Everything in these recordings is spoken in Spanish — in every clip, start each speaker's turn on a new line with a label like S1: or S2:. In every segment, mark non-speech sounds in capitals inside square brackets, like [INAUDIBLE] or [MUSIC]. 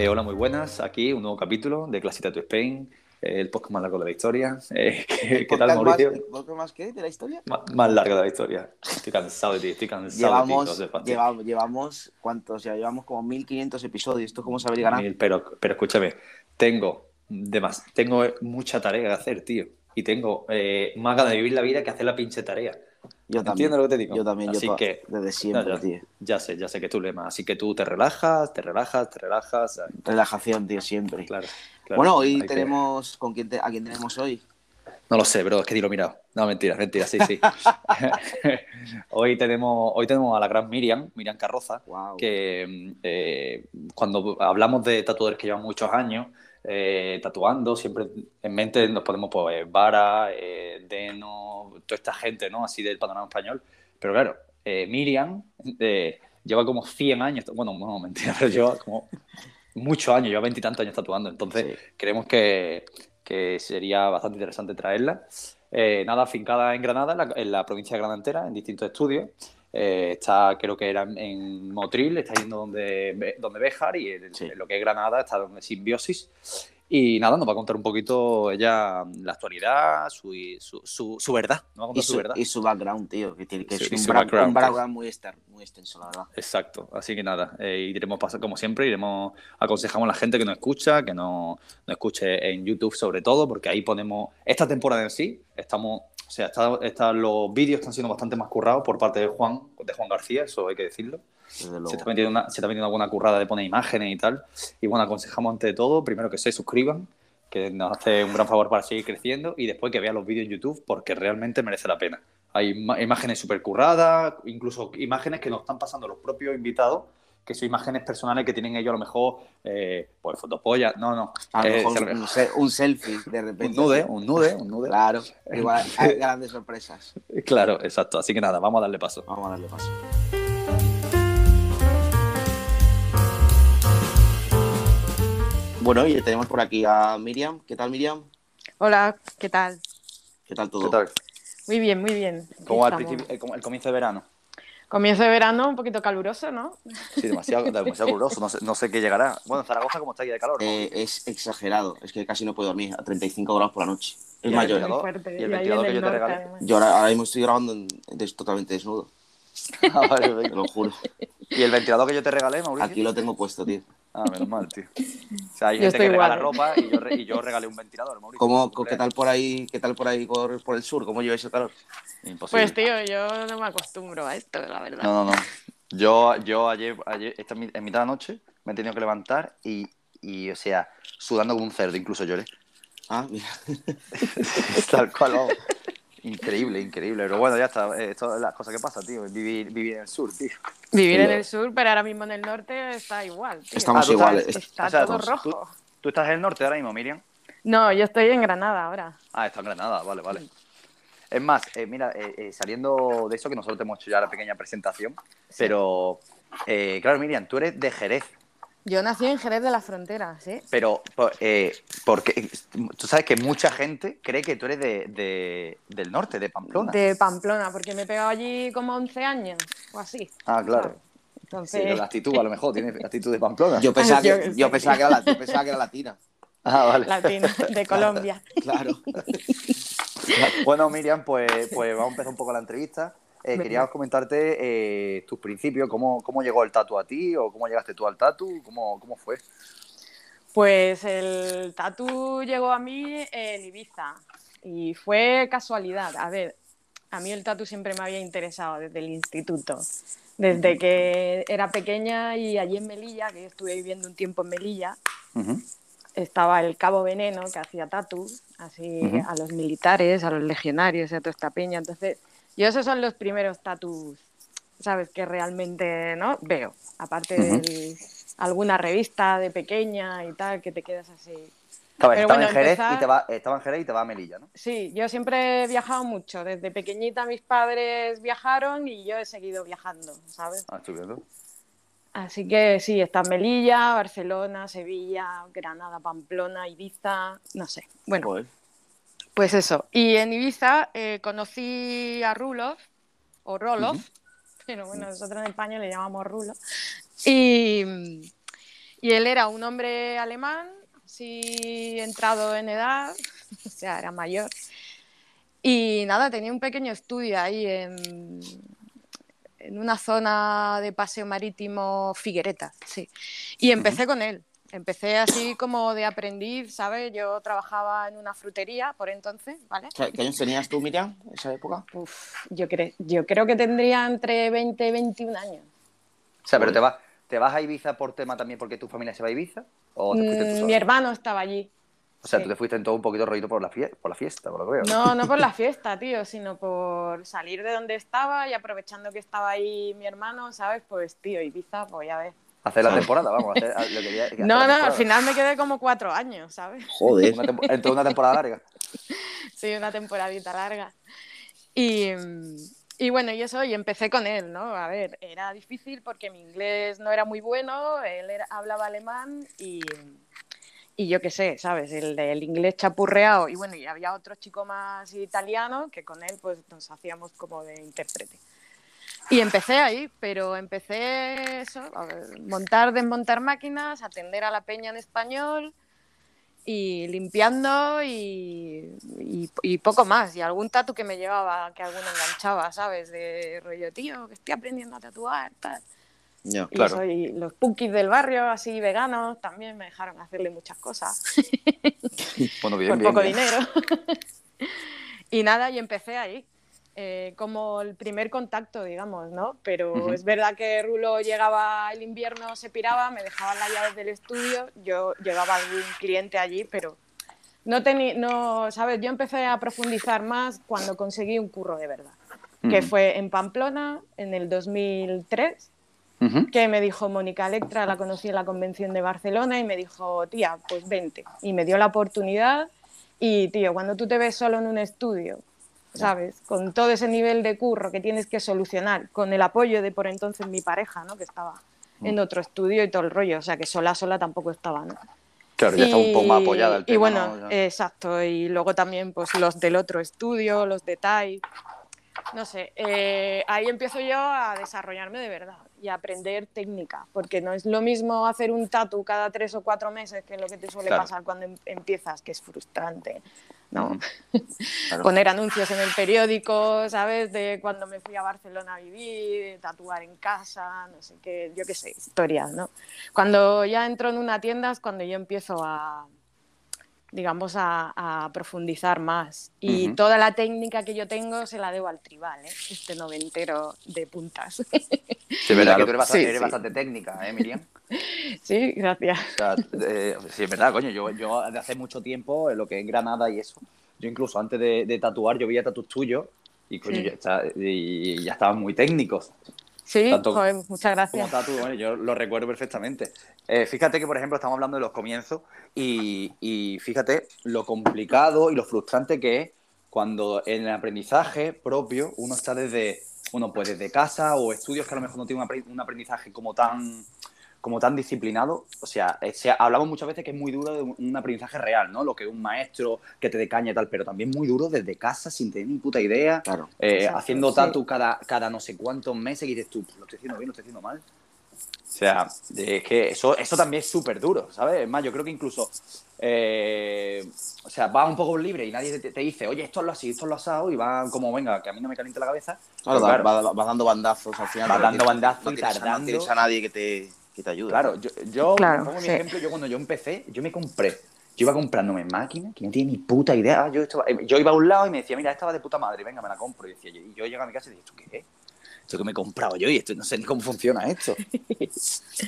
S1: Eh, hola, muy buenas. Aquí un nuevo capítulo de Clasita to Spain, eh, el podcast más largo de la historia. [LAUGHS] Eh, ¿Qué, ¿qué tal, Mauricio?
S2: Más, ¿El podcast más qué? ¿De la historia?
S1: Más, más largo de la historia. Estoy cansado de ti, estoy cansado
S2: Llevamos,
S1: de ti. Pati.
S2: llevamos, llevamos, ¿cuántos? Ya llevamos como 1500 episodios. ¿Esto cómo saber ganar?
S1: Mil, Pero, pero escúchame, tengo, demás, tengo mucha tarea que hacer, tío. Y tengo eh, más ganas de vivir la vida que hacer la pinche tarea.
S2: Yo también.
S1: ¿Entiendes lo que te digo?
S2: Yo también,
S1: Así
S2: yo
S1: que,
S2: desde siempre,
S1: ya,
S2: tío.
S1: ya sé, ya sé que es tu lema. Así que tú te relajas, te relajas, te relajas. ¿sabes?
S2: Relajación, tío, siempre.
S1: Claro. claro.
S2: bueno, hoy
S1: que-
S2: tenemos. ¿con quién te- ¿A quién tenemos hoy?
S1: No lo sé, bro, es que ni lo he mirado. No, mentira, mentira, sí, sí. [LAUGHS] hoy, tenemos, hoy tenemos a la gran Miriam, Miriam Carroza,
S2: Wow.
S1: que eh, cuando hablamos de tatuadores que llevan muchos años eh, tatuando, siempre en mente nos ponemos pues Vara, eh, Deno, toda esta gente, ¿no? Así del panorama español. Pero claro, eh, Miriam eh, lleva como 100 años, bueno, no, mentira, [LAUGHS] pero lleva como muchos años, lleva veintitantos años tatuando. Entonces,
S2: Sí.
S1: creemos que, que sería bastante interesante traerla. Eh, nada, afincada en Granada, en la, en la provincia de Granada entera, en distintos estudios. Eh, está, creo que era en, Motril, está yendo donde, donde Béjar y en,
S2: Sí.
S1: en lo que es Granada está donde Simbiosis. Y nada, nos va a contar un poquito ella la actualidad, su, su, su, su verdad. Nos va a contar
S2: Y
S1: su,
S2: su,
S1: verdad.
S2: y su background, tío, que, tiene, que
S1: Sí,
S2: es un,
S1: background,
S2: un
S1: que es-
S2: background muy, exter- muy extenso, la verdad.
S1: Exacto, así que nada, eh, iremos pasar como siempre, iremos, aconsejamos a la gente que nos escucha, que no, nos escuche en YouTube sobre todo, porque ahí ponemos, esta temporada en sí, estamos, o sea, está, está- los vídeos están siendo bastante más currados por parte de Juan, de Juan García, eso hay que decirlo. Se está, metiendo una, se está metiendo alguna currada de poner imágenes y tal. Y bueno, aconsejamos ante todo, primero que se suscriban, que nos hace un gran favor para seguir creciendo, y después que vean los vídeos en YouTube, porque realmente merece la pena. Hay imágenes súper curradas, incluso imágenes que nos están pasando los propios invitados, que son imágenes personales que tienen ellos a lo mejor, eh, pues fotopollas, no, no.
S2: A lo
S1: eh,
S2: mejor un, se- un selfie, de
S1: un
S2: repente.
S1: nude, un nude, un nude.
S2: Claro, igual [LAUGHS] hay grandes sorpresas.
S1: Claro, exacto. Así que nada, vamos a darle paso.
S2: Vamos a darle paso. Bueno, y tenemos por aquí a Miriam. ¿Qué tal, Miriam?
S3: Hola, ¿qué tal?
S2: ¿Qué tal todo?
S1: ¿Qué tal?
S3: Muy bien, muy bien. Aquí
S1: ¿Cómo va el,
S3: estamos.
S1: principio- el comienzo de verano?
S3: Comienzo de verano un poquito caluroso, ¿no?
S1: Sí, demasiado, demasiado [LAUGHS] caluroso. No sé, no sé qué llegará. Bueno, en Zaragoza, ¿cómo está aquí de calor? no?
S2: Eh, es exagerado, es que casi no puedo dormir a 35 grados por la noche. Es
S1: Y el ventilador,
S3: fuerte.
S1: y el
S3: Y
S1: ventilador
S3: en
S1: que yo te regalé.
S3: además.
S2: yo ahora, ahora mismo estoy grabando en- totalmente desnudo, [LAUGHS]
S1: Ah, vale,
S2: te
S1: venga.
S2: lo juro.
S1: ¿Y el ventilador que yo te regalé, Mauricio?
S2: Aquí lo tengo puesto, tío.
S1: Ah, menos mal, tío. O sea, hay
S3: Yo
S1: gente que regala
S3: igual, ¿eh?
S1: ropa y yo, re- y yo regalé un ventilador, Mauricio.
S2: ¿Cómo,
S1: ¿Tú
S2: ¿Qué tal por ahí, qué tal por ahí por, por el sur? ¿Cómo lleváis el calor?
S1: Imposible.
S3: Pues tío, yo no me acostumbro a esto, la verdad.
S1: No, no, no. Yo, yo ayer, ayer esta, en mitad de la noche, me he tenido que levantar y, y, o sea, sudando como un cerdo, incluso lloré.
S2: Ah, mira. [LAUGHS]
S1: Tal cual, vamos. Increíble, increíble. Pero bueno, ya está. eh, Esto es las cosas que pasan, tío. Vivir, vivir en el sur, tío.
S3: Vivir en el sur, pero ahora mismo en el norte está igual. tío.
S2: Estamos
S1: Ah,
S2: iguales.
S3: Está
S1: o sea,
S3: todo
S1: tú-
S3: rojo.
S1: ¿Tú estás en el norte ahora mismo, Miriam?
S3: No, yo estoy en Granada ahora.
S1: Ah, está en Granada, vale, vale. Es más, eh, mira, eh, eh, saliendo de eso, que nosotros te hemos hecho ya la pequeña presentación, pero, eh, claro, Miriam, tú eres de Jerez,
S3: Yo nací en Jerez de la Frontera, ¿sí?
S1: pero po- eh, porque tú sabes que mucha gente cree que tú eres de, de- del norte, de Pamplona.
S3: De Pamplona, porque me he pegado allí como 11 años o así.
S1: Ah, claro.
S3: ¿sabes?
S1: Sí,
S3: Entonces,
S1: la actitud, a lo mejor, tienes actitud de Pamplona.
S2: Yo pensaba,
S3: yo
S2: que, yo, pensaba que era, la- yo pensaba que era latina.
S1: Ah, vale.
S3: latino, de Colombia.
S2: Claro. [LAUGHS]
S1: Bueno, Miriam, pues, pues vamos a empezar un poco la entrevista. Eh, quería comentarte eh, tus principios, cómo, cómo llegó el tatu a ti o cómo llegaste tú al tatu, cómo, cómo fue.
S3: Pues el tatu llegó a mí en Ibiza y fue casualidad. A ver, a mí el tatu siempre me había interesado desde el instituto. Desde que era pequeña y allí en Melilla, que yo estuve viviendo un tiempo en Melilla, estaba el Cabo Veneno que hacía tatu, así a los militares, a los legionarios, a toda esta peña. Entonces, yo esos son los primeros tatus, ¿sabes? Que realmente no veo. Aparte de alguna revista de pequeña y tal, que te quedas así.
S1: Estaba,
S3: Pero
S1: estaba
S3: bueno,
S1: en Jerez
S3: empezar-
S1: y te va, estaba en Jerez y te va a Melilla, ¿no?
S3: Sí, yo siempre he viajado mucho. Desde pequeñita mis padres viajaron y yo he seguido viajando, ¿sabes?
S1: Ah, estoy viendo.
S3: Así que sí, está en Melilla, Barcelona, Sevilla, Granada, Pamplona, Ibiza, no sé. Bueno,
S2: Joder.
S3: Pues eso. Y en Ibiza eh, conocí a Rulof, o Rolof, pero bueno, nosotros en España le llamamos Rulo. Y, Y él era un hombre alemán, sí entrado en edad, [LAUGHS] o sea, era mayor. Y nada, tenía un pequeño estudio ahí en, en una zona de paseo marítimo Figuereta, sí. Y empecé con él. Empecé así como de aprendiz, ¿sabes? Yo trabajaba en una frutería por entonces, ¿vale?
S2: ¿Qué, qué años tenías tú, Miriam, en esa época?
S3: Uf, yo, cre yo creo que tendría entre 20 y 21 años.
S1: O sea, pero te vas, ¿te vas a Ibiza por tema también porque tu familia se va a Ibiza? ¿O te fuiste tú
S3: Mm, mi hermano estaba allí.
S1: O sea,
S3: sí.
S1: tú te fuiste en todo un poquito rollito por la, fie- por la fiesta, por lo que veo.
S3: No, no por la [LAUGHS] fiesta, tío, sino por salir de donde estaba y aprovechando que estaba ahí mi hermano, ¿sabes? Pues, tío, Ibiza, pues ya ves.
S1: Hacer la temporada, vamos, hacer a- lo que hacer
S3: No, no, al final me quedé como cuatro años, ¿sabes?
S2: Joder.
S1: Una tempo- en toda una temporada larga. [LAUGHS]
S3: Sí, una temporadita larga. Y, y bueno, y eso, y empecé con él, ¿no? A ver, era difícil porque mi inglés no era muy bueno, él era- hablaba alemán y, y yo qué sé, ¿sabes? El, del inglés chapurreado. Y bueno, y había otro chico más italiano que con él pues nos hacíamos como de intérprete. Y empecé ahí, pero empecé eso, a ver, montar, desmontar máquinas, atender a la peña en español y limpiando y, y- y poco más. Y algún tatu que me llevaba, que alguno enganchaba, ¿sabes? De rollo, tío, que estoy aprendiendo a tatuar, tal.
S2: Ya.
S3: Y,
S1: Claro.
S3: eso, y los punkis del barrio, así veganos, también me dejaron hacerle muchas cosas [LAUGHS]
S1: Bueno, bien,
S3: por
S1: bien,
S3: poco
S1: bien.
S3: dinero. [LAUGHS] y nada, y empecé ahí. Eh, como el primer contacto, digamos, ¿no? Pero
S1: Ujú.
S3: es verdad que Rulo llegaba el invierno, se piraba, me dejaban las llaves del estudio, yo llegaba algún cliente allí, pero no tenía, no, ¿sabes? Yo empecé a profundizar más cuando conseguí un curro de verdad, que
S1: Ujú.
S3: fue en Pamplona en el 2003
S1: Ujú.
S3: que me dijo Mónica Electra, la conocí en la convención de Barcelona y me dijo, tía, pues vente. Y me dio la oportunidad y, tío, cuando tú te ves solo en un estudio, ¿sabes? Con todo ese nivel de curro que tienes que solucionar, con el apoyo de por entonces mi pareja, ¿no? Que estaba
S1: Mm.
S3: en otro estudio y todo el rollo, o sea que sola, sola tampoco estaba, ¿no?
S1: Claro, ya está un poco más apoyada el
S3: Y
S1: tema.
S3: bueno,
S1: ¿no?
S3: Exacto. Y luego también pues los del otro estudio, los de Tai. No sé, eh, ahí empiezo yo a desarrollarme de verdad y a aprender técnica, porque no es lo mismo hacer un tatu cada tres o cuatro meses, que es lo que te suele
S1: Claro.
S3: pasar cuando em- empiezas, que es frustrante, ¿no? [LAUGHS]
S2: Claro.
S3: Poner anuncios en el periódico, ¿sabes? De cuando me fui a Barcelona a vivir, tatuar en casa, no sé qué, yo qué sé, historias, ¿no? Cuando ya entro en una tienda es cuando yo empiezo a, digamos, a, a profundizar más. Y
S1: Ujú.
S3: toda la técnica que yo tengo se la debo al tribal, ¿eh? Este noventero de puntas.
S1: Sí, es verdad
S2: Claro.
S1: que tú eres bastante,
S2: Sí,
S1: eres
S2: sí.
S1: bastante técnica, ¿eh, Miriam? [LAUGHS]
S3: sí, gracias.
S1: O sea, eh, sí, es verdad, coño. Yo, yo de hace mucho tiempo, en lo que es Granada y eso, yo incluso antes de, de tatuar, yo veía tatus tuyos y, coño,
S3: Sí.
S1: ya, está- y ya estaban muy técnicos.
S3: Sí,
S1: Tanto
S3: joder, muchas
S1: Como
S3: gracias.
S1: tatu, bueno, yo lo recuerdo perfectamente. Eh, fíjate que, por ejemplo, estamos hablando de los comienzos y, y fíjate lo complicado y lo frustrante que es cuando en el aprendizaje propio uno está desde, bueno, pues desde casa o estudios que a lo mejor no tienen un aprendizaje como tan como tan disciplinado, o sea, eh, hablamos muchas veces que es muy duro de un, un aprendizaje real, ¿no? Lo que es un maestro que te dé caña y tal, pero también muy duro desde casa sin tener ni puta idea,
S2: Claro.
S1: eh,
S3: Exacto,
S1: haciendo
S3: sí.
S1: tatu cada, cada no sé cuántos meses y dices tú, "Pues lo estoy haciendo bien, lo estoy haciendo mal. O sea, es que eso, eso también es súper duro, ¿sabes? Es más, yo creo que incluso, eh, o sea, vas un poco libre y nadie te, te dice, oye, esto es lo así, esto es lo asado, y va como, venga, que a mí no me caliente la cabeza.
S2: Claro,
S1: Pero
S2: va,
S1: claro,
S2: va- va dando bandazos al final.
S1: Va
S2: pero
S1: dando bandazos
S2: no
S1: y
S2: tienes a-
S1: tardando.
S2: No tienes a nadie que te, que te ayude.
S1: Claro, yo, yo
S3: Claro,
S1: pongo mi
S3: sí.
S1: ejemplo, yo cuando yo empecé, yo me compré, yo iba comprándome máquinas que no tiene ni puta idea. Ah, Yo, estaba- yo iba a un lado y me decía, mira, esta va de puta madre, venga, me la compro. Y, decía, yo- y yo llegaba a mi casa y dije, ¿esto qué es? Esto que me he comprado yo y esto no sé ni cómo funciona esto. [LAUGHS]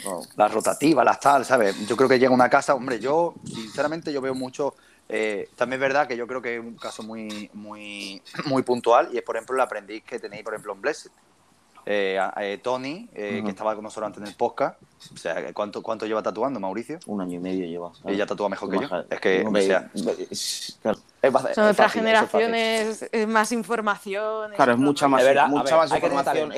S2: No,
S1: las rotativas, las tal, ¿sabes? Yo creo que llega a una casa, hombre, yo sinceramente yo veo mucho, eh, también es verdad que yo creo que es un caso muy, muy, [CLEARS THROAT] muy puntual y es por ejemplo el aprendiz que tenéis, por ejemplo, en Blessed. Eh, eh, Tony, eh, que estaba con nosotros antes en el podcast, o sea, ¿cuánto, cuánto lleva tatuando, Mauricio?
S2: un año y medio lleva. claro.
S1: Ella tatúa mejor que yo. Es que,
S2: Hombre,
S1: o sea,
S2: es- claro,
S1: es fácil,
S3: Son
S1: es
S3: otras generaciones, es más información.
S2: claro, es mucha más,
S1: verdad,
S2: mucha
S1: ver,
S2: más
S1: hay que tener
S2: información.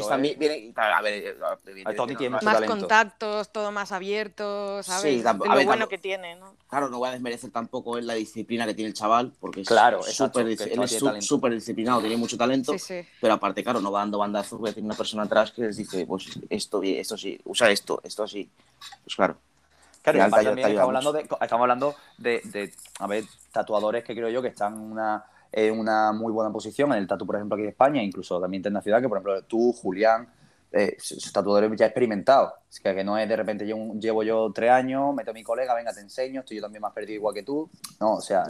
S2: no-
S3: Más
S1: talento.
S3: contactos, todo más abierto, ¿sabes?
S2: Sí, tampoco- a
S3: lo
S2: ver,
S3: bueno
S2: tampoco-
S3: que tiene, ¿no?
S2: Claro, no voy a desmerecer tampoco en la disciplina que tiene el chaval, porque es
S1: Claro,
S2: súper él es súper disciplinado, tiene mucho talento,
S3: Sí, sí.
S2: pero aparte, claro, no va dando bandazos, voy a tener una persona atrás que les dice, pues esto, esto sí, usa esto, esto así. Pues claro.
S4: Claro, y también estamos hablando, de, estamos hablando de, de, a ver, tatuadores que creo yo que están en una, en una muy buena posición en el tatu, por ejemplo, aquí en España, incluso también internacional, que por ejemplo tú, Julián, eh, tatuadores ya experimentados. Es que, que no es de repente yo, llevo yo tres años, meto a mi colega, venga, te enseño, estoy yo también más perdido igual que tú. No, o sea,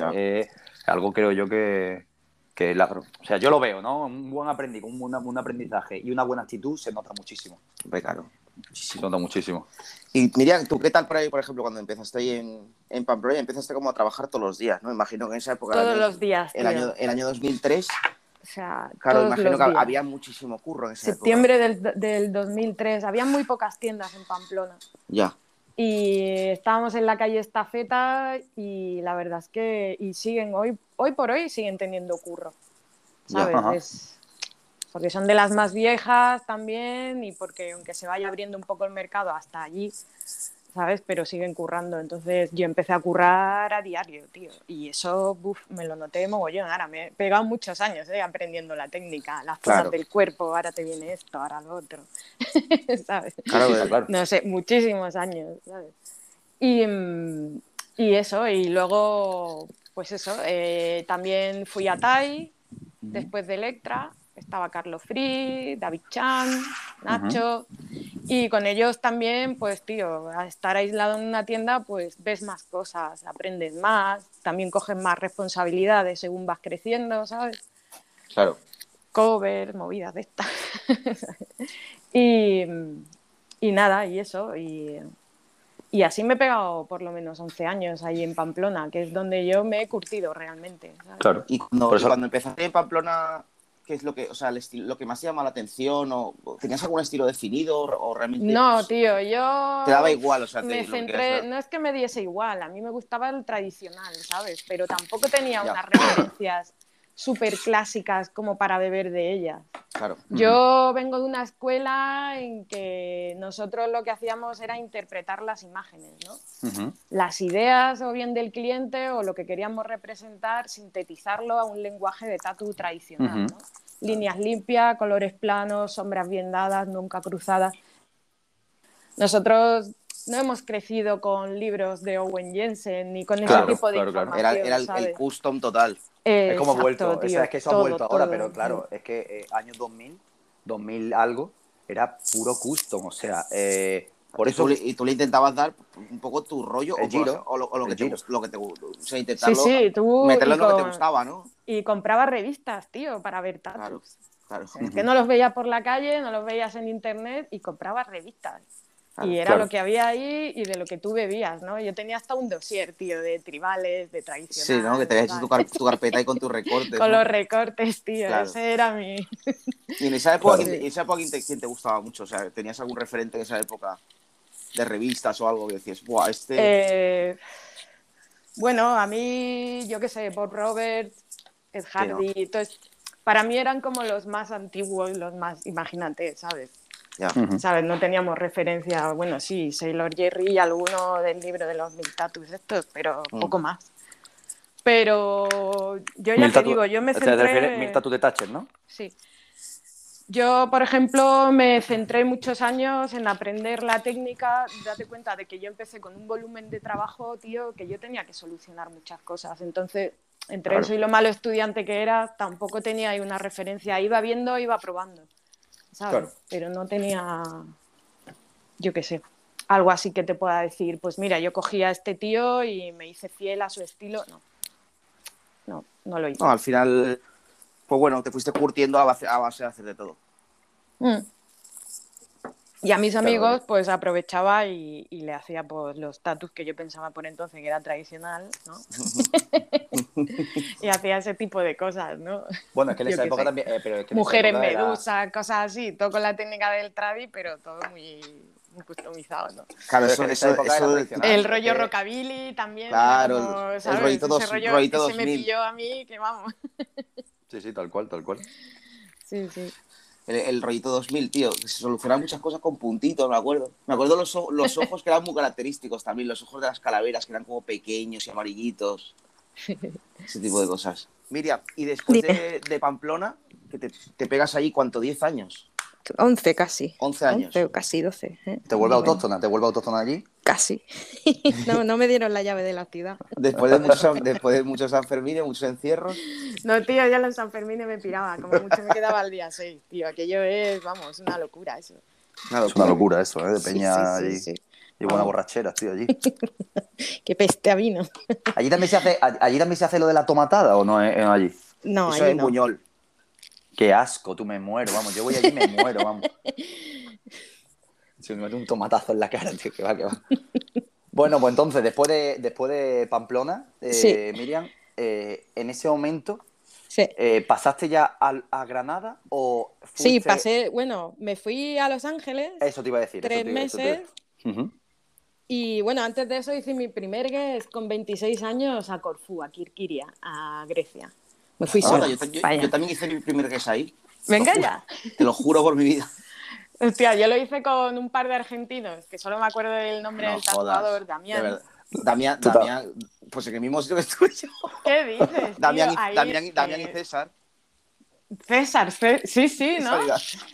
S4: algo creo yo que, que la- o sea, yo lo veo, ¿no? Un buen aprendiz, un, buen- un aprendizaje y una buena actitud se nota muchísimo.
S2: Hombre, claro.
S4: Se nota muchísimo.
S2: Y Miriam, ¿tú qué tal por ahí, por ejemplo, cuando empezaste ahí en, en Pamplona? Empezaste como a trabajar todos los días, ¿no? Imagino que en esa época...
S3: Todos
S2: el-
S3: los días.
S2: El
S3: tío.
S2: año, el año 2003,
S3: O sea,
S2: claro,
S3: todos
S2: imagino
S3: los
S2: que
S3: días.
S2: había muchísimo curro en esa
S3: Septiembre del, del 2003. Había muy pocas tiendas en Pamplona.
S2: época. Ya.
S3: Y estábamos en la calle Estafeta y la verdad es que y siguen hoy hoy por hoy siguen teniendo curro.
S2: Ya,
S3: ¿Sabes? Es- porque son de las más viejas también y porque aunque se vaya abriendo un poco el mercado hasta allí, ¿sabes? Pero siguen currando. Entonces yo empecé a currar a diario, tío. Y eso, buf, me lo noté mogollón. Ahora me he pegado muchos años ¿eh? aprendiendo la técnica, las
S2: Claro.
S3: cosas del cuerpo, ahora te viene esto, ahora lo otro. [LAUGHS] ¿Sabes?
S2: Claro,
S4: claro.
S3: no sé, muchísimos años, ¿sabes? Y, y eso, y luego, pues eso, eh, también fui a TAI, después de Electra, estaba Carlos Free, David Chan, Nacho, y con ellos también, pues tío, a estar aislado en una tienda, pues ves más cosas, aprendes más, también coges más responsabilidades según vas creciendo, ¿sabes?
S2: Claro.
S3: cover, movidas de estas. [LAUGHS] y, y nada, y eso. Y, y así me he pegado por lo menos 11 años ahí en Pamplona, que es donde yo me he curtido realmente. ¿sabes?
S4: Claro.
S2: Y cuando,
S4: Por eso-
S2: cuando empezaste en Pamplona, ¿qué es lo que, o sea, el estilo, lo que más te llama la atención? O, ¿Tenías algún estilo definido o, realmente
S3: No, tío, yo...
S2: te daba igual? O sea,
S3: me centré, no es que me diese igual, a mí me gustaba el tradicional, ¿sabes? Pero tampoco tenía
S2: Ya.
S3: unas referencias súper clásicas como para beber de ellas.
S2: Claro.
S3: Yo vengo de una escuela en que nosotros lo que hacíamos era interpretar las imágenes, ¿no? Las ideas o bien del cliente o lo que queríamos representar, sintetizarlo a un lenguaje de tatu tradicional. ¿no? Líneas limpias, colores planos, sombras bien dadas, nunca cruzadas. Nosotros no hemos crecido con libros de Owen Jensen ni con ese
S4: Claro,
S3: tipo de
S4: claro, claro.
S2: Era, era el, custom total.
S4: Es como ha
S3: Exacto,
S4: vuelto, o
S3: tío,
S4: sea, es que eso ha
S3: todo,
S4: vuelto ahora,
S3: todo.
S4: pero claro, es que eh, años 2000, 2000 algo, era puro custom, o sea, eh, por
S2: y,
S4: eso...
S2: tú, y tú le intentabas dar un poco tu rollo
S4: El
S2: o,
S4: giro.
S2: o lo, o lo que te,
S4: giro.
S2: gust- lo que te gu- O sea,
S3: Sí,
S2: intentarlo,
S3: sí, tú
S2: meterlo
S3: y
S2: en lo que te gustaba, ¿no?
S3: y compraba revistas, tío, para ver tatus.
S2: Claro, claro.
S3: Es que no los veías por la calle, no los veías en internet y comprabas revistas. Y era
S4: claro.
S3: lo que había ahí y de lo que tú bebías, ¿no? Yo tenía hasta un dossier, tío, de tribales, de tradicional.
S2: Sí, ¿no? Que te habías hecho tu, car- tu carpeta ahí con tus recortes.
S3: Con
S2: ¿no?
S3: los recortes, tío.
S2: Claro.
S3: Ese era mi... [LAUGHS]
S2: Y en esa época,
S4: Claro.
S2: ¿quién te- en esa época ¿quién te, gustaba mucho? O sea, ¿tenías algún referente en esa época de revistas o algo que decías, ¡buah, este...
S3: Eh, bueno, a mí, yo qué sé, Bob Roberts, Ed
S2: Sí, ¿no?
S3: Hardy, entonces, para mí eran como los más antiguos, los más, imagínate, ¿sabes?
S4: Ujú.
S3: ¿Sabes? No teníamos referencia, bueno, sí, Sailor Jerry y alguno del libro de los mil tatus estos, pero
S2: Mm.
S3: poco más. Pero yo ya te digo, yo me
S4: sea, te
S3: centré...
S4: refieres mil tatu de Thatcher, ¿no?
S3: Sí. Yo, por ejemplo, me centré muchos años en aprender la técnica. Date cuenta de que yo empecé con un volumen de trabajo, tío, que yo tenía que solucionar muchas cosas. Entonces, entre
S4: Claro.
S3: eso y lo malo estudiante que era, tampoco tenía ahí una referencia. Iba viendo, iba probando, ¿sabes?
S4: Claro.
S3: Pero no tenía, yo qué sé, algo así que te pueda decir, pues mira, yo cogí a este tío y me hice fiel a su estilo. No, no, no lo hice.
S2: No, al final, pues bueno, te fuiste curtiendo a base, a base de hacer de todo.
S3: Mm. Y a mis amigos, pues aprovechaba y, y le hacía pues, los tatus que yo pensaba por entonces que era tradicional, ¿no? [LAUGHS] [LAUGHS] y hacía ese tipo de cosas, ¿no?
S4: Bueno, es que en [LAUGHS] esa época
S3: sé.
S4: también... eh, pero es que
S3: Mujeres
S4: época era-
S3: medusa, cosas así, todo con la técnica del tradi, pero todo muy, muy customizado, ¿no?
S2: Claro, eso,
S4: que en esa
S2: eso,
S4: época era
S2: eso-
S4: tradicional.
S3: El rollo
S4: que-
S3: rockabilly también,
S2: Claro,
S3: como,
S2: el- el
S3: ¿sabes?
S2: rollito
S3: Ese
S2: dos-
S3: rollo,
S2: rollito
S3: ese me
S2: 2000.
S3: pilló a mí, que vamos.
S4: Sí, sí, tal cual, tal cual.
S3: Sí, sí.
S2: El, el rollito 2000, tío, que se solucionaban muchas cosas con puntitos, me acuerdo. Me acuerdo los, los ojos que eran muy característicos también, los ojos de las calaveras que eran como pequeños y amarillitos. [LAUGHS] Ese tipo de cosas. Miriam, y después de, de Pamplona, que te, te pegas allí, ¿cuánto? ¿10 años?
S1: 11 casi.
S2: 11 años.
S1: 11 o casi 12. ¿eh?
S4: ¿Te vuelve
S1: Bueno.
S4: autóctona? ¿Te vuelve autóctona allí?
S3: Casi. [LAUGHS] no, no me dieron la llave de la ciudad.
S2: Después de muchos, después de muchos Sanfermines, muchos encierros.
S3: No, tío, ya los Sanfermines me piraba. Como mucho me quedaba al día 6, tío. Aquello es, vamos, una locura eso.
S1: Es una locura eso, ¿eh? De Peña
S3: Sí, sí,
S1: allí.
S3: sí, sí.
S1: Y buena borrachera, tío, allí. [LAUGHS]
S3: Qué peste a vino. [LAUGHS]
S1: ¿Allí también se hace, allí también se hace lo de la tomatada o no es es allí?
S3: No,
S2: Eso
S3: ahí
S2: es
S3: no.
S2: Buñol.
S1: Qué asco, tú me muero, vamos. Yo voy allí y me muero, vamos. Se me mete un tomatazo en la cara, [LAUGHS] tío, que va, que va. Bueno, pues entonces, después de, después de Pamplona, eh,
S3: Sí.
S1: Miriam, eh, en ese momento,
S3: Sí.
S1: eh, ¿pasaste ya al- a, Granada o fuiste...
S3: Sí, pasé, bueno, me fui a Los Ángeles
S1: Eso te iba a decir.
S3: tres
S1: iba- a
S3: meses y bueno, antes de eso hice mi primer guest con 26 años a Corfú, a Kirkiria, a Grecia. Me fui sola.
S2: Ahora, yo, yo- yo también hice mi primer guess ahí.
S3: Venga ya.
S2: Te lo juro por mi vida.
S3: Hostia, yo lo hice con un par de argentinos, que solo me acuerdo del nombre
S2: No
S3: del tatuador, Damián.
S2: Damián, Damián, pues en el mismo sitio que estuve yo.
S3: ¿Qué dices? tío?
S2: Damián, y,
S3: Ahí,
S2: Damián, y- Damián y César.
S3: César, Cé- sí, sí, ¿no?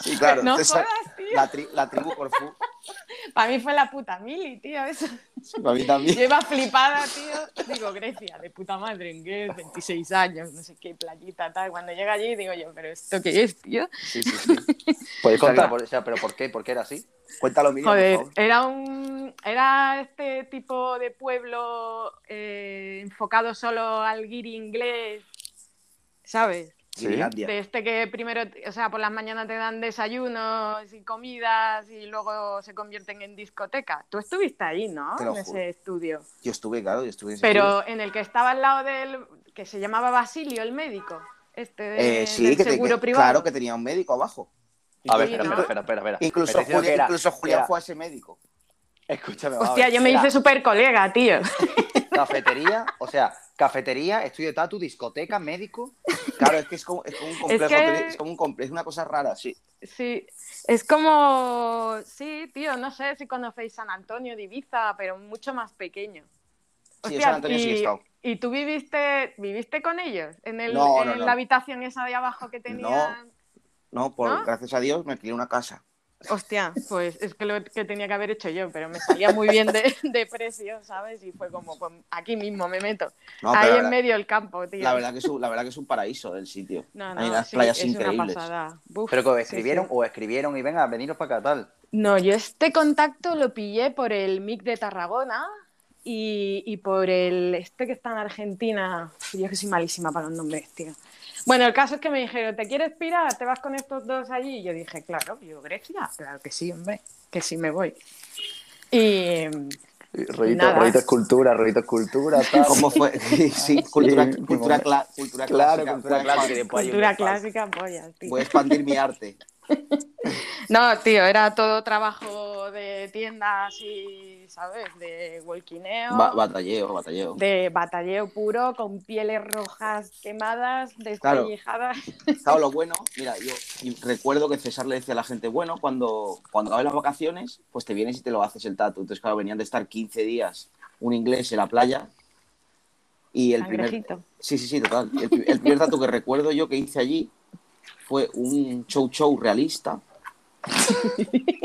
S2: Sí, claro.
S3: No
S2: César,
S3: jodas, tío.
S2: la, tri- la tribu Corfú.
S3: Para mí fue la puta mili, tío, eso.
S2: Para mí también.
S3: Yo iba flipada, tío. Digo, Grecia, de puta madre, en qué, 26 años, no sé qué, playita, tal. Cuando llega allí, digo yo, ¿pero esto qué es, tío?
S2: Sí, sí, sí.
S1: ¿Puedes contar?
S2: Venga.
S1: por- o sea, ¿Pero por qué? ¿Por qué era así?
S2: Cuéntalo, Miriam, por
S3: Joder,
S2: favor.
S3: era un. Era este tipo de pueblo eh, enfocado solo al guiri inglés, ¿sabes?
S1: Sí.
S3: De este que primero, o sea, por las mañanas te dan desayunos y comidas y luego se convierten en discoteca. Tú estuviste ahí, ¿no? En
S2: juro.
S3: ese estudio.
S2: Yo estuve, claro, yo estuve en ese
S3: Pero en el que estaba al lado del. que se llamaba Basilio, el médico. Este de.
S2: Eh, sí,
S3: del
S2: que te-
S3: seguro
S2: que-
S3: privado.
S2: claro que tenía un médico abajo.
S1: A ver,
S3: Sí,
S1: espera,
S3: ¿no?
S1: espera, espera, espera.
S2: Incluso,
S1: decía
S2: Julián,
S1: que era-
S2: incluso Julián
S1: era-
S2: fue a ese médico.
S1: Escúchame,
S3: Hostia, yo me hice súper colega, tío. [LAUGHS]
S1: Cafetería, o sea, cafetería, estudio de tatu, discoteca, médico.
S2: Claro, es que es como, es como un complejo,
S3: que-
S2: es como un complejo, es una cosa rara, sí.
S3: Sí, es como, sí, tío, no sé si conocéis San Antonio de Ibiza, pero mucho más pequeño.
S2: Sí, San Antonio sí he
S3: y,
S2: estado.
S3: ¿Y tú viviste, viviste con ellos? ¿En, el,
S2: No,
S3: en
S2: no, no.
S3: la habitación esa de abajo que tenían?
S2: No, por,
S3: ¿No?
S2: gracias a Dios me alquilé una casa.
S3: Hostia, pues es que lo que tenía que haber hecho yo, pero me salía muy bien de, [LAUGHS] de precio, ¿sabes? Y fue como, pues aquí mismo me meto.
S2: No,
S3: Ahí en medio del campo, tío.
S2: la verdad que es un, la verdad que es un paraíso el sitio.
S3: no, no,
S2: Hay unas
S3: sí,
S2: playas
S3: es
S2: increíbles.
S3: una pasada. Buf,
S1: Pero que
S3: sí,
S1: escribieron
S3: sí.
S1: o escribieron y venga, veniros para acá, tal.
S3: No, yo este contacto lo pillé por el MIC de Tarragona y, y por el este que está en Argentina. Yo que soy malísima para los nombres, tío. Bueno, el caso es que me dijeron, ¿te quieres pirar? ¿Te vas con estos dos allí? Y yo dije, claro, yo Grecia, claro que sí, hombre, que sí me voy. Y
S1: Rollito, rollito escultura, rollito escultura, [LAUGHS] tal.
S2: ¿Cómo fue? Sí, sí, cultura,
S1: Sí,
S2: cultura, cla- cultura
S1: Claro,
S2: clásica.
S1: cultura clásica
S3: cultura clásica, tío.
S2: Voy a expandir mi arte. [LAUGHS] [LAUGHS]
S3: No, tío, era todo trabajo de tiendas y, ¿sabes? De walkineo.
S2: Ba- batalleo, batalleo.
S3: de batalleo puro, con pieles rojas quemadas, despellejadas. [LAUGHS]
S2: Claro, lo bueno, mira, yo recuerdo que César le decía a la gente, bueno, cuando, cuando las vacaciones, pues te vienes y te lo haces el tatu. Entonces, claro, venían de estar 15 días un inglés en la playa. Y el primer. Sí, sí, sí, total. El, el primer tatu que recuerdo yo que hice allí fue un show show realista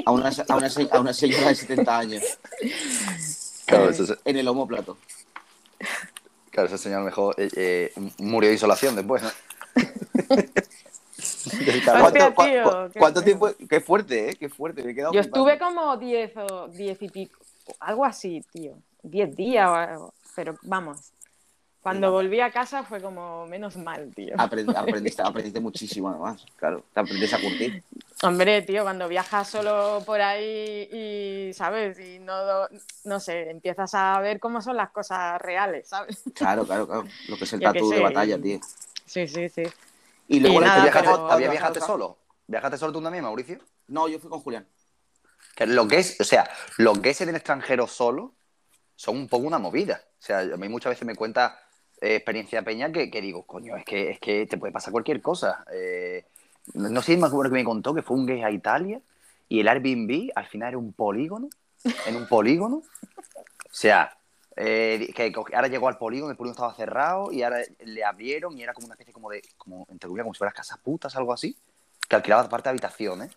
S2: a una, a una, se- a una señora de 70 años
S1: Claro, eso es-
S2: en el homóplato.
S1: claro, ese señor mejor eh, eh, murió de isolación después. [LAUGHS]
S2: ¿Cuánto,
S3: tío,
S2: cua-
S3: qué
S2: cuánto tiempo? Qué fuerte, ¿eh? Qué fuerte. Me he quedado
S3: Yo estuve como 10 o 10 y pico, algo así, tío. 10 días, o algo, pero vamos. Cuando volví a casa fue como menos mal, tío.
S2: Aprend- [LAUGHS] aprendiste, aprendiste muchísimo, además. Claro, te aprendes a curtir.
S3: Hombre, tío, cuando viajas solo por ahí y, ¿sabes? Y no, no sé, empiezas a ver cómo son las cosas reales, ¿sabes?
S2: Claro, claro, claro. Lo que es el tatu de batalla, tío.
S3: Sí, sí, sí.
S2: Y luego
S3: Y
S2: la-
S3: nada,
S1: ¿Viajaste,
S3: pero-
S1: ¿Había viajaste solo? ¿Viajaste solo tú también, Mauricio?
S2: No, yo fui con Julián.
S1: Que lo que es, o sea, los que es en el extranjero solo son un poco una movida. O sea, a mí muchas veces me cuenta eh, experiencia peña que, digo, coño, es que, es que te puede pasar cualquier cosa. Eh, no sé, me acuerdo que me contó que fue un gay a Italia y el Airbnb al final era un polígono, en un polígono. O sea, eh, que ahora llegó al polígono, el polígono estaba cerrado y ahora le abrieron y era como una especie como de, como, entre comillas, como si fueras casas putas, algo así, que alquilaba parte de habitaciones.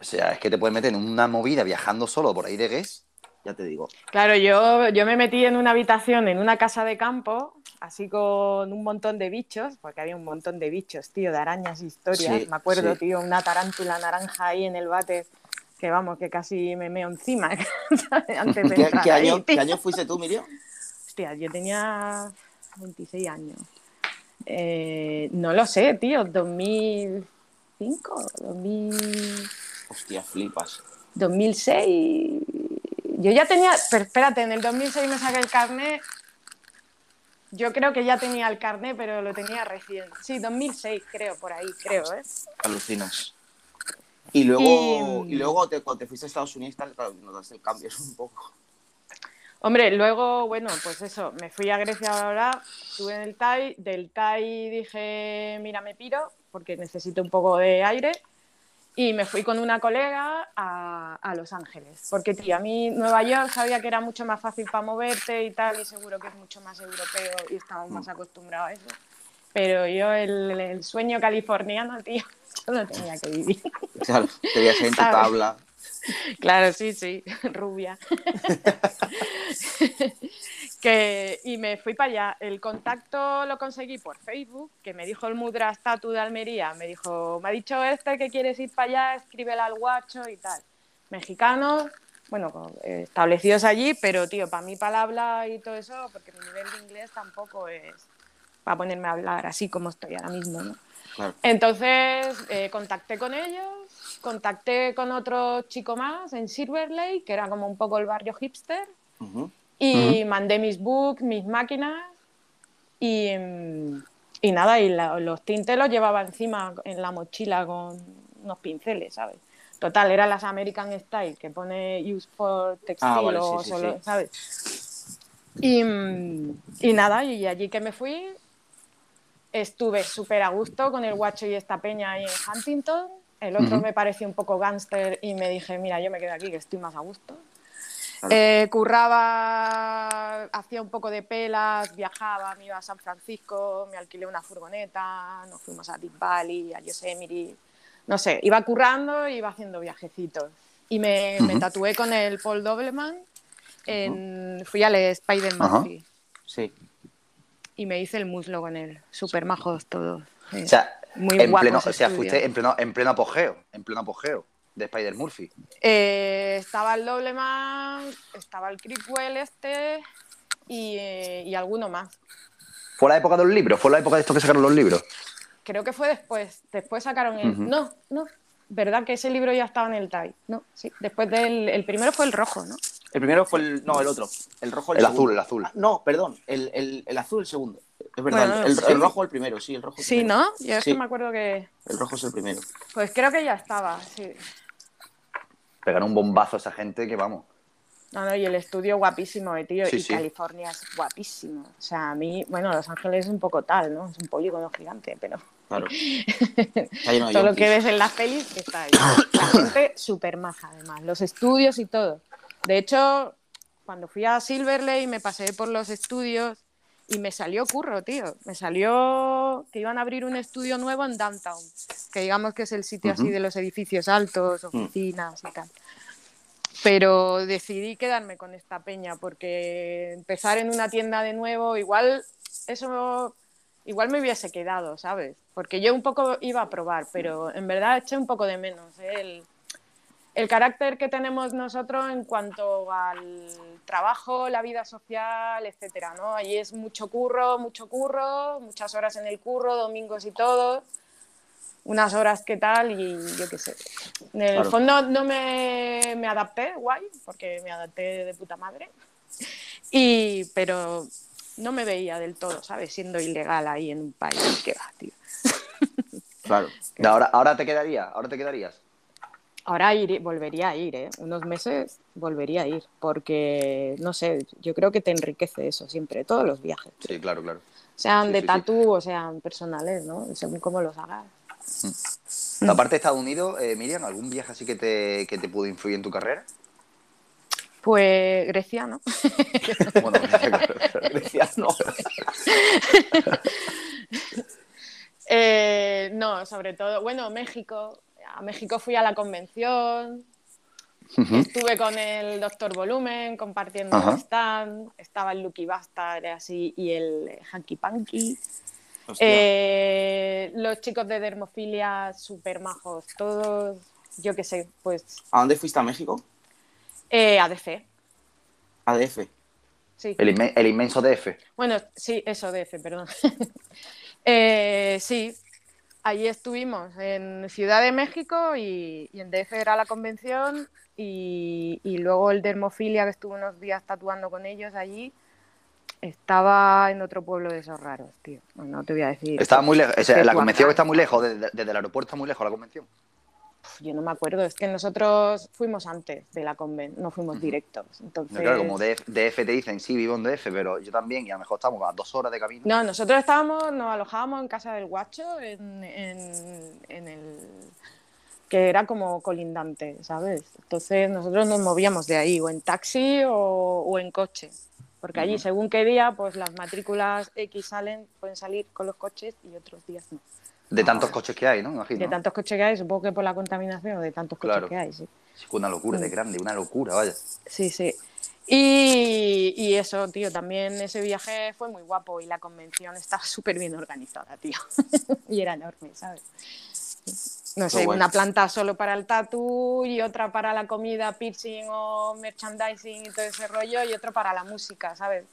S1: O sea, es que te puedes meter en una movida viajando solo por ahí de gues
S2: ya te digo.
S3: Claro, yo, yo me metí en una habitación, en una casa de campo, así con un montón de bichos, porque había un montón de bichos, tío, de arañas, historias.
S2: Sí,
S3: me acuerdo,
S2: sí.
S3: tío, una tarántula naranja ahí en el bate, que vamos, que casi me meo encima [LAUGHS] antes de
S2: ¿Qué, año,
S3: tío.
S2: ¿Qué año fuiste tú, Miriam?
S3: Hostia, yo tenía 26 años. Eh, no lo sé, tío, 2005, 2000,
S2: Hostia, flipas.
S3: 2006. Yo ya tenía, pero espérate, en el 2006 me saqué el carnet. Yo creo que ya tenía el carnet, pero lo tenía recién. Sí, 2006 creo, por ahí, creo, ¿eh?
S2: Alucinas. Y luego,
S3: Y-
S2: y, luego te, cuando te fuiste a Estados Unidos, tal, claro, notaste el cambio [LAUGHS] un poco.
S3: Hombre, luego, bueno, pues eso, me fui a Grecia ahora, estuve en el TAI, del TAI dije, mira, me piro, porque necesito un poco de aire, y me fui con una colega a, a Los Ángeles, porque, tío, a mí Nueva York sabía que era mucho más fácil para moverte y tal, y seguro que es mucho más europeo y estamos más acostumbrados a eso. Pero yo, el, el sueño californiano, tío, [LAUGHS] yo lo tenía que vivir.
S2: Claro, te veías en tu tabla.
S3: Claro, sí, sí, [LAUGHS] rubia. [LAUGHS] que, y me fui para allá. El contacto lo conseguí por Facebook, que me dijo el Mudra Statu de Almería. Me dijo, me ha dicho este que quieres ir para allá, escríbele al guacho y tal. Mexicanos, bueno, eh, establecidos allí, pero tío, para mí, habla y todo eso, porque mi nivel de inglés tampoco es para ponerme a hablar así como estoy ahora mismo, ¿no?
S2: Claro.
S3: Entonces eh, contacté con ellos, contacté con otro chico más en Silver Lake, que era como un poco el barrio hipster,
S2: Ujú.
S3: Y mandé mis books, mis máquinas y, y nada, y la- los tintes los llevaba encima en la mochila con unos pinceles, ¿sabes? Total, eran las American Style, que pone use for textil
S2: Ah, vale,
S3: o
S2: sí, sí,
S3: solo,
S2: sí.
S3: ¿sabes? Y, y nada, y allí que me fui, estuve súper a gusto con el guacho y esta peña ahí en Huntington. El otro me pareció un poco gángster y me dije, mira, yo me quedo aquí, que estoy más a gusto. Eh, curraba, hacía un poco de pelas, viajaba, me iba a San Francisco, me alquilé una furgoneta, nos fuimos a Deep Valley, a Yosemite, no sé, iba currando y iba haciendo viajecitos. Y me, me
S1: Ujú.
S3: tatué con el Paul Dobleman, en, fui al Spider
S1: Ajá.
S3: Murphy
S2: Sí.
S3: y me hice el muslo con él, súper majos todos. sí.
S1: O sea,
S3: Muy
S1: en pleno, o sea, fuiste en pleno, en pleno apogeo, en pleno apogeo de Spider Murphy.
S3: Eh, estaba el Dobleman, estaba el Creepwell este y, eh, y alguno más.
S1: Fue la época de los libros, fue la época de estos que sacaron los libros.
S3: Creo que fue después. Después sacaron el. No, no. ¿Verdad que ese libro ya estaba en el TAI? No, sí. Después del. El primero fue el rojo, ¿no?
S2: El primero fue el. No, el otro. El rojo el,
S1: azul, el azul.
S2: Ah, no, perdón. El, el, el azul el segundo. Es verdad.
S3: Bueno,
S2: el,
S3: sí.
S2: el rojo el primero, sí, el rojo. el
S3: Sí,
S2: primero.
S3: ¿no? Yo es
S2: Sí.
S3: que me acuerdo que.
S2: El rojo es el primero.
S3: Pues creo que ya estaba, sí.
S1: Pegaron un bombazo a esa gente que vamos.
S3: No, no, y el estudio guapísimo, eh, tío.
S1: Sí,
S3: y
S1: sí.
S3: California es guapísimo. O sea, a mí, bueno, Los Ángeles es un poco tal, ¿no? Es un polígono gigante, pero
S2: Claro. [LAUGHS] De
S3: todo lo que ves en las pelis está ahí. La gente [COUGHS] súper maja, además. Los estudios y todo. De hecho, cuando fui a Silver Lake me pasé por los estudios y me salió curro, tío. Me salió que iban a abrir un estudio nuevo en Downtown, que digamos que es el sitio así de los edificios altos, oficinas y tal. Pero decidí quedarme con esta peña porque empezar en una tienda de nuevo, igual eso igual me hubiese quedado, ¿sabes? Porque yo un poco iba a probar, pero en verdad eché un poco de menos ¿eh? el, el carácter que tenemos nosotros en cuanto al trabajo, la vida social, etcétera, ¿no? Allí es mucho curro, mucho curro, muchas horas en el curro, domingos y todo, unas horas que tal y yo qué sé. En el
S2: Claro.
S3: fondo no me, me adapté, guay, porque me adapté de puta madre, y, pero no me veía del todo, ¿sabes? Siendo ilegal ahí en un país, que va, tío.
S2: Claro. [LAUGHS]
S1: Ahora, ahora te quedaría, ahora te quedarías.
S3: Ahora iré- volvería a ir, ¿eh? Unos meses volvería a ir, porque, no sé, yo creo que te enriquece eso siempre, todos los viajes.
S1: Sí, claro, claro.
S3: Sean
S1: Sí,
S3: de
S1: sí, sí.
S3: tatú o sean personales, ¿no? Según cómo los hagas. Mm.
S1: Aparte de Estados Unidos, eh, Miriam, ¿algún viaje así que te, que te pudo influir en tu carrera?
S3: Pues Grecia, ¿no? [LAUGHS]
S1: Bueno, [LAUGHS] claro.
S2: Decía, no. [LAUGHS]
S3: Eh, no, sobre todo, bueno, México. A México fui a la convención. Estuve con el Doctor Volumen compartiendo el stand, estaba el Lucky Bastard así, y el Hanky Panky. Eh, los chicos de Dermofilia, súper majos, todos, yo qué sé, pues...
S2: ¿A dónde fuiste a México?
S3: Eh, ADF.
S2: ADF.
S3: Sí.
S1: El, inmenso DF.
S3: Bueno, sí, eso, DF, perdón. [LAUGHS] Eh, sí, allí estuvimos en Ciudad de México y, en DF era la convención y, luego el Dermofilia que estuvo unos días tatuando con ellos allí estaba en otro pueblo de esos raros, tío. No, te voy a decir.
S1: Estaba muy lejos. la convención está muy lejos, desde, desde, el aeropuerto está muy lejos la convención
S3: yo no me acuerdo, es que nosotros fuimos antes de la conven, no fuimos directos. Entonces...
S1: claro, como DF, te dicen, sí, vivo en DF, pero yo también, y a lo mejor estamos a dos horas de camino.
S3: No, nosotros estábamos, nos alojábamos en casa del guacho, en, el que era como colindante, ¿sabes? Entonces nosotros nos movíamos de ahí, o en taxi o, en coche. Porque allí, según qué día, pues las matrículas X salen, pueden salir con los coches y otros días no.
S1: De tantos coches que hay, ¿no? Imagino.
S3: De tantos coches que hay, supongo que por la contaminación, de tantos coches que hay, sí.
S1: Sí, una locura de grande, una locura, vaya.
S3: Sí, sí. Y, y, eso, tío, también ese viaje fue muy guapo y la convención estaba súper bien organizada, tío. [LAUGHS] y era enorme, ¿sabes? No sé, una planta solo para el tatu y otra para la comida, piercing o merchandising y todo ese rollo y otro para la música, ¿sabes?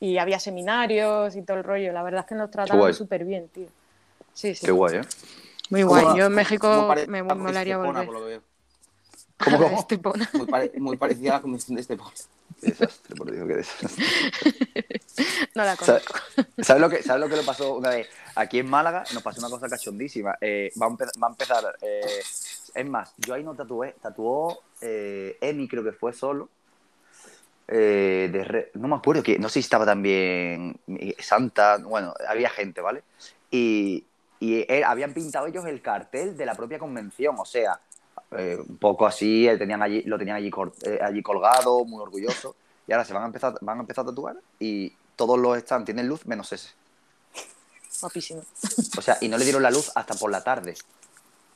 S3: Y había seminarios y todo el rollo. La verdad es que nos trataron súper bien, tío. Sí, sí.
S1: Qué guay, ¿eh?
S3: Muy guay. Yo en México me molaría volver. Por lo que veo.
S1: ¿Cómo, [LAUGHS] cómo?
S3: Estepona.
S2: Muy, pare muy, parecida a la convención de Estepona.
S1: Qué desastre, por Dios, qué desastre. [LAUGHS]
S3: no la conozco.
S1: ¿Sabes lo, que, ¿Sabes lo que le pasó una vez? Aquí en Málaga nos pasó una cosa cachondísima. Eh, va, a va, a empezar. Eh, es más, yo ahí no tatué. Tatuó eh, Emi, creo que fue solo. Eh, de no me acuerdo que no sé si estaba también Santa, bueno, había gente, ¿vale? y, habían pintado ellos el cartel de la propia convención, o sea, eh, un poco así, tenían allí, lo tenían allí, eh, allí colgado, muy orgulloso, y ahora se van a empezar, van a empezar a tatuar y todos los están, tienen luz menos ese.
S3: Guapísimo.
S1: O sea, y no le dieron la luz hasta por la tarde.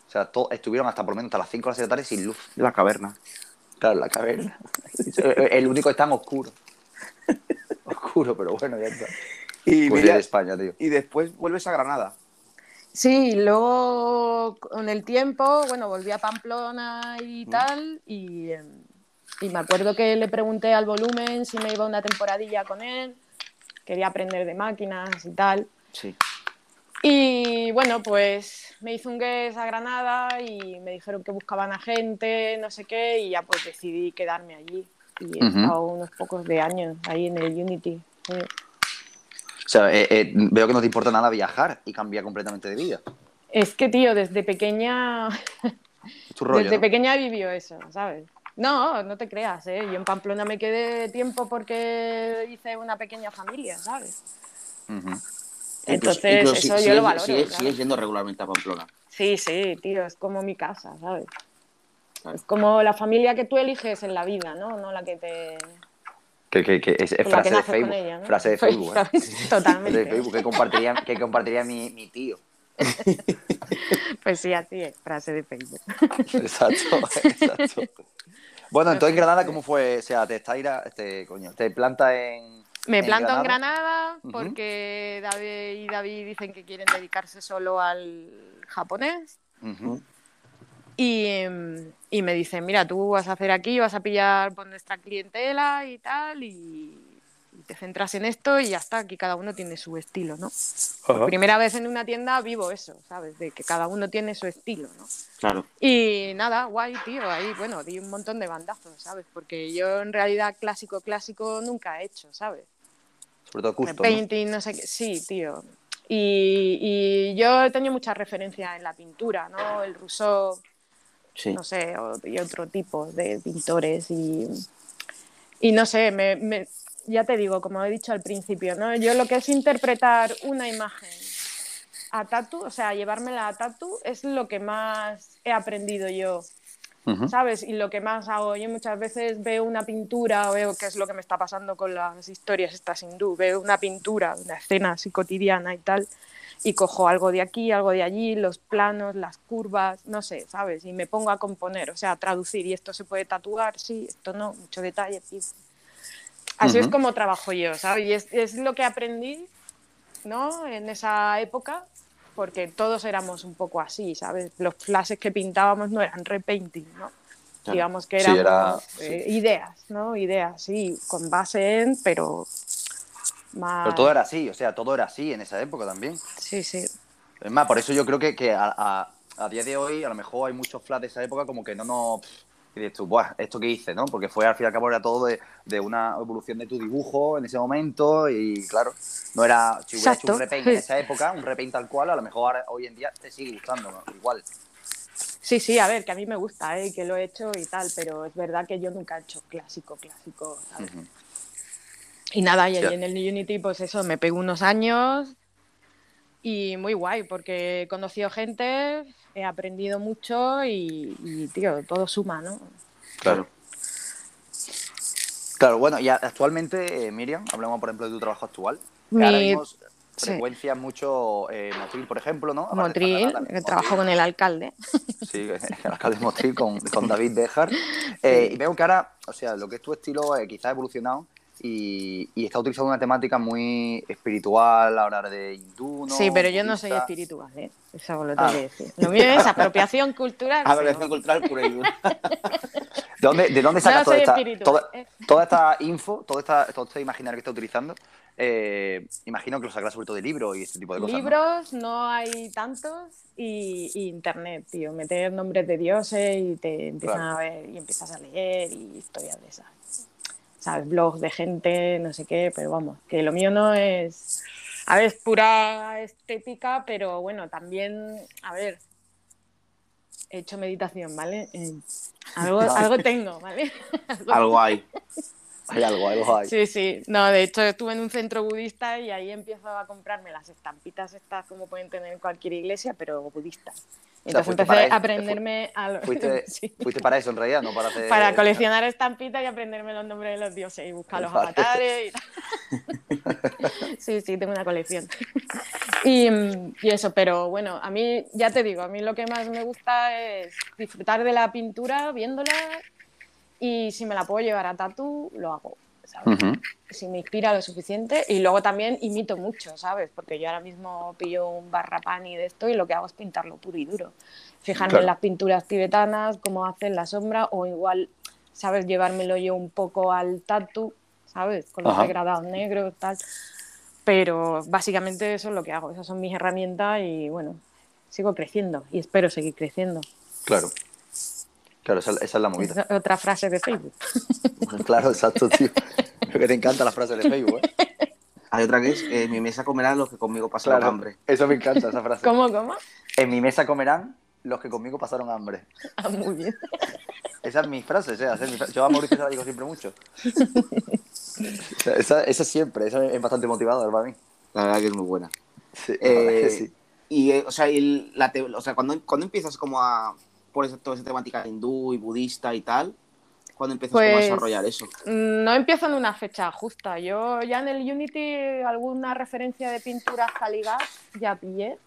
S1: O sea, estuvieron hasta por lo menos hasta las 5 o las 6 de la tarde sin luz.
S2: La caverna.
S1: Claro, la caverna. [LAUGHS] El único está en oscuro. Oscuro, pero bueno, ya está.
S2: Y pues España, tío. Y después vuelves a Granada.
S3: Sí, luego con el tiempo, bueno, volví a Pamplona y mm. tal, y, y, me acuerdo que le pregunté al volumen si me iba una temporadilla con él, quería aprender de máquinas y tal.
S2: Sí.
S3: Y bueno, pues me hizo un guest a Granada y me dijeron que buscaban a gente, no sé qué, y ya pues decidí quedarme allí. Y he estado unos pocos de años ahí en el Unity.
S1: O sea, eh, eh, veo que no te importa nada viajar y cambiar completamente de vida.
S3: Es que, tío, desde pequeña. desde pequeña vivió eso, ¿sabes? No, no te creas, ¿eh? Yo en Pamplona me quedé tiempo porque hice una pequeña familia, ¿sabes? Entonces, eso yo lo valoro.
S2: Sigues yendo regularmente a Pamplona.
S3: Sí, sí, tío, es como mi casa, ¿sabes? Es como la familia que tú eliges en la vida, ¿no? No la que te
S1: que, que, que es, frase, de Facebook, frase de Facebook. ¿eh?
S3: Totalmente.
S1: De Facebook que compartiría, que compartiría mi, mi tío.
S3: pues sí, así es, frase de Facebook.
S1: Exacto, exacto. Bueno, entonces en Granada, ¿cómo fue? O sea, te está este, coño, te planta en.
S3: Me planto en Granada porque David y David dicen que quieren dedicarse solo al japonés. Y, me dicen, mira, tú vas a hacer aquí, vas a pillar por nuestra clientela y tal, y, te centras en esto y ya está, aquí cada uno tiene su estilo, ¿no? Por primera vez en una tienda vivo eso, ¿sabes? De que cada uno tiene su estilo, ¿no?
S2: Claro.
S3: Y nada, guay, tío, ahí, bueno, di un montón de bandazos, ¿sabes? Porque yo en realidad clásico, clásico nunca he hecho, ¿sabes?
S1: Sobre todo custom.
S3: Painting, ¿no? sé qué. Sí, tío. Y, y, yo he tenido mucha referencia en la pintura, ¿no? El Rousseau, no sé, y otro tipo de pintores y, y no sé, me, ya te digo, como he dicho al principio, ¿no? yo lo que es interpretar una imagen a tatu, o sea, llevármela a tatu es lo que más he aprendido yo. ¿Sabes? Y lo que más hago, yo muchas veces veo una pintura, o veo qué es lo que me está pasando con las historias estas hindú, veo una pintura, una escena así cotidiana y tal, y cojo algo de aquí, algo de allí, los planos, las curvas, no sé, ¿sabes? Y me pongo a componer, o sea, a traducir. Y esto se puede tatuar, sí, esto no, mucho detalle. Así es como trabajo yo, ¿sabes? Y es, es, lo que aprendí, ¿no? En esa época, porque todos éramos un poco así, ¿sabes? Los flashes que pintábamos no eran repainting, ¿no? Digamos que eran
S1: era,
S3: eh, ideas, ¿no? Ideas, sí, con base en, pero más...
S1: Pero todo era así, o sea, todo era así en esa época también.
S3: Sí, sí.
S1: Es más, por eso yo creo que, que a, a, a, día de hoy a lo mejor hay muchos flash de esa época como que no nos... Y dices tú, Buah, ¿esto que hice? ¿no? Porque fue al fin y al cabo era todo de, de, una evolución de tu dibujo en ese momento y claro, no era, si hubiera hecho un repaint en esa [LAUGHS] época, un repaint tal cual, a lo mejor ahora, hoy en día te sigue gustando, ¿no? igual.
S3: Sí, sí, a ver, que a mí me gusta, ¿eh? que lo he hecho y tal, pero es verdad que yo nunca he hecho clásico, clásico, ¿sabes? Uh -huh. Y nada, y en el Unity, pues eso, me pego unos años y muy guay, porque he conocido gente, he aprendido mucho y, y tío, todo suma, ¿no?
S1: Claro. Claro, bueno, y actualmente, eh, Miriam, hablamos por ejemplo de tu trabajo actual.
S3: Mi...
S1: Ahora mismo frecuencias sí. mucho eh, Motril, por ejemplo, ¿no?
S3: Motril, que trabajo con el alcalde.
S1: Sí, el alcalde de Motril con, con David Bejar. Eh, sí. Y veo que ahora, o sea, lo que es tu estilo eh, quizás ha evolucionado y, y, está utilizando una temática muy espiritual, a hablar de hindú, ¿no?
S3: Sí, pero yo no soy espiritual, ¿eh? Eso lo tengo ah. que decir. Lo mío es apropiación [LAUGHS] cultural.
S2: Apropiación cultural pura y dura. [LAUGHS]
S1: ¿De dónde, ¿De dónde sacas no toda, esta, toda, toda, esta info, toda esta, todo este imaginario que está utilizando? Eh, imagino que lo sacarás sobre todo de libros y ese tipo de cosas.
S3: Libros
S1: ¿no?
S3: no hay tantos y, y, internet, tío. Meter nombres de dioses y te empiezan claro. a ver y empiezas a leer y historias de esas. ¿Sabes? Blogs de gente, no sé qué, pero vamos, que lo mío no es. A ver, es pura estética, pero bueno, también, a ver, he hecho meditación, ¿vale? Eh, algo, [LAUGHS] algo tengo, ¿vale? [LAUGHS]
S2: algo, algo hay.
S1: Hay algo, algo hay.
S3: Sí, sí. No, de hecho estuve en un centro budista y ahí empiezo a comprarme las estampitas estas como pueden tener en cualquier iglesia, pero budistas. Entonces o sea, empecé a aprenderme a los... [LAUGHS]
S1: Fuiste, [LAUGHS] sí. fuiste, para eso en realidad, no para hacer...
S3: Para coleccionar estampitas y aprenderme los nombres de los dioses y buscar los avatares. Y... [LAUGHS] sí, sí, tengo una colección. y, y, eso, pero bueno, a mí, ya te digo, a mí lo que más me gusta es disfrutar de la pintura viéndola y si me la puedo llevar a tatu, lo hago. ¿Sabes? Uh -huh. Si me inspira lo suficiente. Y luego también imito mucho, ¿sabes? Porque yo ahora mismo pillo un barrapani de esto y lo que hago es pintarlo puro y duro. Fijarme claro. en las pinturas tibetanas, cómo hacen la sombra, o igual, ¿sabes? Llevármelo yo un poco al tatu, ¿sabes? Con los degradados negros, tal. Pero básicamente eso es lo que hago. Esas son mis herramientas y bueno, sigo creciendo y espero seguir creciendo.
S1: Claro. Claro, esa, esa, es la movida.
S3: Otra frase de Facebook. [LAUGHS]
S1: claro, exacto, tío. que te encanta la frase de Facebook, ¿eh?
S2: Hay otra que es, en mi mesa comerán los que conmigo pasaron
S1: claro,
S2: hambre.
S1: Eso me encanta, esa frase.
S3: ¿Cómo, cómo?
S1: En mi mesa comerán los que conmigo pasaron hambre.
S3: Ah, muy bien.
S1: Esa es mi frase, ¿eh? Esa es mi frase. Yo a Mauricio se la digo siempre mucho. [LAUGHS] esa, esa, siempre, esa es bastante motivadora para mí.
S2: La verdad que es muy buena.
S1: Sí, eh, sí.
S2: Y, o sea, el, la te, o sea cuando, cuando empiezas como a por esa, toda esa temática hindú y budista y tal? ¿Cuándo empiezas pues, a desarrollar eso?
S3: No empiezo en una fecha justa. Yo ya en el Unity alguna referencia de pintura Caligat ya pillé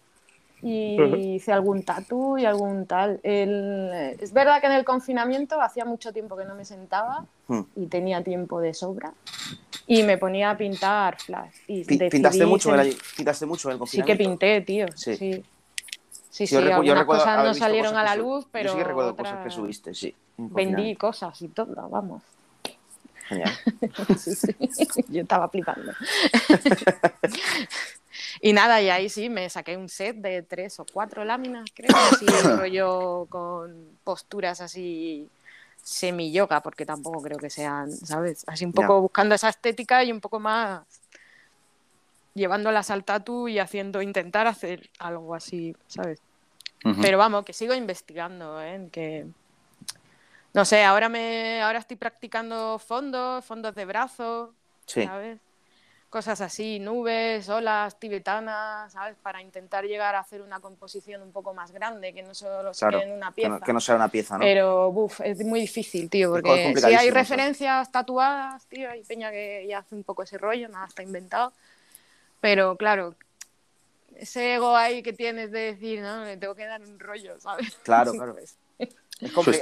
S3: y hice algún tatu y algún tal. El, es verdad que en el confinamiento hacía mucho tiempo que no me sentaba -huh. y tenía tiempo de sobra y me ponía a pintar flash. Y
S2: ¿Pintaste, mucho en el, ¿Pintaste mucho en el confinamiento?
S3: Sí que pinté, tío. sí. sí. Sí, sí, yo cosas no salieron cosas a la luz, pero.
S2: Yo sí que recuerdo cosas que subiste, sí.
S3: Vendí cosas y todo, vamos.
S2: Genial. [LAUGHS]
S3: sí, sí. [LAUGHS] Yo estaba flipando. [LAUGHS] y nada, y ahí sí, me saqué un set de tres o cuatro láminas, creo, así [COUGHS] rollo con posturas así semi-yoga, porque tampoco creo que sean, ¿sabes? Así un poco buscando esa estética y un poco más llevándolas al tatu y haciendo, intentar hacer algo así, ¿sabes? Uh -huh. Pero vamos, que sigo investigando, ¿eh? Que, no sé, ahora me, ahora estoy practicando fondos, fondos de brazo, sí. ¿sabes? Cosas así, nubes, olas tibetanas, ¿sabes? Para intentar llegar a hacer una composición un poco más grande, que no solo se
S2: claro,
S3: en una pieza.
S2: Que no, que no, sea una pieza, ¿no?
S3: Pero, buf, es muy difícil, tío, porque si hay referencias tatuadas, tío, hay peña que ya hace un poco ese rollo, nada está inventado pero claro, ese ego ahí que tienes de decir, no, le tengo que dar un rollo, ¿sabes?
S2: Claro, [LAUGHS] claro. Es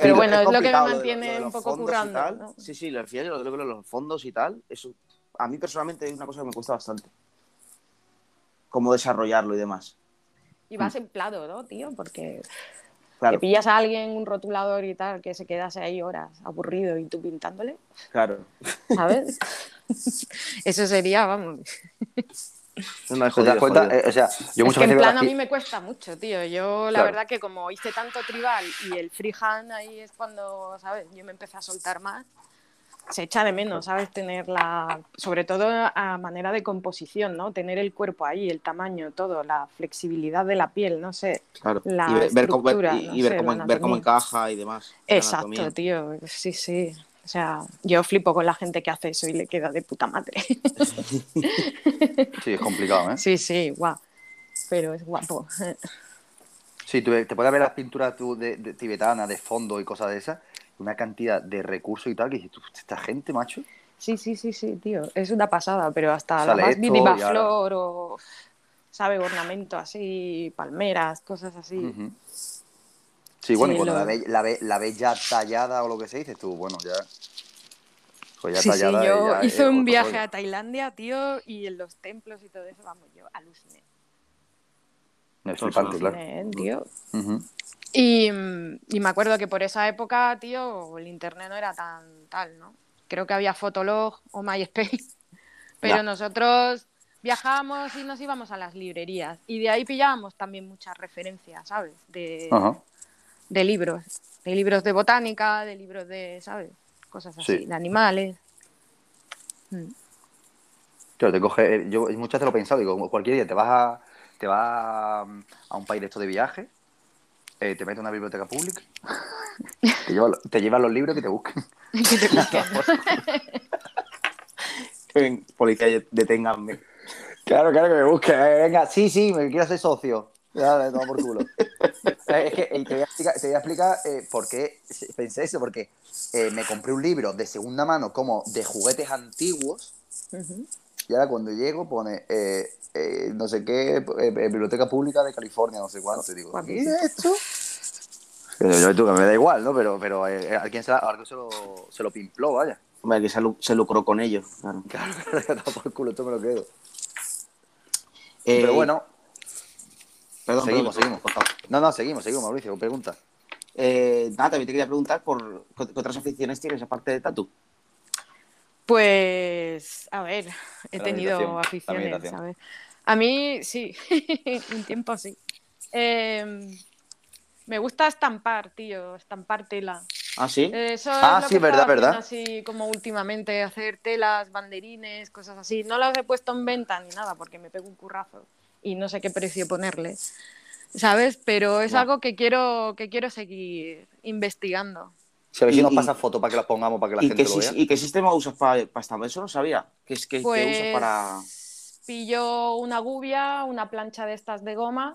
S3: Pero bueno, es lo que me
S2: de-
S3: mantiene
S2: de
S3: un poco currando,
S2: tal.
S3: ¿no?
S2: Sí, sí, lo refiero, lo creo que los fondos y tal, eso a mí personalmente es una cosa que me cuesta bastante. Cómo desarrollarlo y demás.
S3: Y vas emplado, ¿no, tío? Porque
S2: Claro,
S3: te pillas a alguien, un rotulador y tal, que se quedase ahí horas aburrido y tú pintándole,
S2: claro.
S3: ¿sabes? [LAUGHS] Eso sería, vamos. [LAUGHS]
S2: No, [LAUGHS] es
S1: ¿Te das cuenta? Eh, o sea, yo
S3: es
S1: muchas
S3: que en plan a mí me cuesta mucho, tío. Yo, la
S1: Claro.
S3: verdad que como hice tanto tribal y el freehand ahí es cuando, ¿sabes? Yo me empecé a soltar más. Se echa de menos, ¿sabes? Tener la... Sobre todo a manera de composición, ¿no? Tener el cuerpo ahí, el tamaño, todo, la flexibilidad de la piel, no sé.
S2: Claro.
S3: la
S2: y ver, ver y,
S3: no
S2: y ver,
S3: sé,
S2: cómo, ver cómo encaja y demás.
S3: Exacto, tío. Sí, sí. O sea, yo flipo con la gente que hace eso y le queda de puta madre.
S1: Sí, es complicado, ¿eh?
S3: sí, sí, guau. Pero es guapo.
S1: Sí, tú te puedes ver las pinturas tú de, de tibetanas, de fondo y cosas de esas, una cantidad de recursos y tal, que dices, tú, esta gente, macho.
S3: Sí, sí, sí, sí, tío. Es una pasada, pero hasta
S1: Sale
S3: la más mínima
S1: ahora-
S3: flor o, ¿sabe? Ornamento así, palmeras, cosas así.
S1: Ujú. Sí, bueno,
S3: Sí,
S1: y cuando
S3: lo-
S1: la, ves, la, ves, la ves ya tallada o lo que se dice, tú, bueno, ya. Pues ya
S3: Sí, sí,
S1: tallada.
S3: yo
S1: ya es
S3: hice un
S1: otro
S3: viaje
S1: rollo.
S3: a Tailandia, tío, y en los templos y todo eso, vamos, yo aluciné.
S1: Es flipante, claro.
S3: ¿eh, tío.
S1: Ujú.
S3: Y, mm, y me acuerdo que por esa época, tío, el internet no era tan tal, ¿no? Creo que había Fotolog o MySpace, [LAUGHS] pero
S2: Ya.
S3: nosotros viajábamos y nos íbamos a las librerías y de ahí pillábamos también muchas referencias, ¿sabes? De,
S1: Ajá.
S3: De libros, de libros de botánica, de libros de, ¿sabes? Cosas así,
S1: Sí.
S3: de animales. Mm.
S1: Claro, te coge, eh, yo muchas veces lo he pensado, digo, cualquier día te vas a, te vas a, a un país de esto de viaje, eh, te metes a una biblioteca pública, te llevan los libros que te busquen.
S3: Que [LAUGHS] te busquen. [LAUGHS]
S2: Ven, Policía, deténganme.
S1: Claro, claro que me busquen. eh, venga, sí, sí, me quiero hacer socio. Dale, toma por culo. [LAUGHS] Es que eh, te voy a explicar, te voy a explicar eh, por qué pensé eso, porque eh, me compré un libro de segunda mano como de juguetes antiguos
S3: Ujú.
S1: y ahora cuando llego pone eh, eh, no sé qué, Biblioteca Pública de California, no sé cuánto. Y digo, ¿qué es esto? Yo, tú, que me da igual, ¿no? Pero, pero eh, alguien se, la- alguien se, lo, se lo pimpló, vaya.
S2: Hombre, que se, lu- se lucró con ello. Claro. [LAUGHS]
S1: Claro, [LAUGHS] por culo, esto me lo quedo.
S2: Eh,
S1: Pero bueno,
S2: perdón,
S1: seguimos,
S2: perdón,
S1: seguimos. por favor. No, no, seguimos, seguimos, Mauricio, pregunta.
S2: Eh, nada, también te quería preguntar por qué otras aficiones tienes aparte de tatu.
S3: Pues, a ver, he
S4: La
S3: tenido aficiones. ¿sabes? A mí, sí, [LAUGHS] un tiempo sí. Eh, me gusta estampar, tío, estampar tela.
S2: ¿Ah, sí?
S3: Eso
S1: Ah,
S3: es lo
S1: sí,
S3: que
S1: verdad, verdad.
S3: así como últimamente, hacer telas, banderines, cosas así. No las he puesto en venta ni nada porque me pego un currazo y no sé qué precio ponerle, ¿sabes? Pero es algo que quiero, que quiero seguir investigando.
S1: Si a ver si nos
S2: y-
S1: pasa fotos para que las pongamos, para que la
S2: ¿Y
S1: gente
S2: qué,
S1: lo vea.
S2: ¿Y qué sistema usas para estampar? Eso no sabía. ¿Qué, es, qué, qué
S3: Pues
S2: usas para...?
S3: pillo una gubia, una plancha de estas de goma,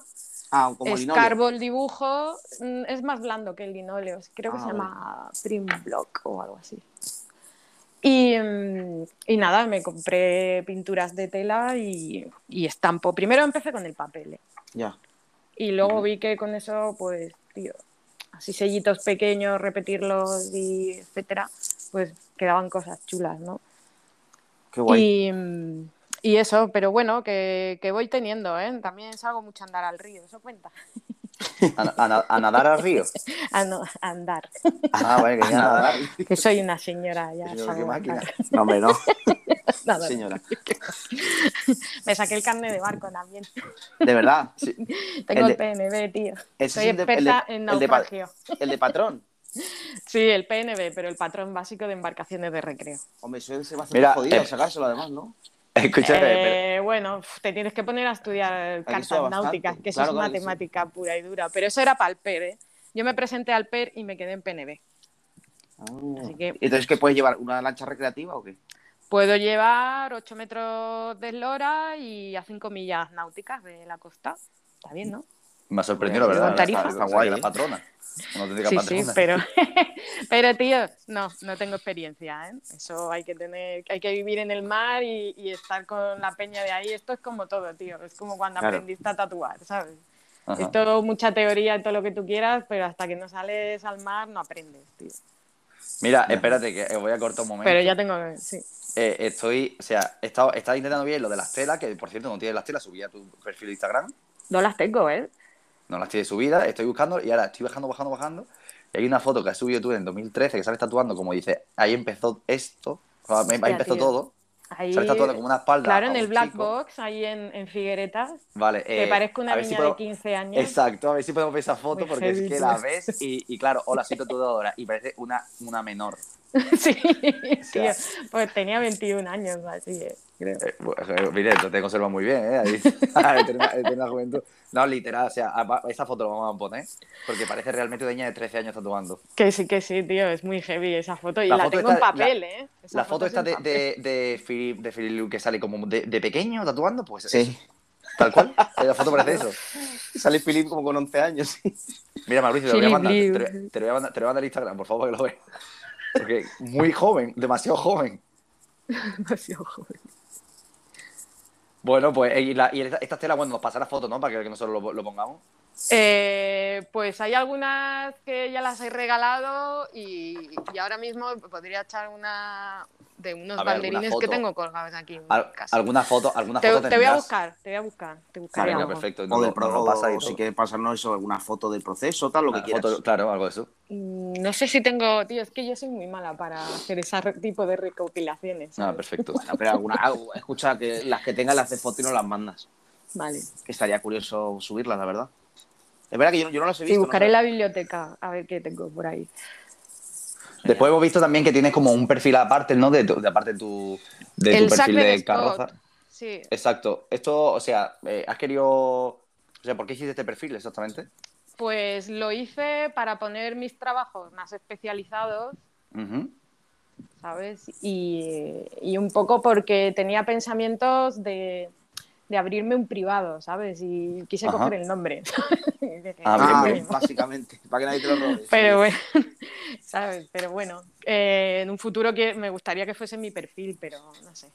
S2: Ah, como
S3: escarbo el dibujo, mm, es más blando que el linóleo, creo que
S2: Ah,
S3: se
S2: vale.
S3: llama Print Block o algo así. Y, mm, y nada, me compré pinturas de tela y, y estampo. Primero empecé con el papel ¿eh?
S2: Ya.
S3: y luego vi que con eso, pues, tío, así sellitos pequeños, repetirlos y etcétera, pues quedaban cosas chulas, ¿no?
S2: Qué guay.
S3: Y, mm, y eso, pero bueno, que, que voy teniendo, ¿eh? También salgo mucho a andar al río, eso cuenta. [LAUGHS]
S1: A, a na- a nadar al río. [LAUGHS]
S3: A, no- a andar,
S1: Ah, vale, que ya [LAUGHS] nadar.
S3: que soy una señora ya.
S1: Señor,
S3: salgo
S1: qué máquina.
S2: No, hombre, no, [LAUGHS]
S3: Nada,
S2: señora.
S3: Me saqué el carnet de barco también.
S2: De verdad.
S3: Tengo
S2: El
S3: PNB, tío.
S2: Ese
S3: Soy
S2: es el de-
S3: experta
S2: el de-
S3: en
S2: el de pa-
S3: naufragio.
S2: El de patrón.
S3: Sí, el PNB, pero el patrón básico de embarcaciones de recreo.
S2: Hombre, eso se va a hacer
S1: Mira,
S2: jodido
S1: eh,
S2: sacárselo además, ¿no? [LAUGHS]
S1: Escúchame,
S3: Eh, bueno, te tienes que poner a estudiar cartas náuticas, que eso
S2: Claro,
S3: es
S2: claro sí.
S3: matemática pura y dura. Pero eso era para el PER, ¿eh? Yo me presenté al PER y me quedé en PNB. Así que-
S2: Entonces, ¿qué puedes llevar? ¿Una lancha recreativa o qué?
S3: Puedo llevar 8 metros de eslora y a 5 millas náuticas de la costa. Está bien, ¿no?
S1: Me ha sorprendido, la verdad.
S3: tarifa.
S1: Está,
S2: Está
S1: guay, la patrona.
S3: Sí,
S1: patrona.
S3: sí, pero, [LAUGHS] [LAUGHS] pero tío, no, no tengo experiencia, ¿eh? Eso hay que tener, hay que vivir en el mar y, y estar con la peña de ahí. Esto es como todo, tío. Es como cuando
S2: Claro.
S3: aprendiste a tatuar, ¿sabes?
S1: Ajá.
S3: Es todo mucha teoría y todo lo que tú quieras, pero hasta que no sales al mar no aprendes, tío.
S1: Mira, espérate, que voy a cortar un momento.
S3: Pero ya tengo, sí.
S1: Eh, estoy, o sea, he estado, he estado intentando ver lo de las telas, que por cierto no tienes las telas, subí a tu perfil de Instagram.
S3: No las tengo, ¿eh?
S1: No las tiene subidas, estoy buscando y ahora estoy bajando, bajando, bajando. Y hay una foto que has subido tú en 2013 que sales tatuando, como dice, ahí empezó esto, o ahí
S3: Hostia,
S1: empezó
S3: tío.
S1: todo.
S3: Ahí,
S1: Sales tatuando como una espalda.
S3: claro, en el
S1: un
S3: Black
S1: chico.
S3: Box, ahí en, en Figueretas,
S1: Vale,
S3: que
S1: eh,
S3: parezco una
S1: si
S3: niña
S1: puedo-
S3: de 15 años.
S1: Exacto, a ver si podemos ver esa foto
S3: Muy
S1: porque
S3: heavy,
S1: es que la ves y, y claro, hola, soy tatuadora y parece una, una menor. [LAUGHS]
S3: sí,
S1: sea-
S3: tío. Pues tenía 21 años, así que
S1: Eh, eh, mire, esto te conserva muy bien, ¿eh? Ahí, [LAUGHS] ahí tiene la- tiene la juventud. No, literal, o sea, esa foto la vamos a poner porque parece realmente una niña de 13 años tatuando.
S3: Que sí, que sí, tío, es muy heavy esa foto. Y
S1: La
S3: la,
S1: foto
S3: tengo
S1: está-
S3: en papel, ¿eh? Esa
S1: La foto
S3: es
S1: esta
S3: en
S1: de, de, de, Philip, de Philip que sale como de, de pequeño tatuando, pues
S2: Sí.
S1: eso, tal cual. Eh, La foto parece eso. [LAUGHS]
S2: Sale Philip como con 11 años. sí.
S1: Mira, Mauricio, te lo voy a mandar. Te, lo- te lo voy a mandar, te lo voy a mandar en Instagram, por favor, para que lo veas. Porque muy joven, demasiado joven. [LAUGHS]
S3: Demasiado joven.
S1: Bueno, pues, y, la, y esta- telas, bueno, nos pasará fotos, ¿no? Para que nosotros lo pongamos.
S3: Eh, pues hay algunas que ya las he regalado y, y ahora mismo podría echar una de unos
S1: ver,
S3: banderines que tengo colgados aquí en
S1: Al-
S3: casa.
S1: alguna foto, alguna
S3: Te,
S1: foto
S3: te voy a buscar, te voy a buscar, te buscaré
S1: perfecto.
S2: O pro,
S1: nos lo pasa
S2: o si quieres pasarnos eso, alguna foto del proceso, tal, lo que
S1: Una
S2: quieras.
S1: foto- claro, algo de eso.
S3: Mm, No sé si tengo, tío, es que yo soy muy mala para hacer ese tipo de recopilaciones.
S1: Ah,
S3: ¿sabes?
S1: perfecto. [LAUGHS]
S2: Bueno, pero alguna, algo- escucha, que las que tengas las de foto y no las mandas.
S3: Vale.
S2: Que estaría curioso subirlas, la verdad. Es verdad que yo, yo no las he
S3: Sí,
S2: visto.
S3: buscaré
S2: no sé.
S3: la biblioteca a ver qué tengo por ahí.
S1: Después hemos visto también que tienes como un perfil aparte, ¿no? De, tu- de aparte tu, de tu perfil de carroza.
S3: Sí,
S1: Exacto. Esto, o sea, eh, has querido. O sea, ¿por qué hiciste este perfil exactamente?
S3: pues lo hice para poner mis trabajos más especializados. ¿sabes? Y, y un poco porque tenía pensamientos de, de abrirme un privado, ¿sabes? Y quise
S1: Ajá.
S3: coger el nombre. [LAUGHS]
S1: Ah,
S2: Ah,
S1: bien,
S2: básicamente, para que nadie te lo robe.
S3: Pero
S2: sí.
S3: bueno, [LAUGHS] ¿sabes? Pero bueno, eh, en un futuro que me gustaría que fuese mi perfil, pero no sé.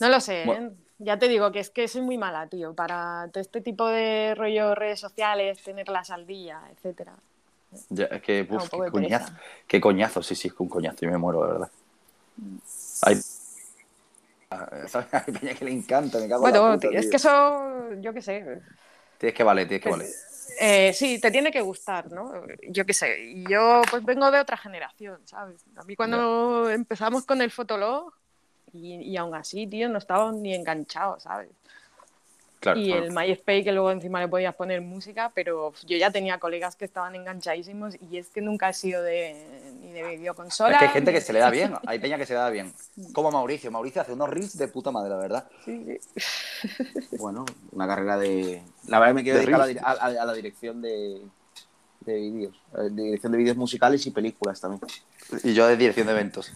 S3: No lo sé, ¿eh?
S1: Bueno.
S3: Ya te digo que es que soy muy mala, tío, para todo este tipo de rollo redes sociales, tenerlas al día, etcétera.
S1: Ya, es que, uf, qué coñazo. Qué coñazo, sí, sí, es que un coñazo. Yo me muero, de verdad. Hay. Ah. [LAUGHS] Hay peña que le encanta, me cago en la
S3: Bueno,
S1: puta,
S3: es
S1: tío.
S3: que eso, yo qué sé,
S1: Tienes que valer, tienes que valer.
S3: Eh, sí, te tiene que gustar, ¿no? Yo qué sé, yo pues vengo de otra generación, ¿sabes? A mí cuando empezamos con el Fotolog, y, y aún así, tío, no estábamos ni enganchados, ¿sabes?
S1: Claro,
S3: y
S1: claro.
S3: el MySpace que luego encima le podías poner música, pero yo ya tenía colegas que estaban enganchadísimos y es que nunca he sido de, ni de videoconsola.
S1: Es que hay gente
S3: ni-
S1: que se le da [LAUGHS] bien, hay peña que se le da bien. Como Mauricio. Mauricio hace unos reels de puta madre, la verdad.
S3: Sí, sí.
S2: Bueno, una carrera de. La verdad me quiero
S1: De
S2: dedicar la, a la dirección de, de vídeos. la Dirección de vídeos musicales y películas también.
S1: Y yo de dirección de eventos.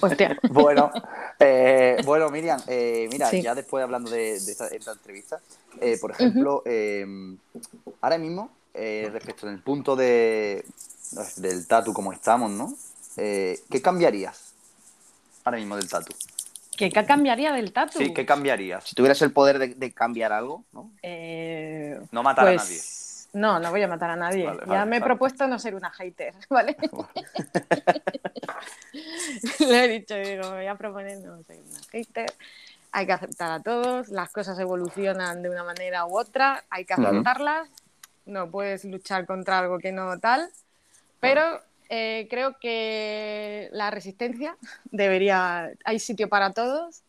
S3: Hostia. [LAUGHS]
S1: Bueno, eh, bueno, Miriam, eh, mira,
S3: Sí.
S1: ya después hablando de, de esta, esta entrevista, eh, por ejemplo, eh, ahora mismo, eh, respecto del punto de, del tatu como estamos, ¿no? Eh, ¿Qué cambiarías ahora mismo del tatu?
S3: ¿Qué, qué cambiaría del tatu?
S1: Sí, ¿qué cambiarías?
S2: Si tuvieras el poder de, de cambiar algo, ¿no?
S3: Eh,
S1: No matar a
S3: pues,
S1: nadie.
S3: No, no voy a matar a nadie.
S1: Vale,
S3: ya me he
S1: vale.
S3: propuesto no ser una hater, [LAUGHS] ¿vale? [LAUGHS] Lo [LAUGHS] he dicho, digo, me voy a proponer no ser una hater. Hay que aceptar a todos, las cosas evolucionan de una manera u otra, hay que aceptarlas, no puedes luchar contra algo que no tal, pero eh, creo que la resistencia debería, hay sitio para todos,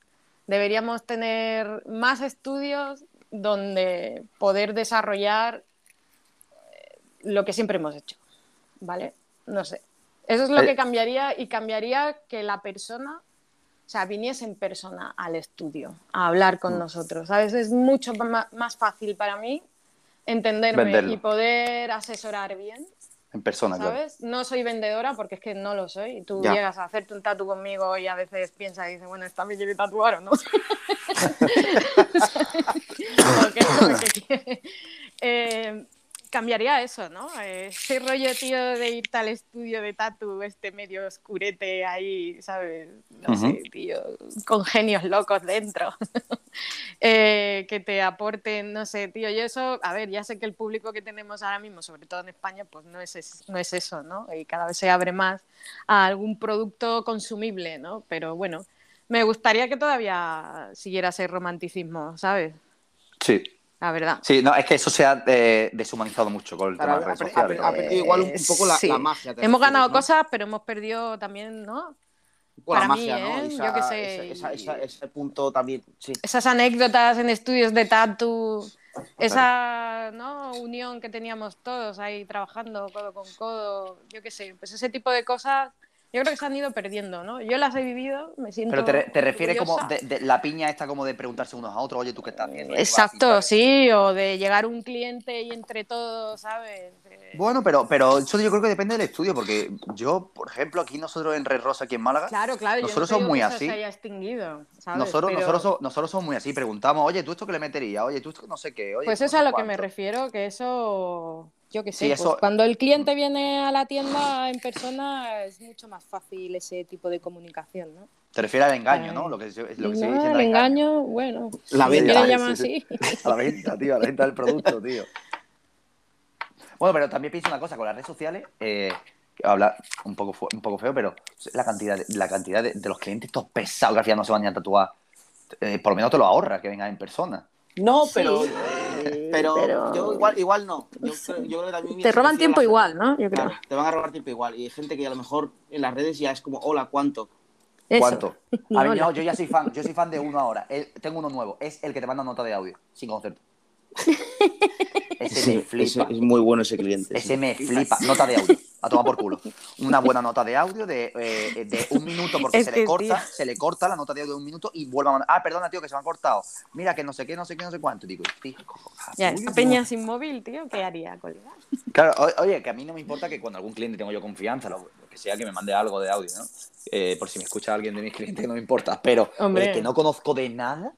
S3: deberíamos tener más estudios donde poder desarrollar lo que siempre hemos hecho, ¿vale? No sé. Eso es lo
S1: Eh.
S3: que cambiaría y cambiaría que la persona, o sea, viniese en persona al estudio a hablar con
S1: Mm.
S3: nosotros, ¿sabes? Es mucho más fácil para mí entenderme
S1: Venderlo.
S3: y poder asesorar bien,
S1: En persona, claro.
S3: ¿sabes? No soy vendedora porque es que no lo soy. Tú
S2: Ya.
S3: llegas a hacerte un tatu conmigo y a veces piensas y dices, bueno, esta me quiere tatuar o no. [LAUGHS] [LAUGHS] Porque es lo que quiere. [LAUGHS] eh, cambiaría eso, ¿no? Eh, ese rollo, tío, de irte al estudio de tatu, este medio oscurete ahí, ¿sabes? No sé, tío, con genios locos dentro. [LAUGHS] Eh, que te aporten, no sé, tío, yo eso, a ver, ya sé que el público que tenemos ahora mismo, sobre todo en España, pues no es, no es eso, ¿no? Y cada vez se abre más a algún producto consumible, ¿no? Pero bueno, me gustaría que todavía siguiera ese romanticismo, ¿sabes?
S1: Sí,
S3: la verdad.
S1: Sí, no, es que eso se ha eh, deshumanizado mucho con el tema de redes sociales.
S2: Ha, perdido igual un, poco la, la magia.
S3: Hemos ganado cosas, pero hemos perdido también, ¿no?
S2: Para la magia, mí, ¿no? ¿eh? Esa, Yo qué sé. Esa, esa, ese punto también, sí.
S3: Esas anécdotas en estudios de tatu, esa ¿no? unión que teníamos todos ahí trabajando codo con codo, yo qué sé, pues ese tipo de cosas yo creo que se han ido perdiendo, ¿no? Yo las he vivido, me siento.
S1: Pero te, te refieres como de, la piña esta como de preguntarse unos a otros, oye, ¿tú qué estás haciendo?
S3: Exacto, sí, o de llegar un cliente y entre todos, ¿sabes?
S1: Bueno, pero, pero eso yo creo que depende del estudio, porque yo, por ejemplo, aquí nosotros en Red Rosa, aquí en Málaga,
S3: claro, claro,
S1: nosotros somos muy así.
S3: Se haya extinguido, ¿sabes?
S1: Nosotros, nosotros, nosotros somos muy así, preguntamos, oye, ¿tú esto qué le meterías? Oye, ¿tú esto no sé qué? Oye,
S3: pues eso es a lo que me refiero, que eso yo qué sé, pues cuando el cliente viene a la tienda en persona es mucho más fácil ese tipo de comunicación, ¿no?
S1: Te refieres al engaño, ¿no? Lo que, lo que se dice
S3: el engaño, bueno,
S2: la venta,
S3: así. [LAUGHS]
S1: A la venta, tío, a la venta del producto, tío. Bueno, pero también pienso una cosa, con las redes sociales, eh, habla un poco, un poco feo, pero la cantidad, de, la cantidad de, los clientes estos pesados que al final no se van ni a tatuar, eh, por lo menos te lo ahorra que vengan en persona.
S2: No, pero, pero, yo igual, igual no. Yo,
S3: te roban tiempo igual, ¿no? Yo creo.
S2: te van a robar tiempo igual. Y hay gente que a lo mejor en las redes ya es como, hola, ¿cuánto?
S1: ¿Cuánto? [LAUGHS] A mí, no, yo ya soy fan, yo soy fan de uno ahora. tengo uno nuevo, es el que te manda nota de audio, sin conocerte. [LAUGHS] Ese me flipa.
S2: es muy bueno ese cliente.
S1: Ese me flipa. Nota de audio. A tomar por culo. Una buena nota de audio de, eh, de un minuto porque se le corta, se le corta la nota de audio de un minuto y vuelve a mandar. Ah, perdona, tío, que se me han cortado. Mira, que no sé qué, no sé qué, no sé cuánto. Digo, tío,
S3: ya, Peña sin móvil, tío, ¿qué haría, colega?
S1: Claro, oye, que a mí no me importa que cuando algún cliente tengo yo confianza, lo, que sea, que me mande algo de audio, ¿no? Eh, por si me escucha alguien de mis clientes, no me importa. Pero el que no conozco de nada.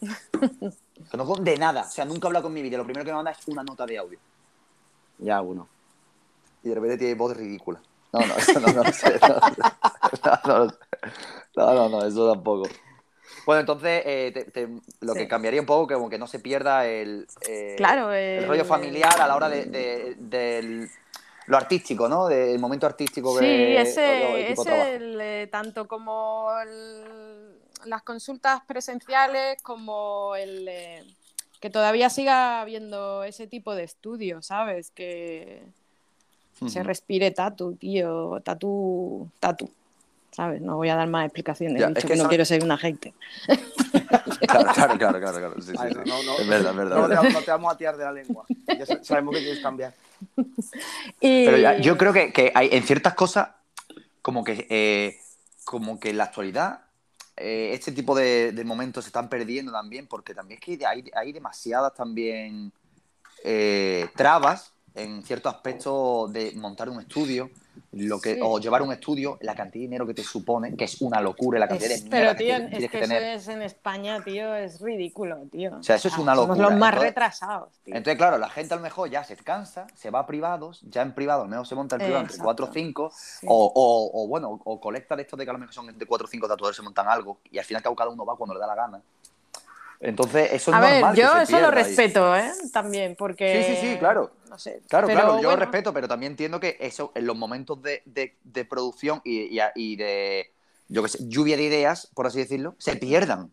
S1: [LAUGHS] No de nada. O sea, nunca he hablado con mi vídeo. Lo primero que me manda es una nota de audio.
S2: Ya, uno.
S1: Y de repente tiene voz ridícula. No, no, [LAUGHS] eso no, no, no sé. No, no, no, eso tampoco. Bueno, entonces eh, lo que cambiaría un poco, que como que no se pierda el, eh,
S3: claro,
S1: el, rollo familiar a la hora de, de, lo artístico, ¿no? Del momento artístico
S3: que Sí, ese, ese el, tanto como el las consultas presenciales como el eh, que todavía siga habiendo ese tipo de estudios, ¿sabes? Que se respire tatu, tío, tatu, tatu. ¿Sabes? No voy a dar más explicaciones. He dicho que, no quiero ser una gente. [LAUGHS]
S1: claro, claro, claro, claro. Sí, sí,
S2: no, no,
S1: es verdad, es verdad.
S2: No, te, vamos a tirar de la lengua. Ya sabemos que quieres cambiar. [LAUGHS]
S1: Pero yo creo que, que, hay en ciertas cosas, como que, eh, como que en la actualidad eh, este tipo de, momentos se están perdiendo también, porque también es que hay, hay demasiadas también eh, trabas en ciertos aspectos de montar un estudio lo que, o llevar un estudio, la cantidad de dinero que te supone, que es una locura, la cantidad de
S3: Pero, tío, que es que, eso es en España, tío, es ridículo, tío.
S1: O sea, eso es una locura.
S3: Somos los más retrasados, tío.
S1: Entonces, claro, la gente a lo mejor ya se cansa, se va a privados, ya en privado, al menos se monta el privado entre 4 o 5, o, o, bueno, o colecta de estos de que a lo mejor son entre 4 o 5 tatuadores se montan algo, y al final cada uno va cuando le da la gana. Entonces, eso es
S3: a
S1: normal.
S3: ver, yo eso lo respeto, ¿eh? También, porque.
S1: Sí, sí, sí, claro.
S3: No sé.
S1: Claro, claro, yo lo respeto, pero también entiendo que eso, en los momentos de, de, producción y, y, de, yo qué sé, lluvia de ideas, por así decirlo, se pierdan.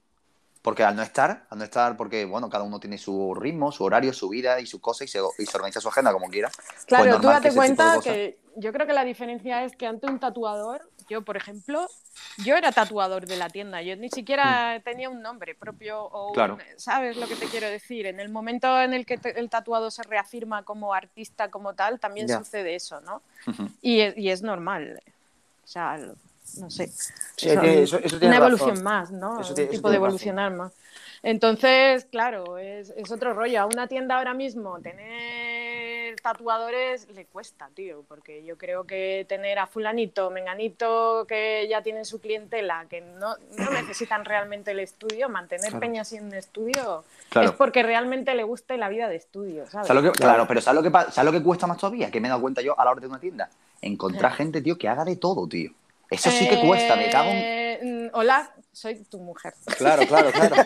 S1: Porque al no estar, al no estar, porque bueno, cada uno tiene su ritmo, su horario, su vida y su cosa y se, y se organiza su agenda como quiera.
S3: Claro, pues tú date cuenta que yo creo que la diferencia es que ante un tatuador yo, por ejemplo, yo era tatuador de la tienda, yo ni siquiera mm. tenía un nombre propio o ¿sabes lo que te quiero decir? En el momento en el que el tatuado se reafirma como artista como tal, también sucede eso, ¿no? y, es, normal. O sea, no sé. una evolución más, ¿no? un tipo de evolucionar más. Entonces, claro, es, es, otro rollo. A una tienda ahora mismo tener tatuadores le cuesta, tío, porque yo creo que tener a fulanito, menganito, que ya tienen su clientela, que no, no necesitan realmente el estudio, mantener
S1: Claro.
S3: peña sin estudio,
S1: Claro.
S3: es porque realmente le guste la vida de estudio, ¿sabes?
S1: ¿Sabes lo que- claro, pero ¿sabes lo, que, ¿sabes lo que cuesta más todavía? Que me he dado cuenta yo a la hora de una tienda. Encontrar gente, tío, que haga de todo, tío. Eso sí que cuesta, me cago en...
S3: Eh, mm, Hola, soy tu mujer.
S1: Claro, claro, claro. [LAUGHS]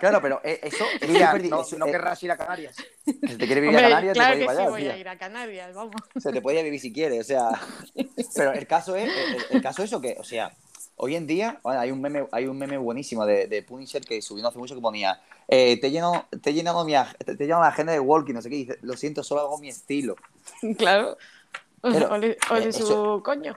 S1: Claro, pero eh, eso es
S5: Mira, no,
S1: eh,
S5: querrás ir a Canarias.
S1: que si te quieres vivir
S3: Hombre,
S1: a Canarias,
S3: claro
S1: te
S3: que
S1: puedes
S3: sí
S1: ir para
S3: voy
S1: allá,
S3: a
S1: tía.
S3: ir a Canarias, vamos.
S1: Se te puede vivir si quieres, o sea. [LAUGHS] Pero el caso es, el, el caso es eso que, o sea, hoy en día bueno, hay un meme, hay un meme buenísimo de, de Punisher que subió hace mucho que ponía eh, te lleno, te he llenado mi te, te he llenado la agenda de walking, no sé qué, y dice, lo siento, solo hago mi estilo.
S3: Claro.
S1: Pero,
S3: ole ole
S1: eh,
S3: su
S1: eso-
S3: coño.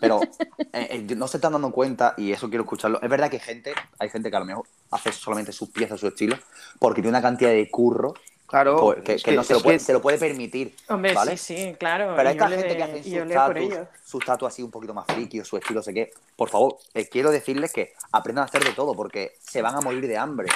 S1: Pero [LAUGHS] eh, eh, no se están dando cuenta, y eso quiero escucharlo. Es verdad que hay gente, hay gente que a lo mejor hace solamente sus piezas, su estilo, porque tiene una cantidad de curro
S5: Claro.
S1: pues, que, no se lo, puede,
S5: que-
S1: se lo puede permitir.
S3: Hombre,
S1: ¿vale?
S3: sí, sí, claro.
S1: Pero esta gente
S3: le-
S1: que hacen
S3: y
S1: sus sus tatus así un poquito más friki o su estilo, no sé qué, por favor, eh, quiero decirles que aprendan a hacer de todo porque se van a morir de hambre.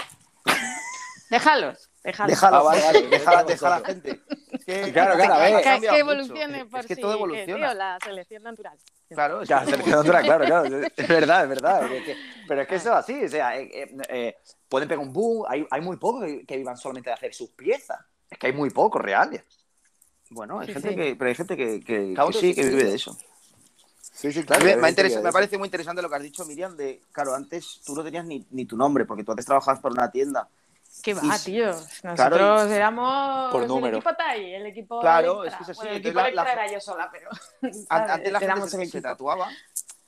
S1: [LAUGHS]
S3: Déjalos,
S5: Déjalo,
S1: Ah, vale,
S5: deja, a la gente. [LAUGHS] Que-
S1: Claro, claro, a ver.
S3: que, que
S5: mucho.
S3: evolucione por
S5: Es que
S3: sí,
S5: todo
S3: que,
S5: evoluciona.
S3: tío, la selección natural.
S5: Claro, es
S1: Claro,
S5: que-
S1: selección natural, claro, claro. Es verdad, es verdad. es que- pero es que eso es así. O sea, eh, eh, eh, pueden pegar un boom. Hay, hay muy pocos que, que vivan solamente de hacer sus piezas. Es que hay muy pocos reales.
S5: Bueno, hay
S3: Sí,
S5: gente
S3: sí.
S5: que, pero hay gente que, que- sí, que vive de eso.
S1: Sí, sí,
S5: mí me, me ha interesa- me parece muy interesante lo que has dicho, Miriam, de, claro, antes tú no tenías ni, ni tu nombre, porque tú antes trabajabas para una tienda.
S3: ¿Qué va,
S5: sí.
S3: tío? Nosotros
S5: Claro,
S3: éramos
S1: por
S3: el equipo TAI, el equipo
S5: Claro, es que es así,
S3: Bueno, el equipo
S5: la- la-
S3: era yo sola, pero. [LAUGHS]
S5: Antes la gente se, se tatuaba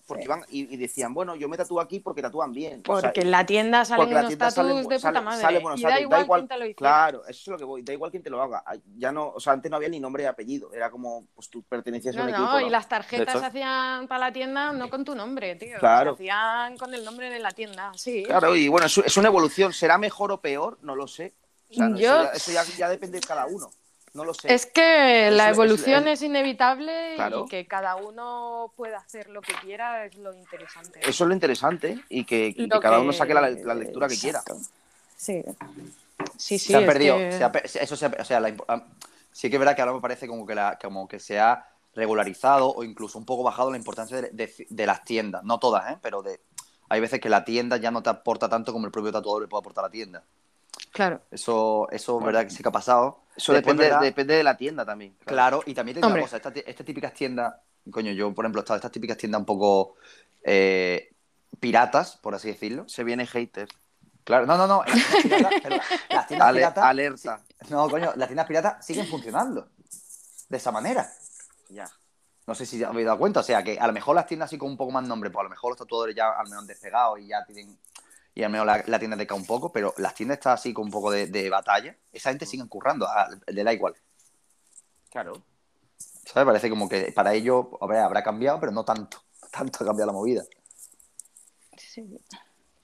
S5: porque
S3: Sí.
S5: iban y, y decían, bueno, yo me tatúo aquí porque tatúan bien. O sea,
S3: Porque en la tienda salen unos
S5: tienda
S3: tatus
S5: sale-
S3: de puta madre.
S5: sale buenos
S3: y da
S5: da
S3: igual,
S5: igual-
S3: quién te lo hiciera.
S5: Claro, eso es lo que voy. Da igual quién te lo haga. Ya no, o sea, antes no había ni nombre y apellido. Era como, pues tú pertenecías a un
S3: no,
S5: equipo.
S3: y
S5: ¿no?
S3: las tarjetas
S1: De
S3: se hacían para la tienda no con tu nombre, tío.
S5: Claro.
S3: Se hacían con el nombre de la tienda, sí.
S5: Claro, y bueno, es, es una evolución. ¿Será mejor o peor? No lo sé. O sea, no-
S3: Yo-
S5: eso, ya, eso ya- ya depende de cada uno. No lo sé.
S3: Es que
S5: Es-
S3: la evolución
S5: es-
S3: es, inevitable
S5: Claro.
S3: y que cada uno pueda hacer lo que quiera es lo interesante.
S5: Eso es lo interesante y que, y que
S3: Lo
S5: cada uno saque la, la lectura que quiera.
S3: Sí. Sí, sí.
S1: se ha perdido.
S3: que-
S1: se ha pe- eso se ha- o sea, la sí que es verdad que ahora me parece como que, la, como que se ha regularizado o incluso un poco bajado la importancia de, de- de las tiendas. No todas, ¿eh? Pero de, hay veces que la tienda ya no te aporta tanto como el propio tatuador le puede aportar a la tienda.
S3: Claro.
S1: Eso, eso es verdad que sí que ha pasado.
S5: Eso depende,
S1: ¿verdad?
S5: depende de la tienda también.
S1: Claro, y también te digo una cosa, estas, estas típicas tiendas, coño, yo por ejemplo he estado en estas típicas tiendas un poco eh, piratas, por así decirlo.
S5: Se viene hater.
S1: Claro, no, no, no, las tiendas piratas, pero las tiendas
S5: Ale-
S1: piratas,
S5: alerta.
S1: no, coño, las tiendas piratas siguen funcionando de esa manera.
S5: Ya.
S1: No sé si habéis dado cuenta, o sea, que a lo mejor las tiendas así con un poco más nombre, pues a lo mejor los tatuadores ya al menos han despegado y ya tienen, y al menos la, la tienda deca un poco, pero las tiendas están así con un poco de, de batalla, esa gente sigue currando, a- le da igual.
S5: Claro.
S1: ¿Sabes? Parece como que para ellos ver, habrá cambiado, pero no tanto. [LAUGHS] Tanto ha cambiado la movida.
S3: Sí.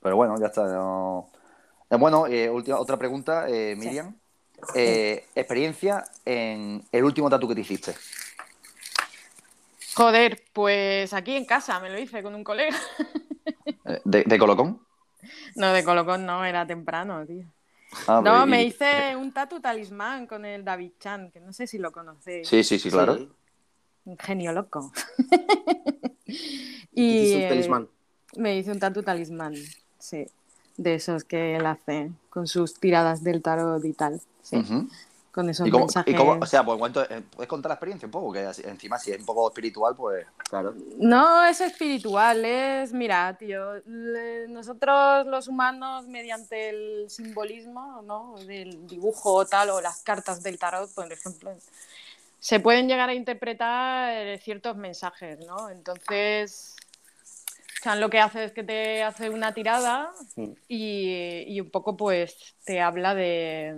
S1: Pero bueno, ya está. no- Eh, Bueno, eh, última, otra pregunta, eh, Miriam. Eh, experiencia en el último tatu que te hiciste.
S3: Joder, pues aquí en casa me lo hice con un colega.
S1: ¿De, de Colocón?
S3: No, de Colocón no, era temprano, tío.
S1: Ah,
S3: No, me hice un tatu talismán con el David Chan, que no sé si lo conocéis.
S1: Sí, sí, sí, claro.
S5: Sí.
S3: Un genio loco. [LAUGHS] Y
S5: un
S3: eh,
S5: talismán.
S3: me hice un tatu talismán, sí. De esos que él hace con sus tiradas del tarot y tal. Sí. Con esos
S1: ¿Y cómo,
S3: mensajes.
S1: y cómo- o sea, pues eh, ¿puedes contar la experiencia un poco? Que encima si es un poco espiritual, pues...
S5: Claro.
S3: No es espiritual, es, mira, tío, le- nosotros los humanos mediante el simbolismo, ¿no? Del dibujo o tal, o las cartas del tarot, por ejemplo, se pueden llegar a interpretar eh, ciertos mensajes, ¿no? Entonces, Chan lo que hace es que te hace una tirada
S5: Mm.
S3: y, y un poco pues te habla de,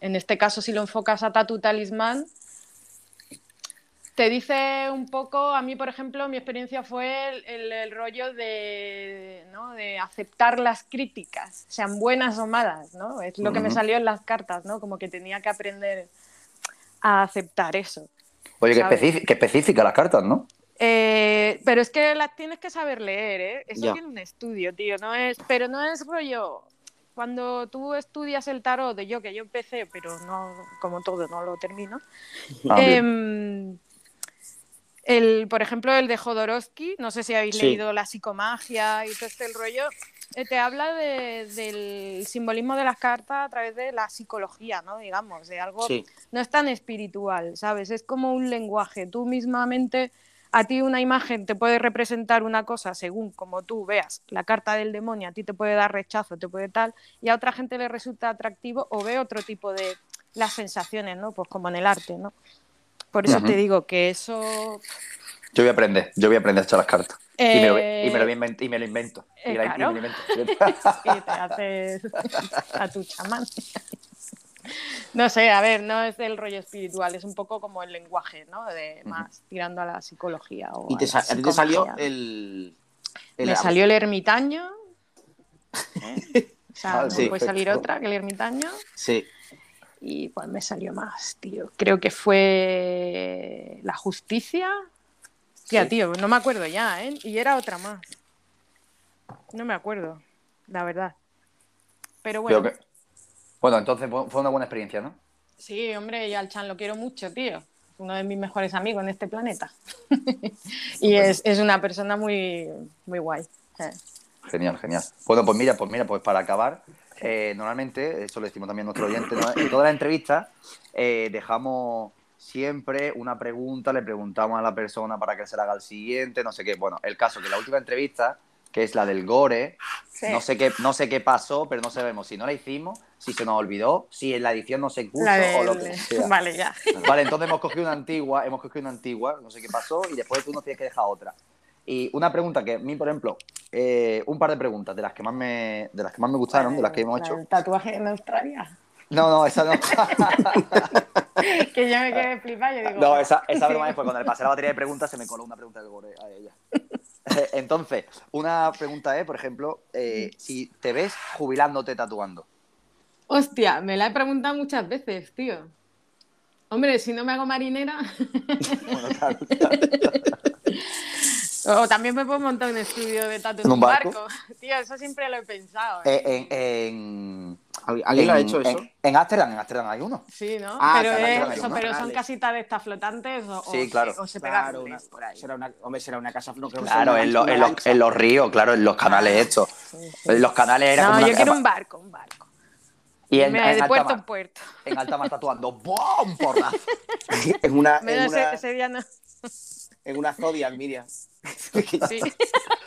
S3: en este caso si lo enfocas a Tatu Talismán, te dice un poco, a mí por ejemplo, mi experiencia fue el, el- el rollo de, ¿no? de aceptar las críticas, sean buenas o malas, ¿no? Es lo que me salió en las cartas, ¿no? Como que tenía que aprender a aceptar eso.
S1: Oye, qué,
S3: ¿Sabes?
S1: específica, las cartas, ¿no?
S3: Eh, pero es que las tienes que saber leer, ¿eh? Eso
S5: Ya.
S3: tiene un estudio, tío. No es, pero no es rollo. Cuando tú estudias el tarot, de yo que yo empecé, pero no, como todo, no lo termino.
S1: Ah,
S3: em, el, por ejemplo, el de Jodorowsky, no sé si habéis
S5: Sí.
S3: leído La psicomagia y todo este rollo, eh, te habla de- del simbolismo de las cartas a través de la psicología, ¿no? Digamos, de algo
S5: Sí.
S3: no es tan espiritual, ¿sabes? Es como un lenguaje. Tú mismamente, a ti una imagen te puede representar una cosa según como tú veas la carta del demonio, a ti te puede dar rechazo, te puede tal, y a otra gente le resulta atractivo o ve otro tipo de las sensaciones, ¿no? Pues como en el arte, ¿no? Por eso te digo que eso...
S1: Yo voy a aprender, yo voy a aprender a echar las cartas. Y, me lo,
S3: eh,
S1: y me lo invento. Y me lo invento.
S3: eh,
S1: y, la- y me lo invento. [LAUGHS]
S3: y te haces a tu chamán. [LAUGHS] No sé, a ver, no es del rollo espiritual, es un poco como el lenguaje, ¿no? De más tirando a la psicología. O
S5: Y te
S3: a,
S5: ti te salió el. el-
S3: Me salió el ermitaño. ¿eh? [LAUGHS] O sea,
S1: Ah,
S5: sí,
S3: puede salir
S1: perfecto.
S3: otra que el ermitaño.
S5: Sí.
S3: Y pues me salió más, tío. Creo que fue la justicia. Tía,
S5: Sí.
S3: tío, no me acuerdo ya, ¿eh? Y era otra más. No me acuerdo, la verdad. Pero bueno,
S1: que- Bueno, entonces fue una buena experiencia, ¿no?
S3: sí, hombre, y al Chan lo quiero mucho, tío. Uno de mis mejores amigos en este planeta. [LAUGHS] y es, es una persona muy, muy guay.
S1: Genial, genial. Bueno, pues mira, pues mira, pues para acabar, eh, normalmente, eso lo decimos también a nuestro oyente, ¿no? en toda la entrevista eh, dejamos siempre una pregunta, le preguntamos a la persona para que se la haga al siguiente, no sé qué. Bueno, el caso que la última entrevista, que es la del Gore,
S3: Sí.
S1: no sé qué, no sé qué pasó, pero no sabemos si no la hicimos, si se nos olvidó, si en la edición no se puso o lo que sea.
S3: Vale, ya.
S1: Vale, entonces hemos cogido una antigua, hemos cogido una antigua, no sé qué pasó, y después tú nos tienes que dejar otra. Y una pregunta que a mí, por ejemplo, eh, un par de preguntas de las que más me, de las que más me gustaron, de las que hemos hecho.
S3: del tatuaje en Australia.
S1: No, no, esa no. [LAUGHS]
S3: que yo me quedé flipada. Yo digo,
S1: No, esa, esa [LAUGHS] broma es porque cuando le pasé la batería de preguntas se me coló una pregunta de Gore a ella. [LAUGHS] Entonces, una pregunta es, por ejemplo, eh, si te ves jubilándote tatuando.
S3: Hostia, me la he preguntado muchas veces, tío. Hombre, si no me hago marinera. [LAUGHS]
S1: Bueno, claro. [LAUGHS]
S3: o también me puedo montar un estudio de tatu en,
S1: ¿En un barco?
S3: barco. Tío, eso siempre lo he pensado. ¿eh?
S1: Eh, en, en,
S5: ¿Alguien lo ha
S1: en-
S5: hecho eso?
S1: En, en Ámsterdam, en Ámsterdam hay uno.
S3: Sí, ¿no?
S5: Ah,
S3: pero, es- eso- pero son casitas de estas flotantes o,
S1: Sí,
S3: se-
S1: claro.
S3: o se pegan
S5: Claro, una,
S3: por ahí.
S5: será una, hombre, será una casa no creo que
S1: Claro, en,
S5: una
S1: en los, en los ríos, claro, en los canales estos.
S3: Sí, sí.
S1: En los canales era
S3: No,
S1: como
S3: yo
S1: una
S3: quiero un barco, un barco.
S1: Y en,
S3: Me-
S1: en
S3: de puerto
S1: mar,
S3: en puerto.
S1: en alta mar tatuando. [LAUGHS] ¡Bum! Porrazo. [LAUGHS] [LAUGHS]
S5: en una,
S3: Menos
S5: en
S3: ese,
S5: una,
S3: ese día no.
S5: en una Zodiac, Miriam. [LAUGHS]
S3: Sí.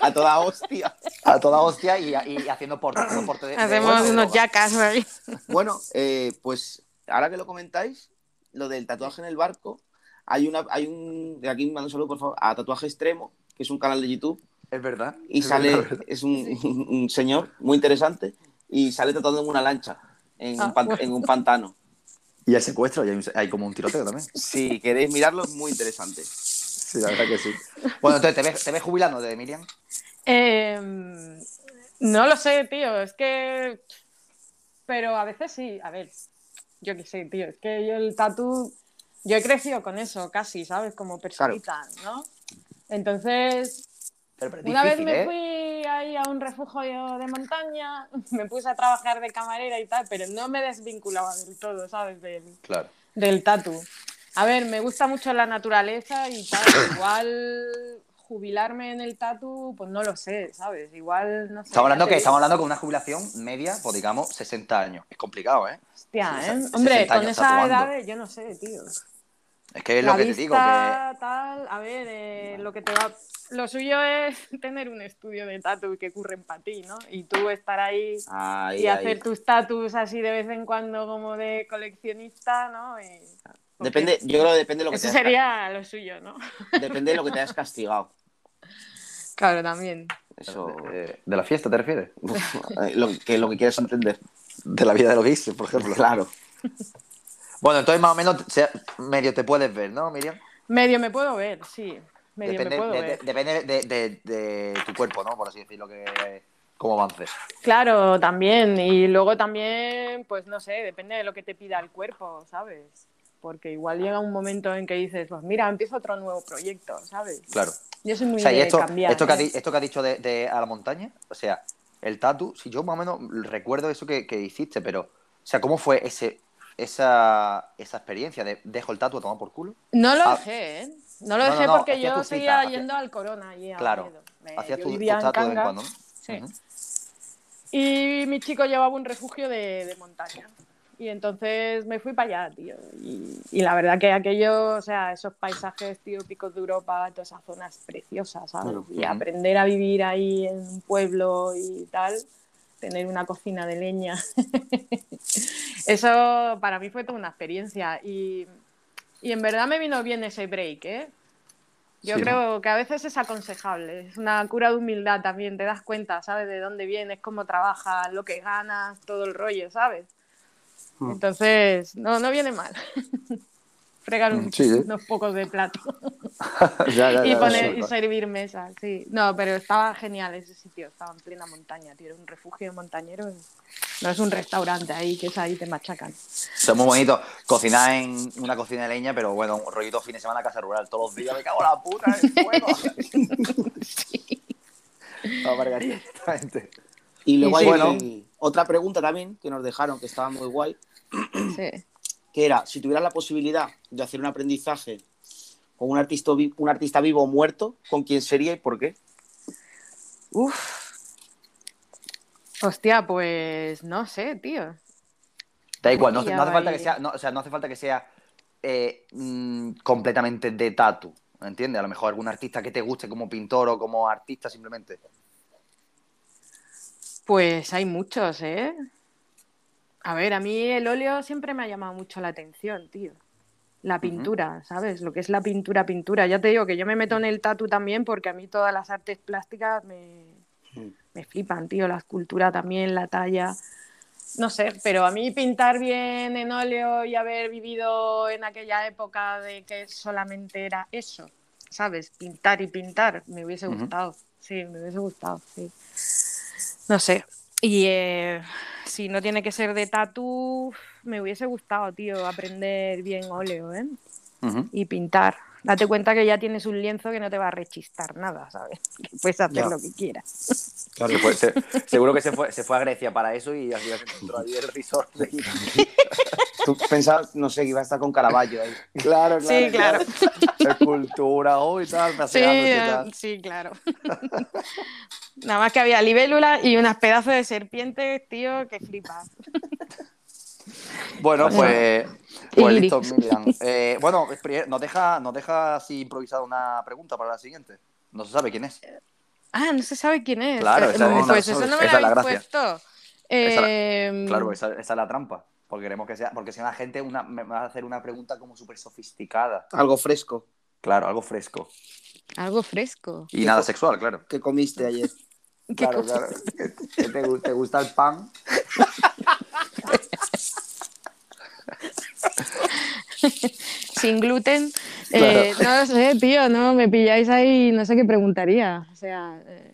S5: A toda hostia.
S1: A toda hostia y, y haciendo porte, haciendo porte de, de-
S3: Hacemos
S1: de
S3: unos
S1: droga.
S3: yacas.
S5: Bueno, eh, pues ahora que lo comentáis, lo del tatuaje en el barco, hay una, hay un, de aquí mando un saludo por favor, a Tatuaje Extremo, que es un canal de YouTube,
S1: Es verdad.
S5: y
S1: es
S5: sale,
S1: verdad, es verdad.
S5: es un, un señor muy interesante, y sale tatuando en una lancha, en,
S3: Ah,
S5: un, pan-
S3: bueno.
S5: en un pantano.
S1: Y el secuestro, y hay, hay como un tiroteo también.
S5: Si queréis mirarlo, es muy interesante.
S1: Sí, la verdad que sí. Bueno, entonces, ¿te ves, te ves jubilando de Miriam?
S3: Eh, no lo sé, tío. Es que. Pero a veces sí. A ver, yo qué sé, tío. Es que yo el tatu. Yo he crecido con eso casi, ¿sabes? Como personita, ¿no? Entonces,
S1: Pero,
S3: una vez me
S1: ¿eh?
S3: fui ahí a un refugio de montaña, [LAUGHS] me puse a trabajar de camarera y tal, pero no me desvinculaba del todo, ¿sabes? Del,
S1: Claro.
S3: del tatu. A ver, me gusta mucho la naturaleza y tal. Igual jubilarme en el tatu, pues no lo sé, ¿sabes? Igual, no sé.
S1: Estamos hablando que estamos hablando con una jubilación media, pues digamos, 60 años. Es complicado, ¿eh?
S3: Hostia, ¿eh?
S1: se-
S3: Hombre,
S1: 60
S3: con esas
S1: tatuando.
S3: edades, yo no sé, tío.
S1: Es que es
S3: la
S1: lo que
S3: vista,
S1: te digo, que
S3: tal, a ver, eh, lo que te va... Lo suyo es [LAUGHS] tener un estudio de tatu que curren para ti, ¿no? Y tú estar ahí
S5: Ahí,
S3: y
S5: ahí.
S3: hacer tus tatus así de vez en cuando como de coleccionista, ¿no? Y-
S5: Depende, yo creo que depende de lo que
S3: Eso
S5: te hayas,
S3: sería lo suyo, ¿no? [LAUGHS]
S5: depende de lo que te hayas castigado.
S3: Claro, también.
S5: Eso,
S1: eh, ¿De la fiesta te refieres? [LAUGHS]
S5: lo que, lo que quieres entender.
S1: De la vida de los guises, por ejemplo.
S5: Claro.
S1: Bueno, entonces más o menos medio te puedes ver, ¿no, Miriam?
S3: Medio me puedo ver, sí. Medio
S1: Depende,
S3: me puedo
S1: de,
S3: ver.
S1: de- depende de, de- de tu cuerpo, ¿no? Por así decirlo, que cómo avances.
S3: Claro, también. Y luego también, pues no sé, depende de lo que te pida el cuerpo, ¿sabes? Porque igual llega un momento en que dices, pues mira, empiezo otro nuevo proyecto, ¿sabes?
S1: Claro.
S3: Yo soy muy
S1: O sea, y
S3: de
S1: esto,
S3: cambiar.
S1: esto, que ha,
S3: ¿eh?
S1: di- esto que ha dicho de, de a la montaña, o sea, el tatu, si yo más o menos recuerdo eso que, que hiciste, pero, o sea, ¿cómo fue ese, esa, esa experiencia de dejo el tatu a tomar por culo?
S3: No lo
S1: Ah.
S3: dejé, ¿eh? No lo
S1: No,
S3: dejé
S1: no,
S3: porque
S1: hacías
S3: yo seguía
S1: cita,
S3: yendo al Corona allí a
S1: Claro.
S3: Me-
S1: Hacías
S3: yo
S1: tu, tatu de vez en
S3: Cangas,
S1: cuando,
S3: sí. Y mi chico llevaba un refugio de, de montaña. Y entonces me fui para allá, tío. Y, y la verdad que aquello, o sea, esos paisajes, tío, picos de Europa, todas esas zonas preciosas, ¿sabes?
S5: Bueno,
S3: y aprender a vivir ahí en un pueblo y tal, tener una cocina de leña. [LAUGHS] Eso para mí fue toda una experiencia. Y, y en verdad me vino bien ese break, ¿eh? Yo
S1: Sí, ¿no?
S3: creo que a veces es aconsejable, es una cura de humildad también, te das cuenta, ¿sabes? De dónde vienes, cómo trabajas, lo que ganas, todo el rollo, ¿sabes?
S5: Mm.
S3: Entonces, no, no viene mal. [LAUGHS] Fregar un-
S1: Mm, sí, sí.
S3: unos pocos de plato [LAUGHS]
S1: Ya, ya, [LAUGHS]
S3: y, poner,
S1: sí.
S3: y servir mesas, sí. No, pero estaba genial ese sitio, estaba en plena montaña, tío, era un refugio montañero. No es un restaurante ahí, que es ahí te machacan.
S1: Está muy bonito. Cocinar en una cocina de leña, pero bueno, un rollito fin de semana a casa rural todos los días. Me cago en la puta en el fuego. No, Margarita.
S5: Y luego
S3: sí,
S5: hay
S1: bueno.
S5: Otra pregunta también que nos dejaron, que estaba muy guay, [CLEARS THROAT]
S3: Sí.
S5: que era, si tuvieras la posibilidad de hacer un aprendizaje con un artista, vi- un artista vivo o muerto, ¿con quién sería y por qué?
S3: Uf. Hostia, pues no sé, tío.
S1: Da igual, no, hace- no falta que sea, no, o sea, no hace falta que sea eh, mm, completamente de tatu, ¿entiendes? A lo mejor algún artista que te guste como pintor o como artista simplemente.
S3: Pues hay muchos, ¿eh? A ver, a mí el óleo siempre me ha llamado mucho la atención, tío. La pintura, ¿sabes? Lo que es la pintura, pintura. Ya te digo que yo me meto en el tatu también porque a mí todas las artes plásticas me, me flipan, tío. La escultura también, la talla. No sé, pero a mí pintar bien en óleo y haber vivido en aquella época de que solamente era eso, ¿sabes? Pintar y pintar, me hubiese gustado. Sí, me hubiese gustado, sí. No sé. Y eh, si no tiene que ser de tatu, me hubiese gustado, tío, aprender bien óleo, ¿eh? Y pintar. Date cuenta que ya tienes un lienzo que no te va a rechistar nada, ¿sabes? Que [LAUGHS] puedes hacer
S5: Ya.
S3: lo que quieras.
S1: Se fue- [LAUGHS] se- seguro que se fue, se fue a Grecia para eso y final se encontró allí el resort.
S5: Tú pensabas, no sé, que iba a estar con Caravaggio ahí. [LAUGHS]
S1: Claro,
S3: Sí, claro.
S1: Escultura, oh, y tal,
S3: Sí,
S1: y tal.
S3: sí, claro. Nada más que había libélulas y unas pedazos de serpientes, tío, que flipas.
S1: Bueno, pues, [LAUGHS] pues listo. Miriam. [LAUGHS] Eh, bueno, nos deja, nos deja así improvisada una pregunta para la siguiente. No se sabe quién es.
S3: Ah, no se sabe quién es.
S1: Claro,
S3: Eh,
S1: esa-
S3: pues
S5: esa-
S3: eso no me
S1: esa la
S3: habéis
S1: gracia.
S3: puesto.
S1: Esa la-
S3: Eh,
S1: Claro, esa, esa es la trampa. Porque queremos que sea, porque si no la gente una, me va a hacer una pregunta como súper sofisticada.
S5: Algo fresco.
S1: Claro, algo fresco.
S3: Algo fresco.
S1: Y nada sexual, claro.
S5: ¿Qué comiste ayer? [LAUGHS]
S3: ¿Qué
S1: Claro,
S3: cosa?
S1: claro. ¿Qué te, te gusta el pan? [LAUGHS]
S3: Sin gluten. Eh, no lo sé, tío, no, me pilláis ahí, no sé qué preguntaría. O sea, eh,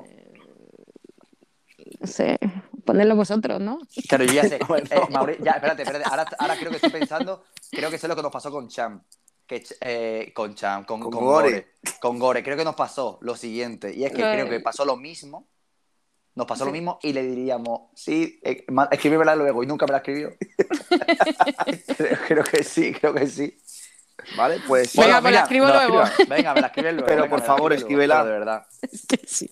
S3: no sé, ponedlo vosotros, ¿no?
S1: Claro, yo ya sé. [LAUGHS] Eh, Mauri- ya, espérate, espérate. Ahora, ahora creo que estoy pensando, creo que sé lo que nos pasó con Cham. Que, eh, con Cham, con,
S5: Con
S1: con
S5: Gore.
S1: Gore. Con Gore. Creo que nos pasó lo siguiente. Y es que
S3: Gore.
S1: creo que pasó lo mismo. Nos pasó lo
S3: Sí.
S1: mismo y le diríamos, sí, eh, escríbemela luego. Y nunca me la escribió. creo, [LAUGHS] creo que sí, creo que sí.
S5: ¿Vale? Pues
S3: Venga, pues la escribo
S1: me
S3: luego.
S1: escriba. Venga, me la escribes luego.
S5: Pero,
S1: venga,
S5: por
S1: me
S5: favor, escríbela.
S1: De verdad.
S3: Que sí.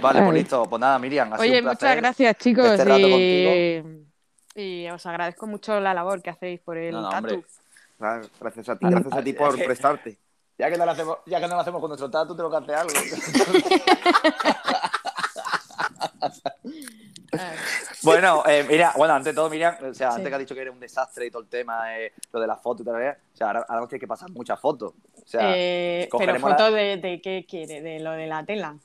S1: Vale, pues
S3: Ay.
S1: listo. Pues nada, Miriam. ha sido
S3: Oye,
S1: un
S3: muchas gracias, chicos.
S1: este rato
S3: y... y os agradezco mucho la labor que hacéis por el
S4: No, no,
S3: tatu.
S5: Claro, Gracias a ti, gracias a ti por [LAUGHS] prestarte.
S1: Ya que no lo hacemos, ya que no lo hacemos con nuestro tatu, tengo que hacer algo. [LAUGHS] [LAUGHS]
S3: Ay,
S1: bueno, eh, mira, bueno, ante todo, Miriam, o sea,
S3: Sí.
S1: antes que has dicho que eres un desastre y todo el tema, eh, lo de las fotos y tal, ¿eh? o sea, ahora, ahora nos tiene que pasar muchas fotos. O sea,
S3: eh, pero
S1: cogeremos
S3: foto
S1: la-
S3: de, de qué quiere, de lo de la tela.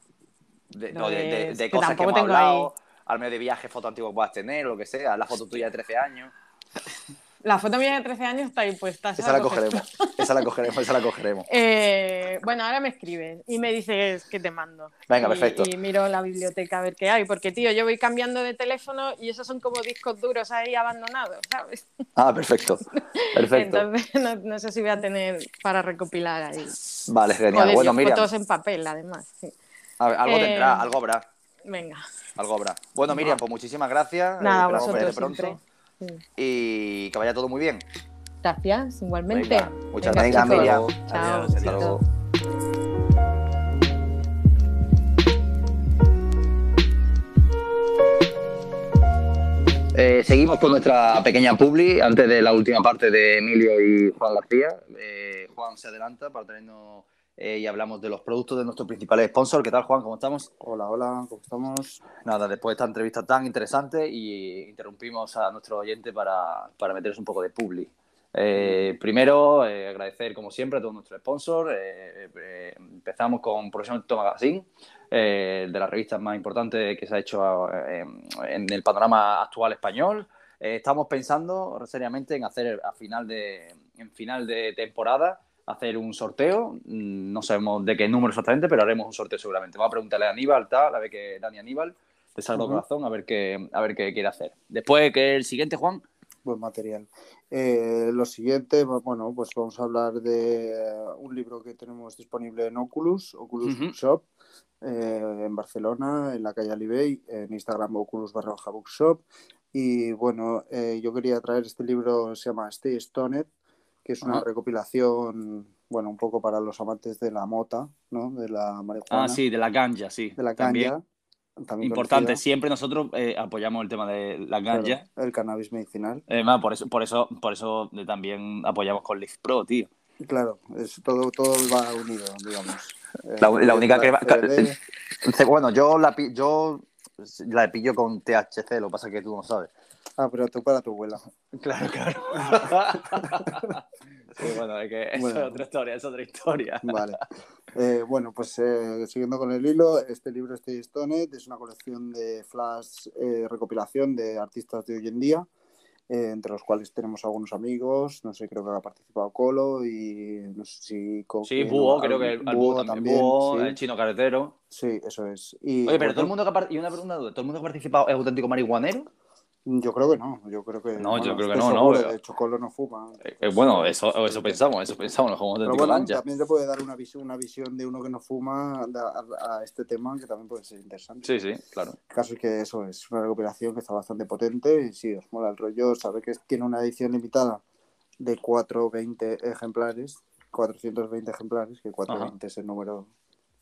S1: de, no, de,
S3: de-
S1: de- de
S3: que
S1: cosas que
S3: tampoco
S1: hemos
S3: tengo
S1: hablado, al medio de viajes, fotos antiguas que puedas tener, lo que sea, la foto tuya de 13 años. [LAUGHS]
S3: La foto mía de 13 años está ahí puesta.
S1: Esa la cogeremos, esa la cogeremos, esa la cogeremos.
S3: Eh, bueno, ahora me escribes y me dices que te mando.
S1: Venga,
S3: Y-
S1: perfecto.
S3: Y miro la biblioteca a ver qué hay, porque tío, yo voy cambiando de teléfono y esos son como discos duros ahí abandonados, ¿sabes?
S1: Ah, perfecto, [LAUGHS] perfecto.
S3: Entonces [LAUGHS] no, no sé si voy a tener para recopilar ahí.
S1: Vale, genial.
S3: de
S1: Bueno, Miriam,
S3: fotos en papel, además. sí.
S1: a ver, algo
S3: Eh,
S1: tendrá, algo habrá.
S3: Venga.
S1: Algo habrá. Bueno, Miriam, pues muchísimas gracias.
S3: Nada,
S1: Esperamos
S3: vosotros
S1: pronto.
S3: siempre.
S1: Y que vaya todo muy bien.
S3: Gracias, igualmente.
S1: Venga, muchas
S3: Venga,
S1: gracias. Miriam.
S3: Chao,
S4: Adiós,
S1: Hasta luego. Eh, seguimos con nuestra pequeña publi antes de la última parte de Emilio y Juan García. Eh, Juan se adelanta para tenernos eh, y hablamos de los productos de nuestros principales sponsors. ¿Qué tal, Juan? ¿Cómo estamos?
S6: Hola, hola, ¿cómo estamos?
S4: Nada, después de esta entrevista tan interesante y interrumpimos a nuestro oyente para, para meterles un poco de publi. Eh, primero, eh, agradecer como siempre a todos nuestros sponsors. Empezamos con Professional Magazine, de las revistas más importantes que se ha hecho en el panorama actual español. Estamos pensando seriamente en hacer a final de, en final de temporada hacer un sorteo. Mm, No sabemos de qué número exactamente, pero haremos un sorteo seguramente. Vamos a preguntarle a Aníbal, tal, a ver qué Dani Aníbal, de Sagrado
S6: Ujú.
S4: Corazón, a ver qué, a ver qué quiere hacer. Después que el siguiente, Juan.
S6: Buen material. Eh, lo siguiente, bu- bueno, pues vamos a hablar de un libro que tenemos disponible en Oculus, Oculus eh, en Barcelona, en la calle Alibey, en Instagram Oculus barra Bookshop. Y bueno, eh, yo quería traer este libro, se llama Stay Stoned, que es una recopilación, bueno, un poco para los amantes de la mota, ¿no? De la marihuana,
S4: Ah, sí, de la ganja, sí.
S6: de la
S4: También
S6: ganja. también
S4: Importante,
S6: conocida,
S4: siempre nosotros eh, apoyamos el tema de la
S6: claro,
S4: ganja.
S6: el cannabis medicinal.
S4: Además, por eso, por eso, por eso eh, también apoyamos con Live Pro, tío.
S6: Claro, es, todo, todo va unido, digamos. Eh,
S1: La, la única que...
S6: CBD. [LAUGHS]
S1: Bueno, yo la, yo la pillo con THC, lo que pasa es que tú no sabes.
S6: Ah, pero tú para tu abuela.
S4: Claro, claro. [LAUGHS] sí, bueno, es que eso
S6: Bueno.
S4: es otra historia, es otra historia.
S6: Vale. Eh, bueno, pues eh, siguiendo con el hilo, este libro Stay Stoned es una colección de flash eh, recopilación de artistas de hoy en día, eh, entre los cuales tenemos algunos amigos, no sé, creo que ha participado Colo y no sé si... Coque,
S4: Sí,
S6: ¿no?
S4: Búho, creo que el, Búho también. Búho,
S6: sí.
S4: el chino carretero.
S6: Sí, eso es. Y,
S4: Oye, pero
S6: bueno,
S4: todo el mundo que ha, y una, duda, ¿todo el mundo que ha participado es auténtico marihuanero?
S6: Yo creo que no, yo creo que...
S4: No, yo creo que no, no,
S6: seguro,
S4: pero-
S6: De hecho, Colo no fuma.
S4: Eh, eh, bueno, eso, eso pensamos, eso pensamos, nos auténtico
S6: bueno, también te puede dar una visión, una visión de uno que no fuma de- a, a este tema que también puede ser interesante.
S4: Sí, sí, claro.
S6: El caso es que eso es una recuperación que está bastante potente y si os mola el rollo, sabe que tiene una edición limitada de 420 ejemplares, 420 ejemplares, que 420 es el número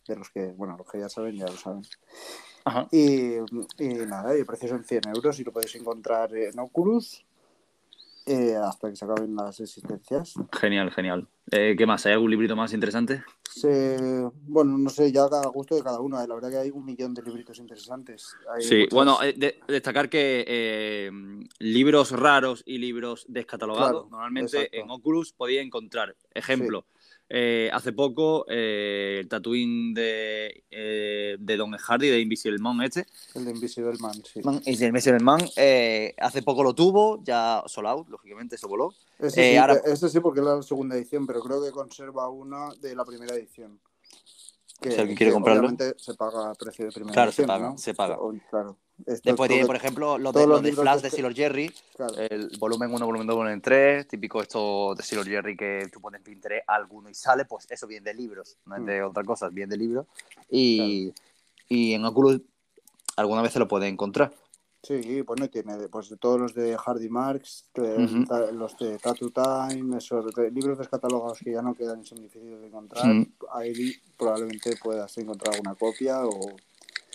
S6: de los que, bueno, los que ya saben, ya lo saben.
S4: Ajá.
S6: Y, y nada, y el precio son 100 euros y lo podéis encontrar en Oculus eh, hasta que se acaben las existencias.
S4: Genial, genial. Eh, ¿Qué más? ¿Hay algún librito más interesante?
S6: Bueno, no sé, ya a gusto de cada uno. eh, La verdad que hay un millón de libritos interesantes. Hay
S4: Sí, bueno, eh, de- destacar que libros raros y libros descatalogados,
S6: Claro,
S4: normalmente
S6: exacto.
S4: en Oculus podía encontrar. Ejemplo, eh, hace poco eh, el Tatooine de, eh, de Don Hardy, de Invisible Man este,
S6: El de Invisible Man, sí.
S1: Man, y el Invisible Man eh, hace poco lo tuvo, ya sold out, lógicamente, eso voló.
S6: Ese,
S1: Eh,
S6: sí,
S1: ahora-
S6: ese sí, porque es la segunda edición, pero creo que conserva una de la primera edición. Que,
S1: Si alguien quiere
S6: que
S1: comprarlo.
S6: Se paga a precio de primera
S4: Claro, se
S6: edición.
S4: paga,
S6: ¿no?
S4: se paga.
S6: O- Claro. Esto
S1: Después tiene,
S6: que-
S1: por ejemplo, los de,
S6: los
S1: de Flash
S6: de
S1: de Silor Jerry,
S6: claro,
S1: el volumen 1, volumen 2, volumen 3, típico esto de Silor Jerry que tú pones Pinterest alguno y sale, pues eso viene de libros, no es de otra cosa, viene de libros. Y, y en Oculus alguna vez se lo puedes encontrar.
S6: Sí, pues no tiene, pues de todos los de Hardy ta- los de Tattoo Time, esos de libros descatalogados que ya no quedan y son difíciles de encontrar,
S1: Mm.
S6: ahí probablemente puedas encontrar alguna copia o,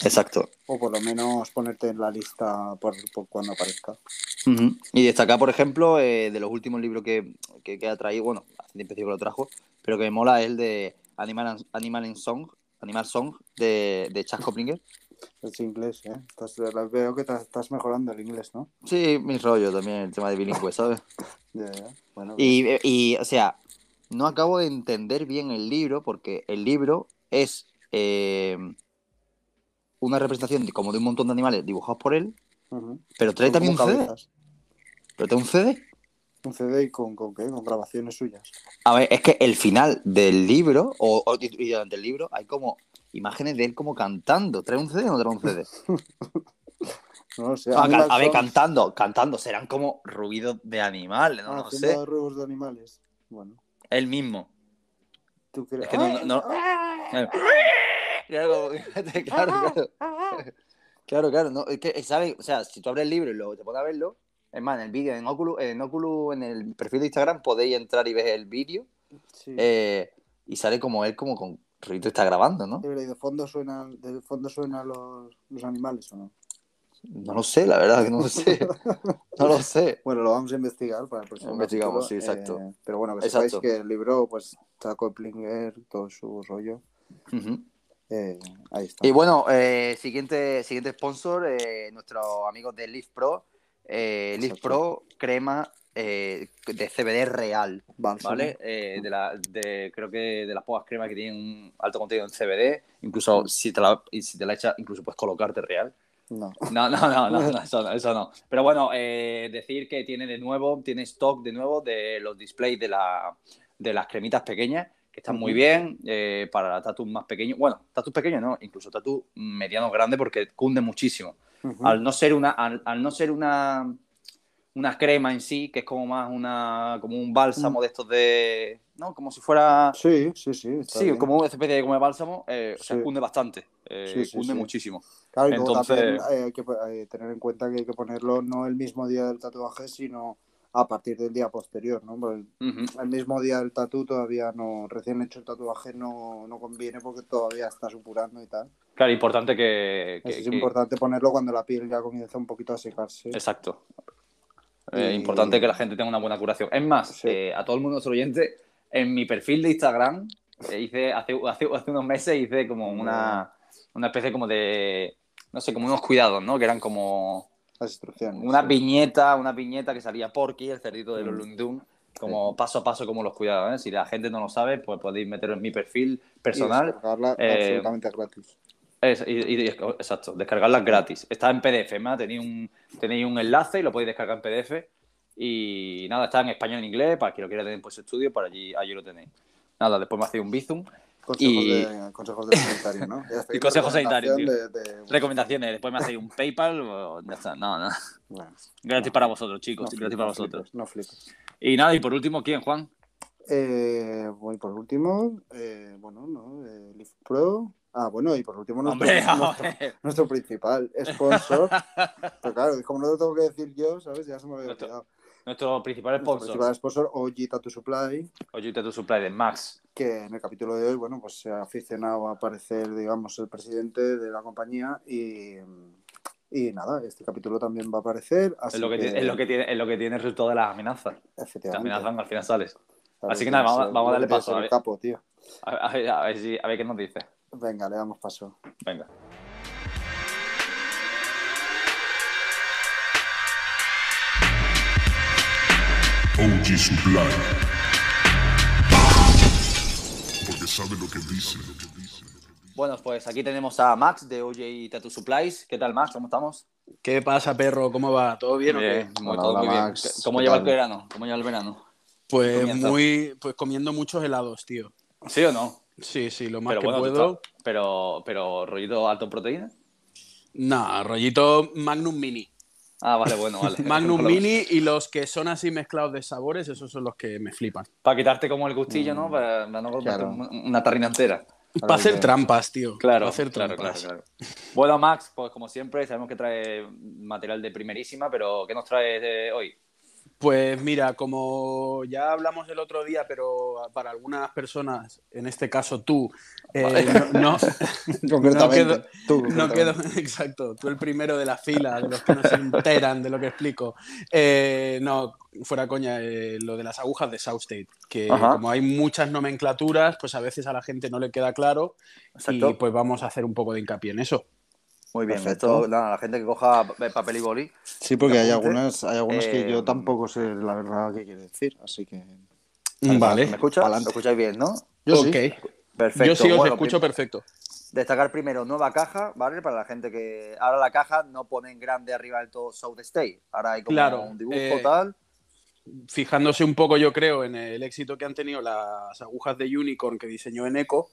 S1: Exacto.
S6: o por lo menos ponerte en la lista por, por cuando aparezca.
S1: Ujú. Y destacar, por ejemplo, eh, de los últimos libros que, que, que ha traído, bueno, hace tiempo que lo trajo, pero que me mola es el de Animal, Animal in Song, Animal Song de, de Chas Koplinger.
S6: Es inglés, ¿eh? Estás- veo que estás mejorando el inglés, ¿no?
S1: Sí, mi rollo también, el tema de bilingüe, ¿sabes? [LAUGHS]
S6: Ya, ya. Bueno,
S1: Y, y, o sea, no acabo de entender bien el libro porque el libro es eh, una representación de, como de un montón de animales dibujados por él, pero trae también un CD. Pero trae un CD.
S6: Un CD y con, con qué? Con grabaciones suyas.
S1: A ver, es que el final del libro, o, o y durante el libro, hay como imágenes de él como cantando. ¿Trae un CD o no trae un CD? [LAUGHS]
S6: No sé.
S1: Ah, a ver,
S6: Songs,
S1: cantando, cantando. Serán como ruidos de animales, no,
S6: ah,
S1: no sé.
S6: ruidos de animales. Bueno,
S1: Él mismo.
S6: tú crees.
S1: Es que no, no- no- Claro, claro, claro.
S7: Claro, claro, no, es que, ¿sabes? O sea, si tú abres el libro y luego te pones a verlo, es más, en el vídeo, en Oculus, en Oculus, en el perfil de Instagram, podéis entrar y ver el vídeo
S6: Sí.
S7: eh, y sale como él, como con Está grabando, ¿no?
S6: Sí, pero ¿y de fondo suenan, de fondo suenan los, los animales o no?
S7: No lo sé, la verdad, que no lo sé. [LAUGHS] No lo sé.
S6: Bueno, lo vamos a investigar para el próximo
S7: Investigamos, sí, exacto.
S6: eh, pero bueno, que
S7: Exacto.
S6: sepáis que el libro, pues, está Koplinger, todo su rollo. Eh, ahí está.
S7: Y bueno, eh, siguiente, siguiente sponsor, eh, nuestros amigos de Leaf Pro. Leaf. Pro, crema eh, de CBD real.
S1: ¿vale? Eh, de la, de, creo que de las pocas cremas que tienen un alto contenido en CBD, incluso
S6: Mm.
S1: si te la, si te la echas, incluso puedes colocarte real.
S6: No.
S1: No, no, no, no, [LAUGHS] no, eso no, eso no. Pero bueno, eh, decir que tiene de nuevo, tiene stock de nuevo de los displays de, la, de las cremitas pequeñas, que están muy bien para tatus más pequeños. Bueno, tatus pequeños no, incluso tatus medianos grandes porque cunde muchísimo. Al no ser una, al, al no ser una, una crema en sí, que es como más una, como un bálsamo de estos de, ¿no? Como si fuera,
S6: Sí, sí, sí. está
S1: sí,
S6: bien.
S1: como una especie de como de bálsamo, eh, o sea,
S6: Sí.
S1: cunde bastante, eh,
S6: Sí, sí,
S1: cunde
S6: sí.
S1: muchísimo.
S6: Claro,
S1: Entonces-
S6: también eh, hay que eh, tener en cuenta que hay que ponerlo no el mismo día del tatuaje, sino a partir del día posterior, ¿no? Porque
S1: Ujú.
S6: el mismo día del tatu todavía no, recién hecho el tatuaje no, no conviene porque todavía está supurando y tal.
S1: Claro, importante que, que-
S6: es
S1: que-
S6: importante ponerlo cuando la piel ya comienza un poquito a secarse.
S1: Exacto. Eh,
S6: Y-
S1: Importante que la gente tenga una buena curación. Es más,
S6: Sí.
S1: eh, a todo el mundo nuestro oyente, en mi perfil de Instagram, eh, hice hace, hace, hace unos meses hice como una, una especie como de, no sé, como unos cuidados, ¿no? Que eran como
S6: Las instrucciones.
S1: una
S6: sí.
S1: viñeta, una viñeta que salía Porky, el cerdito de los
S6: Mm.
S1: Tunes, como paso a paso como los cuidados. Si la gente no lo sabe, pues podéis meterlo en mi perfil
S6: Y
S1: personal. eh,
S6: absolutamente gratis.
S1: Es- y- y- exacto, descargarlas gratis. Está en PDF, ¿no? Tenéis un, tenéis un enlace y lo podéis descargar en PDF. Y nada, está en español en inglés, para quien lo quiera tener por su estudio, para allí, allí lo tenéis. Nada, después me hacéis un bizum.
S6: Consejos,
S1: y-
S6: de, consejos de sanitario, ¿no? [LAUGHS]
S1: Y consejos sanitarios,
S6: de- de-
S1: Recomendaciones, después me hacéis un PayPal, o ya está. No, no.
S6: Bueno,
S1: Gratis
S6: No.
S1: para vosotros, chicos.
S6: no
S1: gratis para vosotros.
S6: flipes, No flipes.
S1: Y nada, y por último, ¿quién, Juan?
S6: Eh, voy por último, eh, bueno, ¿no? Eh, Leaf Pro. Ah, bueno, y por último nuestro,
S1: Hombre,
S6: nuestro, [LAUGHS]
S1: hombre.
S6: nuestro principal sponsor. Pero claro, como no lo tengo que decir yo, ¿sabes? Ya se me había
S1: Nuestro
S6: olvidado.
S1: Nuestro principal
S6: Nuestro
S1: sponsor,
S6: principal sponsor, OG Tattoo Supply,
S1: Oyute tu Supply de Max.
S6: que en el capítulo de hoy, bueno, pues se ha aficionado a aparecer, digamos, el presidente de la compañía y, y nada, este capítulo también va a aparecer. Así
S1: Es lo que, tiene, es lo que tiene, es lo que tiene el resultado de las amenazas. Te
S6: Efectivamente.
S1: amenazan, al final sales. Así que nada, vamos- vamos a darle
S6: que
S1: paso, a ver.
S6: capo, tío.
S1: A, a ver, a ver si- a ver qué nos dice.
S6: Venga, le damos paso.
S1: Venga.
S8: OG Supply. Porque sabe lo que dice.
S1: Bueno, pues aquí tenemos a Max de OJ Tattoo Supplies. ¿Qué tal, Max? ¿Cómo estamos?
S9: ¿Qué pasa, perro? ¿Cómo va? ¿Todo bien, o qué?
S1: todo
S6: hola,
S1: muy bien.
S6: Max.
S1: ¿Cómo
S6: ¿Qué
S1: lleva el verano? ¿Cómo lleva el verano?
S9: Pues muy, pues comiendo muchos helados, tío.
S1: ¿Sí o no?
S9: Sí, sí, lo más
S1: Pero
S9: que
S1: bueno,
S9: puedo.
S1: pero, pero rollito alto en proteína.
S9: Nah, rollito Magnum Mini.
S1: Ah, vale, bueno, vale. [LAUGHS]
S9: Magnum Mini y los que son así mezclados de sabores, esos son los que me flipan.
S1: Para quitarte como el gustillo,
S9: Mm,
S1: ¿no? Para, para no
S6: claro.
S1: un- una tarrina entera.
S9: Para hacer
S6: que-
S9: trampas, tío.
S1: Claro,
S9: Para hacer
S1: claro, claro,
S9: trampas.
S1: claro. Bueno, Max, pues como siempre, sabemos que trae material de primerísima, pero ¿qué nos traes eh, hoy?
S9: Pues mira, como ya hablamos el otro día, pero para algunas personas, en este caso tú, eh, [LAUGHS] no, quedo-
S6: tú,
S9: No
S6: concretamente.
S9: quedo, [LAUGHS] exacto, tú el primero de la fila, de los que no se enteran de lo que explico. Eh, no, fuera coña, eh, lo de las agujas de South State, que
S1: Ajá.
S9: como hay muchas nomenclaturas, pues a veces a la gente no le queda claro
S1: Exacto.
S9: y pues vamos a hacer un poco de hincapié en eso.
S1: Muy bien,
S6: Perfecto.
S1: esto, nada, la gente que coja pa- papel y boli.
S6: Sí, porque hay algunas, hay algunas que
S1: Eh,
S6: yo tampoco sé la verdad qué quiere decir, así que...
S9: Vale.
S1: ¿Me escuchas? ¿Lo escucháis bien, no?
S6: Yo
S9: ok,
S6: sí.
S1: Perfecto.
S9: yo sí os
S1: Bueno,
S9: escucho perfecto.
S1: Destacar primero nueva caja, ¿vale? Para la gente que. Ahora la caja no pone en grande arriba del todo South State. Ahora hay como
S9: Claro,
S1: un dibujo
S9: eh,
S1: tal.
S9: Fijándose un poco, yo creo, en el éxito que han tenido las agujas de Unicorn que diseñó en Eco,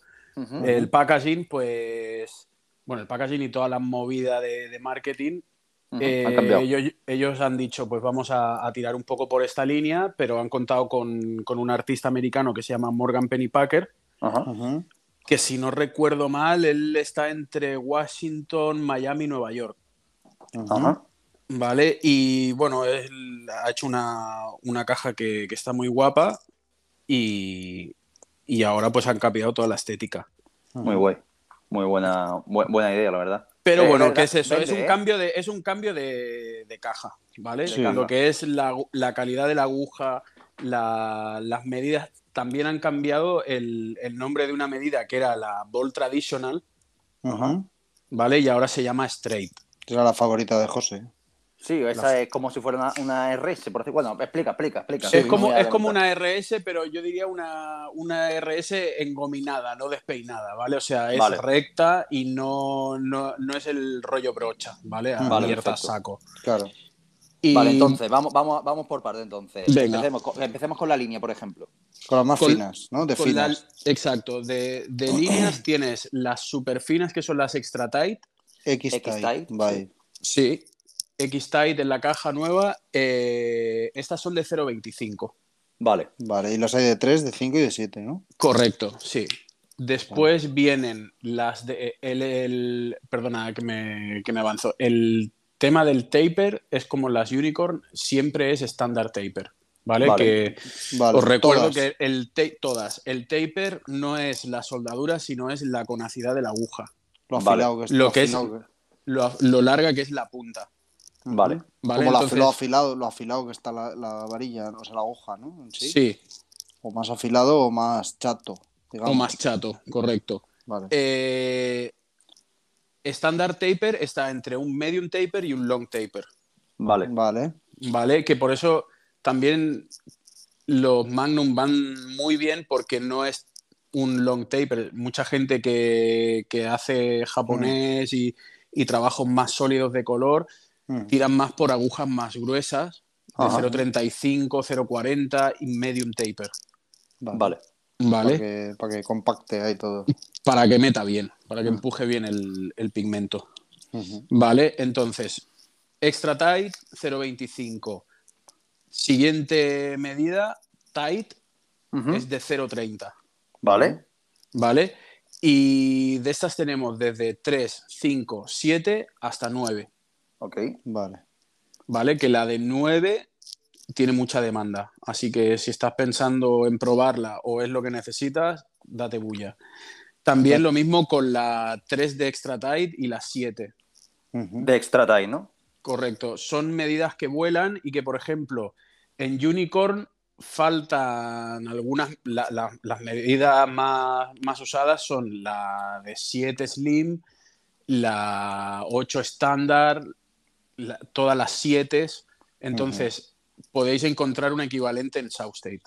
S9: el packaging, pues, bueno, el packaging y toda la movida de, de marketing, eh,
S1: han
S9: ellos, ellos han dicho, pues vamos a, a tirar un poco por esta línea, pero han contado con, con un artista americano que se llama Morgan Pennypacker.
S6: Ujú.
S9: que si no recuerdo mal, él está entre Washington, Miami y Nueva York. ¿Vale? Y bueno, él ha hecho una, una caja que, que está muy guapa y, y ahora pues han cambiado toda la estética.
S4: Muy guay. Muy buena, bu- buena idea, la verdad.
S9: Pero
S4: Eh,
S9: bueno,
S4: verdad,
S9: ¿qué es eso? es un
S4: ¿eh?
S9: cambio de, es un cambio de, de caja, ¿vale?
S4: Sí.
S9: Lo que es la, la calidad de la aguja, la- las medidas. También han cambiado el, el nombre de una medida que era la Ball Traditional. ¿vale? Y ahora se llama Straight.
S6: Era la favorita de José.
S4: Sí, esa es como si fuera una, una RS, por decir. Bueno, explica, explica, explica.
S9: es como, es como una RS, pero yo diría una, una RS engominada, no despeinada, ¿vale? O sea, es
S4: Vale.
S9: recta y no, no, no es el rollo brocha, ¿vale?
S6: Vale,
S9: Abierta a
S4: perfecto.
S9: saco.
S6: Claro.
S9: Y
S4: Vale, entonces, vamos, vamos, vamos por parte entonces.
S9: Venga.
S4: Empecemos con, empecemos con la línea, por ejemplo.
S6: Con las más
S9: Con-
S6: finas, ¿no? De
S9: la-
S6: finas.
S9: exacto, de, de líneas tienes las super finas que son las extra tight,
S6: X-Type.
S4: X-Type,
S6: Bye.
S9: sí, X tight en la caja nueva, eh, estas son de 0.25.
S4: Vale.
S6: Vale, y los hay de 3, de 5 y de 7, ¿no?
S9: Correcto, sí. Después vienen las de el, el- perdona que me, que me avanzo. El tema del taper es como las unicorn, siempre es estándar taper. ¿Vale?
S4: Vale.
S9: Que
S6: Vale,
S9: os recuerdo
S6: todas.
S9: que el ta- todas, el taper no es la soldadura, sino es la conacidad de la aguja.
S6: Lo
S4: Vale.
S6: afilado que es.
S9: Lo que es- Lo, lo larga que es la punta.
S4: Vale.
S9: ¿vale?
S6: Como
S9: Entonces-
S6: lo, afilado, lo afilado que está la, la varilla, o sea, la aguja, ¿no? Sí.
S9: sí,
S6: O más afilado o más chato, digamos.
S9: o más chato, correcto.
S6: Vale.
S9: Eh, Standard taper está entre un medium taper y un long taper.
S4: Vale.
S6: Vale.
S9: ¿vale? Que por eso también los Magnum van muy bien porque no es un long taper. Mucha gente que, que hace japonés y, y trabajos más sólidos de color
S6: Mm.
S9: tiran más por agujas más gruesas, de
S4: Ajá.
S9: 0.35, 0.40 y medium taper,
S6: Vale.
S4: Vale.
S9: ¿vale?
S6: Para que, para que compacte ahí todo. [LAUGHS]
S9: Para que meta bien, para que empuje bien el, el pigmento. Vale, entonces, extra tight 0.25. Siguiente medida, tight, es de 0.30.
S4: Vale.
S9: ¿Vale? Y de estas tenemos desde 3, 5, 7 hasta 9.
S4: Ok.
S6: Vale.
S9: ¿Vale? Que la de 9 tiene mucha demanda. Así que si estás pensando en probarla o es lo que necesitas, date bulla. También lo mismo con la 3 de extra tight y la 7.
S6: Ujú.
S4: De extra tight, ¿no?
S9: Correcto. Son medidas que vuelan y que, por ejemplo, en Unicorn faltan algunas. la- la- las medidas más, más usadas son la de 7 Slim, la 8 estándar, la- todas las 7. Entonces, podéis encontrar un equivalente en South State.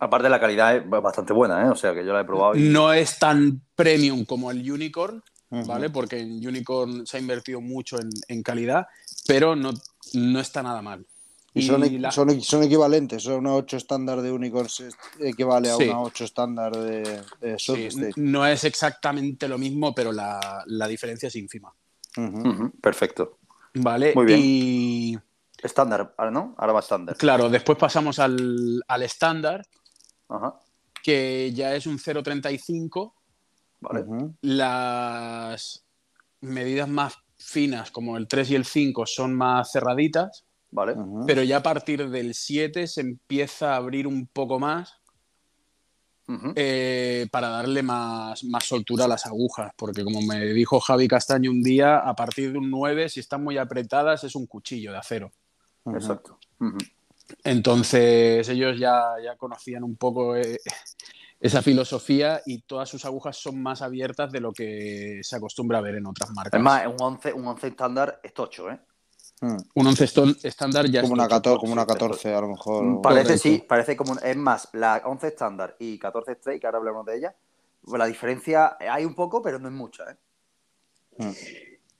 S4: Aparte, la calidad es bastante buena, ¿eh? O sea, que yo la he probado y...
S9: No es tan premium como el Unicorn. ¿vale? Porque en Unicorn se ha invertido mucho en, en calidad, pero no, no está nada mal.
S6: Y son,
S9: Y la-
S6: son, son equivalentes. Una 8 estándar de Unicorn equivale a
S9: Sí.
S6: una 8 estándar de, de South
S9: Sí,
S6: State.
S9: no es exactamente lo mismo, pero la, la diferencia es ínfima.
S4: Perfecto.
S9: ¿Vale?
S4: Muy bien.
S9: Y
S4: Estándar, no, ahora va estándar.
S9: claro, después pasamos al, al estándar,
S4: Ajá.
S9: que ya es un 0.35.
S4: Vale.
S9: Las medidas más finas, como el 3 y el 5, son más cerraditas,
S4: Vale.
S9: Pero ya a partir del 7 se empieza a abrir un poco más Eh, para darle más, más soltura a las agujas, porque como me dijo Javi Castaño un día, a partir de un 9, si están muy apretadas, es un cuchillo de acero.
S4: Exacto.
S9: Entonces ellos ya, ya conocían un poco eh, esa filosofía y todas sus agujas son más abiertas de lo que se acostumbra a ver en otras marcas.
S4: Es más, un 11, un 11 estándar es tocho, ¿eh?
S6: Mm.
S9: un 11 stone estándar ya
S6: Como
S9: es
S6: una,
S9: tocho.
S6: 14, como una
S4: sí,
S6: 14 a lo mejor.
S4: Parece,
S9: Correcto.
S4: sí, parece como. Es más, la 11 estándar y 14 straight, que ahora hablamos de ella, pues la diferencia hay un poco, pero no es mucha, ¿eh?
S6: Mm.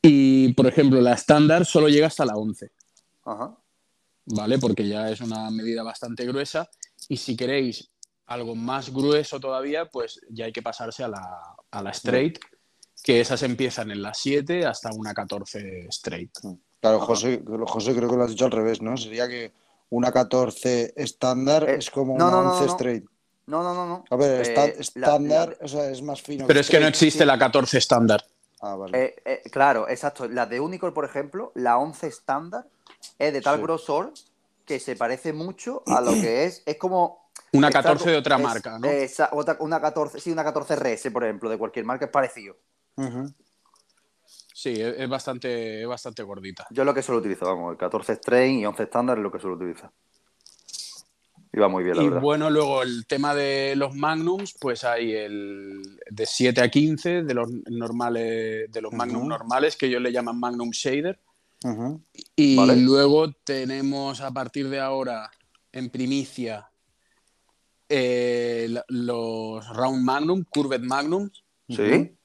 S9: Y por ejemplo, la estándar solo llega hasta la 11.
S4: Ajá.
S9: ¿vale? Porque ya es una medida bastante gruesa y si queréis algo más grueso todavía, pues ya hay que pasarse a la, a la straight, que esas empiezan en la 7 hasta una 14 straight.
S6: Claro, José, José creo que lo has dicho al revés, ¿no? Sería que una 14 estándar
S4: Eh,
S6: es como
S4: no,
S6: una
S4: no, no,
S6: 11
S4: no.
S6: straight.
S1: No, no, no, no.
S6: A ver,
S1: Eh,
S6: estándar,
S1: la-
S6: o sea, es más fino.
S9: Pero es que no existe
S6: sí.
S9: la 14 estándar.
S6: Ah, vale.
S1: Eh, eh, claro, exacto. La de Unicorn, por ejemplo, la 11 estándar es de tal
S6: Sí.
S1: grosor que se parece mucho a lo que es. Es como.
S9: Una
S1: está
S9: 14 de otra
S1: es-
S9: marca, ¿no?
S1: esa- otra- una 14, sí, una 14 RS, por ejemplo, de cualquier marca, es parecido.
S6: Ujú.
S9: Sí, es, es bastante, es bastante gordita.
S1: Yo es lo que suelo utilizar, vamos, el 14 Strain y 11 estándar es lo que suelo utilizar. Y va muy bien, la
S9: Y
S1: verdad.
S9: bueno, luego el tema de los Magnums, pues hay el de 7 a 15 de los normales, de los Magnum
S6: Ujú.
S9: normales, que ellos le llaman Magnum Shader. Y
S1: Vale.
S9: luego tenemos a partir de ahora en primicia eh, los Round Magnum, Curved Magnum,
S1: Sí.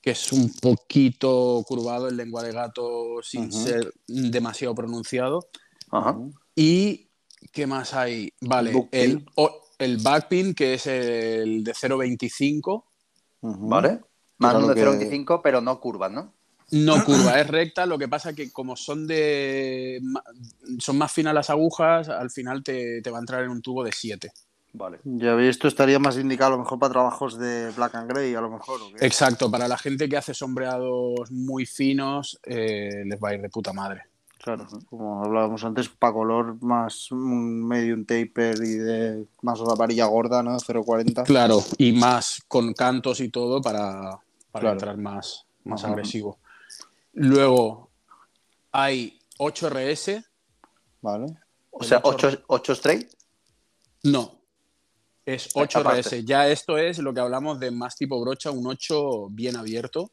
S9: Que es un poquito curvado en lengua de gato sin ser demasiado pronunciado.
S1: Ajá.
S9: ¿Y qué más hay? Vale, el, o- el backpin, que es el de 0.25.
S6: Ujú.
S1: ¿Vale? De
S6: que-
S1: 0.25, pero no curvas, ¿no?
S9: No curva, es recta. Lo que pasa que como son de son más finas las agujas, al final te, te va a entrar en un tubo de 7.
S1: Vale.
S6: Ya veis, esto estaría más indicado a lo mejor para trabajos de Black and Grey, a lo mejor. ¿o qué?
S9: Exacto, para la gente que hace sombreados muy finos, eh, les va a ir de puta madre.
S6: Claro, como hablábamos antes, para color más un medium taper y de más varilla gorda, ¿no? 0.40.
S9: Claro, y más con cantos y todo para, para
S6: Claro.
S9: entrar más, más
S6: Ajá.
S9: agresivo. Luego hay 8RS.
S6: Vale.
S1: O sea,
S9: ocho-
S1: 8, 8 straight.
S9: No, es 8RS.
S1: Aparte.
S9: Ya esto es lo que hablamos de más tipo brocha, un 8 bien abierto.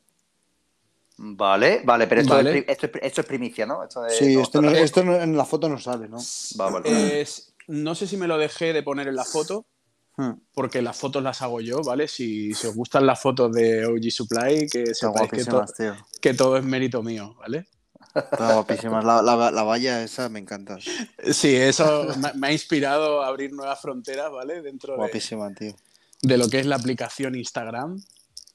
S1: Vale, vale, pero esto,
S9: Vale.
S1: Es, esto, esto es primicia, ¿no? Esto
S6: Sí,
S1: no,
S6: esto, no-
S1: está-
S6: esto no- en la foto no sale, ¿no?
S1: Va, vale.
S9: Es, no sé si me lo dejé de poner en la foto,
S6: Hmm.
S9: porque las fotos las hago yo, ¿vale? Si, si os gustan las fotos de OG Supply, que sepáis que, to-
S6: guapísimas, tío.
S9: que todo es mérito mío, ¿vale?
S6: Están guapísimas. La, la, la valla esa me encanta.
S9: Sí, eso me, me ha inspirado a abrir nuevas fronteras, ¿vale? Dentro de,
S6: Guapísima, tío.
S9: de lo que es la aplicación Instagram.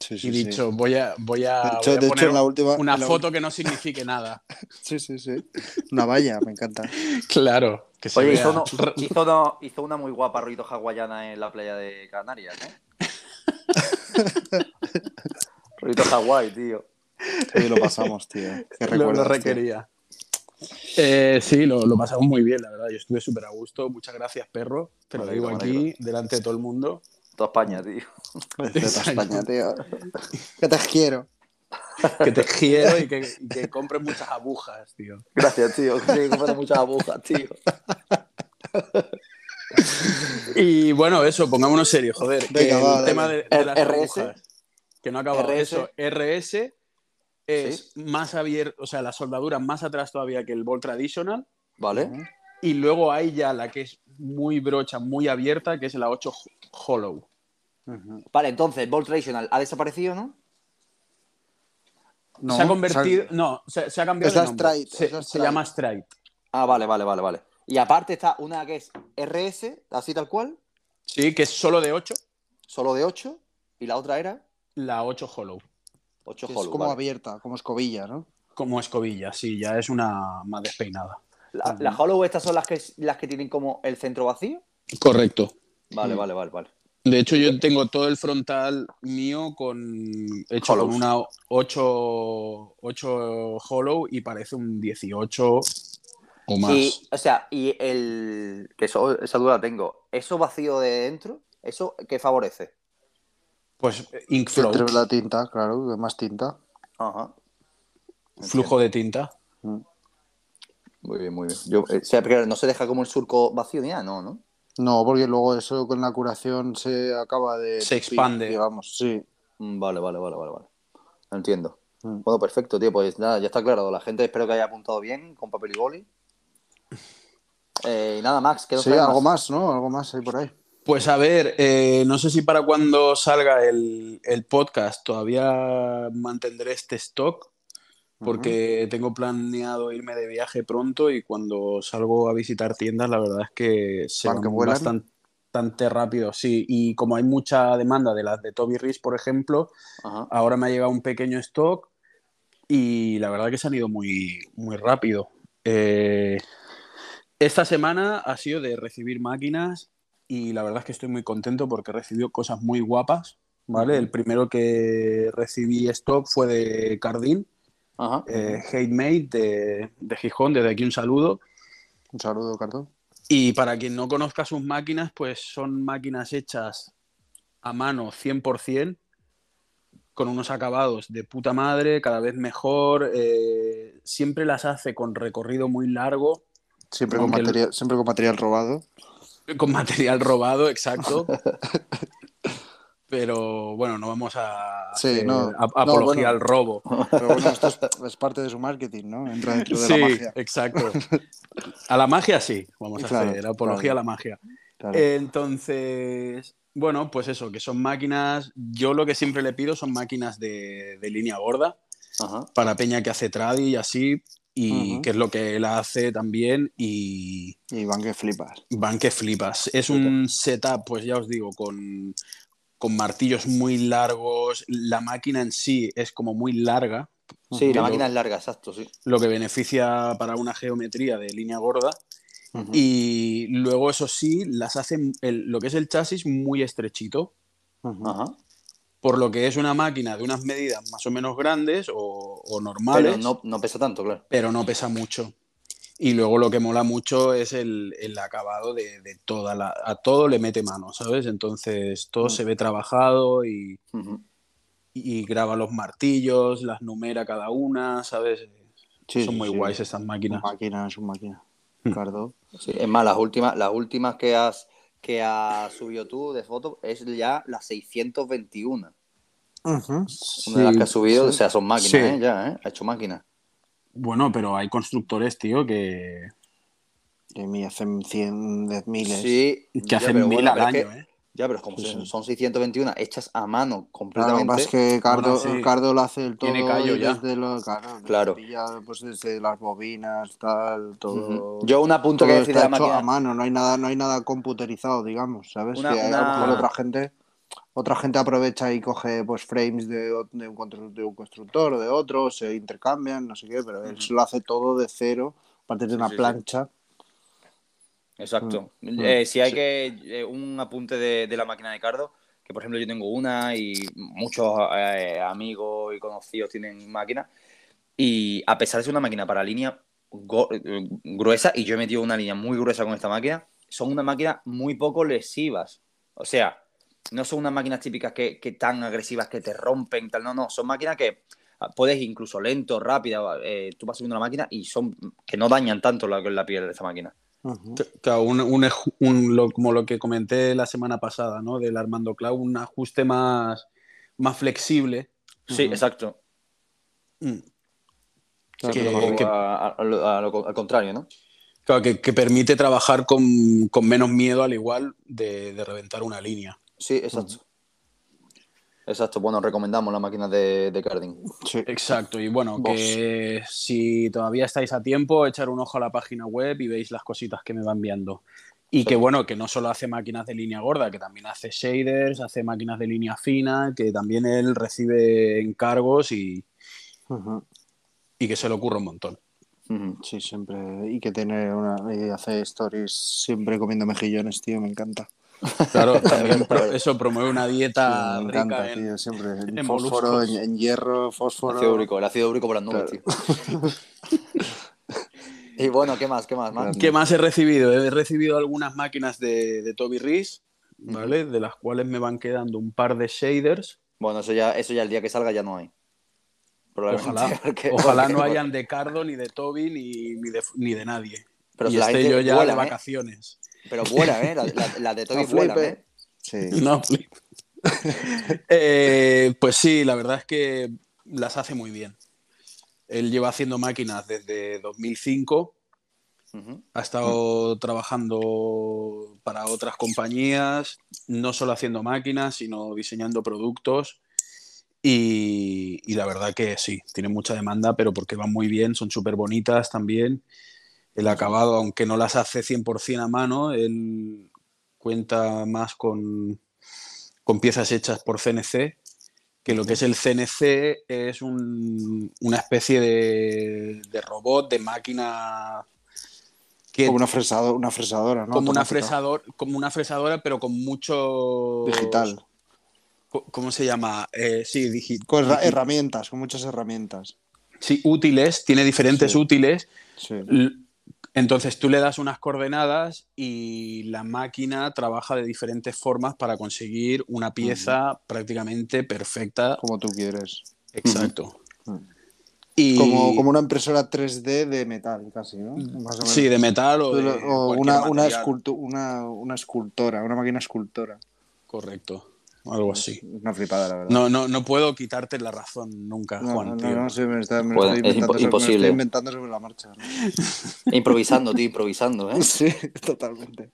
S6: Sí,
S9: y
S6: sí,
S9: dicho, voy a, voy a,
S6: De
S9: voy
S6: hecho,
S9: a
S6: de hecho,
S9: poner
S6: en la última.
S9: una
S6: en la
S9: foto que no signifique nada. [LAUGHS]
S6: Sí, sí, sí. Una valla, me encanta.
S9: Claro, que se
S1: Oye,
S9: vea.
S1: hizo, uno- hizo, uno- hizo una muy guapa rollito hawaiana en la playa de Canarias, ¿eh? [LAUGHS] rollito Hawái, tío. [LAUGHS]
S6: Hoy lo pasamos, tío. Qué [LAUGHS]
S9: lo, lo
S6: recuerdos, tío.
S9: requería. Eh, sí, lo, lo pasamos muy bien, la verdad. Yo estuve súper a gusto. Muchas gracias, perro. Te lo digo aquí, delante de todo el mundo.
S1: Toda España, tío. [LAUGHS]
S6: Toda España, tío. Que te quiero.
S9: Que te quiero y que, y que compres muchas agujas, tío.
S1: Gracias, tío. Sí, que compras muchas agujas, tío.
S9: Y bueno, eso, pongámonos serios, joder. que
S6: Venga,
S9: el
S6: va, dale.
S9: tema de, de las
S1: RS.
S9: agujas, que no acabado.
S1: RS.
S9: Eso, RS es más abierto, o sea, la soldadura más atrás todavía que el Bolt Traditional.
S1: ¿Vale?
S9: Y luego hay ya la que es muy brocha, muy abierta, que es la 8 Hollow.
S1: Vale, entonces, Bolt Traditional ha desaparecido, ¿no?
S6: No,
S9: se ha convertido. no, se, se ha cambiado
S6: Es
S9: de nombre.
S6: Stride,
S9: Se,
S6: es
S9: llama Stride.
S1: Ah, vale, vale, vale, vale. Y aparte está una que es RS, así tal cual,
S9: Sí, que es solo de 8,
S1: solo de 8, y la otra era
S9: la 8 Hollow.
S1: 8
S6: que es como
S1: vale.
S6: abierta, como escobilla, ¿no?
S9: Como escobilla, sí, ya es una más despeinada.
S1: La, la Hollow, estas son las que, las que tienen como el centro vacío.
S9: Correcto.
S1: Vale,
S6: Mm.
S1: vale, vale, vale.
S9: De hecho, yo tengo todo el frontal mío con hecho
S1: Hollows.
S9: con una 8, 8 Hollow y parece un 18 o más.
S1: Y, o sea, y el. Que eso, esa duda tengo. ¿Eso vacío de dentro? ¿Eso qué favorece?
S9: Pues ink flow,
S6: Entre la tinta, claro, de más tinta.
S1: Ajá.
S9: flujo de tinta.
S1: Muy bien, muy bien. Yo, eh, o sea, porque no se deja como el surco vacío ni nada, no, ¿no?
S6: No, porque luego eso con la curación se acaba de.
S9: Se expande.
S6: Digamos, sí.
S1: Mm, Vale, vale, vale, vale, vale. Entiendo.
S6: Mm.
S1: Bueno, perfecto, tío. Pues nada, ya está claro. La gente espero que haya apuntado bien con papel y boli. Eh, y nada, Max, ¿qué nos
S6: Sí, algo más, ¿no? Algo más ahí por ahí.
S9: Pues a ver, eh, no sé si para cuando salga el, el podcast todavía mantendré este stock, porque tengo planeado irme de viaje pronto y cuando salgo a visitar tiendas, la verdad es que se
S6: Van
S9: bastante, bastante rápido, sí. Y como hay mucha demanda de las de Toby Rich, por ejemplo, ahora me ha llegado un pequeño stock y la verdad que se han ido muy, muy rápido. Eh, esta semana ha sido de recibir máquinas y la verdad es que estoy muy contento porque recibió cosas muy guapas, ¿vale? El primero que recibí stock fue de Cardin,
S1: Ajá.
S9: eh, Hate Mate de, de Gijón, desde aquí un saludo.
S6: Un saludo, Cardo.
S9: Y para quien no conozca sus máquinas, pues son máquinas hechas a mano 100%, con unos acabados de puta madre, cada vez mejor. eh, siempre las hace con recorrido muy largo,
S6: Siempre con,
S9: el-
S6: material, siempre con material robado.
S9: Con material robado, exacto. [LAUGHS] Pero bueno, no vamos a
S6: Sí, no.
S9: ap-
S6: No,
S9: apología
S6: bueno.
S9: al robo. [LAUGHS]
S6: Pero bueno, esto es, es parte de su marketing, ¿no? Entra dentro de
S9: Sí,
S6: la magia.
S9: exacto. A la magia sí, vamos a hacer apología
S6: claro.
S9: a la magia.
S6: Claro.
S9: Entonces, bueno, pues eso, que son máquinas, yo lo que siempre le pido son máquinas de, de línea gorda,
S1: Ajá.
S9: para Peña que hace tradi y así, y
S6: Ujú.
S9: que es lo que él hace también, y
S6: Y van que flipas.
S9: van que flipas. Es un setup, pues ya os digo, con, con martillos muy largos, la máquina en sí es como muy larga,
S1: Sí, la
S9: Lo-
S1: máquina es larga, exacto, sí.
S9: lo que beneficia para una geometría de línea gorda. Y luego, eso sí, las hacen el- lo que es el chasis muy estrechito.
S1: Ajá.
S9: Por lo que es una máquina de unas medidas más o menos grandes o, o normales,
S1: Pero no, no pesa tanto, claro.
S9: pero no pesa mucho. Y luego lo que mola mucho es el, el acabado de, de toda la... A todo le mete mano, ¿sabes? Entonces todo
S6: Mm.
S9: se ve trabajado y, y graba los martillos, las numera cada una, ¿sabes?
S6: Sí,
S9: Son muy
S6: sí.
S9: guays estas máquinas.
S6: máquina, su máquina.
S9: Hmm.
S6: Cardo.
S1: Es más, las últimas, las últimas que has que has subido tú de fotos es ya la 621.
S6: Ujú.
S1: Una de las que has subido,
S9: sí.
S1: o sea, son máquinas,
S9: Sí.
S1: ¿eh? Ya, ¿eh? Ha hecho máquinas.
S9: Bueno, pero hay constructores, tío, que,
S6: Y mí hacen cien de miles.
S1: Sí,
S9: que hacen mil
S1: bueno,
S9: al año,
S1: que-
S9: ¿eh?
S1: Ya, pero es como
S6: Sí,
S1: si
S6: sí.
S1: son 621 hechas a mano
S6: Claro, lo que
S1: completamente.
S6: pasa es que Cardo,
S9: Bueno, sí.
S6: Cardo lo hace el todo
S9: Tiene callo ya.
S6: desde lo, claro,
S1: Claro.
S6: pilla, pues desde las bobinas, tal, todo.
S1: Ujú. Yo un apunto que decir de la
S6: hecho
S1: máquina.
S6: a mano, no hay nada, no hay nada computerizado, digamos, ¿sabes?
S1: Una-
S6: que a lo
S1: una-
S6: mejor otra gente, otra gente aprovecha y coge pues frames de, de un, de un constructor o de otro, se intercambian, no sé qué, pero él se lo hace todo de cero, a partir de
S1: Sí,
S6: una
S1: sí, sí.
S6: plancha.
S1: Exacto.
S6: Mm.
S1: Eh, si hay que eh, un apunte de, de la máquina de Cardo, que por ejemplo yo tengo una y muchos eh, amigos y conocidos tienen máquinas, y a pesar de ser una máquina para línea gruesa, y yo he metido una línea muy gruesa con esta máquina, son unas máquinas muy poco lesivas. O sea, no son unas máquinas típicas que, que tan agresivas que te rompen, tal, no, no, son máquinas que ah, puedes incluso lento, rápida, eh, tú vas subiendo la máquina y son que no dañan tanto la, la piel de esta máquina.
S6: Ujú.
S9: Claro, un, un ej- un- lo- como lo que comenté la semana pasada, ¿no? Del Armando Cloud, un ajuste más, más flexible.
S1: Sí, exacto.
S9: Mm.
S6: Claro,
S9: que-
S6: pero
S1: O
S9: que-
S1: a- a- a lo- a lo- al contrario, ¿no?
S9: Claro, que, que permite trabajar con, con menos miedo al igual de, de reventar una línea.
S1: Sí, exacto. Exacto. Bueno, recomendamos la máquina de, de Carding.
S6: Sí.
S9: Exacto, y bueno,
S6: Vos.
S9: que si todavía estáis a tiempo, echar un ojo a la página web y veis las cositas que me van enviando. Y
S1: Sí.
S9: que bueno, que no solo hace máquinas de línea gorda, que también hace shaders, hace máquinas de línea fina, que también él recibe encargos y,
S6: Ujú.
S9: y que se le ocurre un montón.
S6: Sí, siempre. Y que tiene una. Y hace stories siempre comiendo mejillones, tío, me encanta.
S9: Claro, [LAUGHS] también pro- eso promueve una dieta
S6: Sí, me
S9: rica
S6: encanta,
S9: en-
S6: tío, siempre. En,
S9: en
S6: fósforo,
S9: moluscos.
S6: en, en hierro,
S1: El
S6: fósforo.
S1: ácido úrico, el ácido úrico por las nubes,
S6: Claro.
S1: tío. y bueno, ¿qué más? ¿Qué más? más?
S9: ¿Qué más he recibido? He recibido algunas máquinas de, de Toby Rees, ¿vale? De las cuales me van quedando un par de shaders.
S1: Bueno, eso ya, eso ya el día que salga ya no hay.
S9: Ojalá, [LAUGHS]
S1: porque-
S9: ojalá
S1: porque-
S9: no hayan de Cardo, ni de Toby, ni, ni, de, ni de nadie.
S1: Pero
S9: y esté yo ya de
S1: ¿eh?
S9: vacaciones.
S1: Pero vuela, ¿eh? La, la- la de Toby [LAUGHS]
S6: No.
S1: ¿eh?
S6: Sí. [LAUGHS]
S9: No, flip. [LAUGHS] Eh, pues sí, la verdad es que las hace muy bien. Él lleva haciendo máquinas desde 2005,
S1: Ujú.
S9: ha estado trabajando para otras compañías, no solo haciendo máquinas, sino diseñando productos. Y, y la verdad que sí, tiene mucha demanda, pero porque van muy bien, son súper bonitas también. El acabado, aunque no las hace 100% a mano, él cuenta más con, con piezas hechas por CNC, que lo que es el CNC es un- una especie de, de robot, de máquina que
S6: Como una, fresado- una fresadora, ¿no?
S9: como una fresador, como una fresadora, pero con mucho
S6: Digital.
S9: ¿Cómo se llama? Eh, sí, digi-
S6: Con
S9: digi-
S6: herramientas, con muchas herramientas.
S9: sí, útiles, tiene diferentes
S6: Sí.
S9: útiles.
S6: Sí.
S9: Entonces tú le das unas coordenadas y la máquina trabaja de diferentes formas para conseguir una pieza prácticamente perfecta.
S6: Como tú quieres.
S9: Exacto. Y,
S6: Como, como una impresora 3D de metal, casi, ¿no? Más o menos.
S9: Sí, de metal o, de
S6: O una, una, escultu- una, una escultora, una máquina escultora.
S9: Correcto, algo así.
S6: Una flipada, la verdad.
S9: No, no, no puedo quitarte la razón nunca,
S6: No,
S9: Juan.
S6: no,
S9: tío.
S6: no, sí, me, está, me estoy
S1: es
S6: inventando
S1: impo-
S6: sobre- me
S1: imposible.
S6: estoy inventando sobre la marcha. ¿no? [LAUGHS]
S1: Improvisando, tío, improvisando, ¿eh? [LAUGHS]
S6: Sí, totalmente.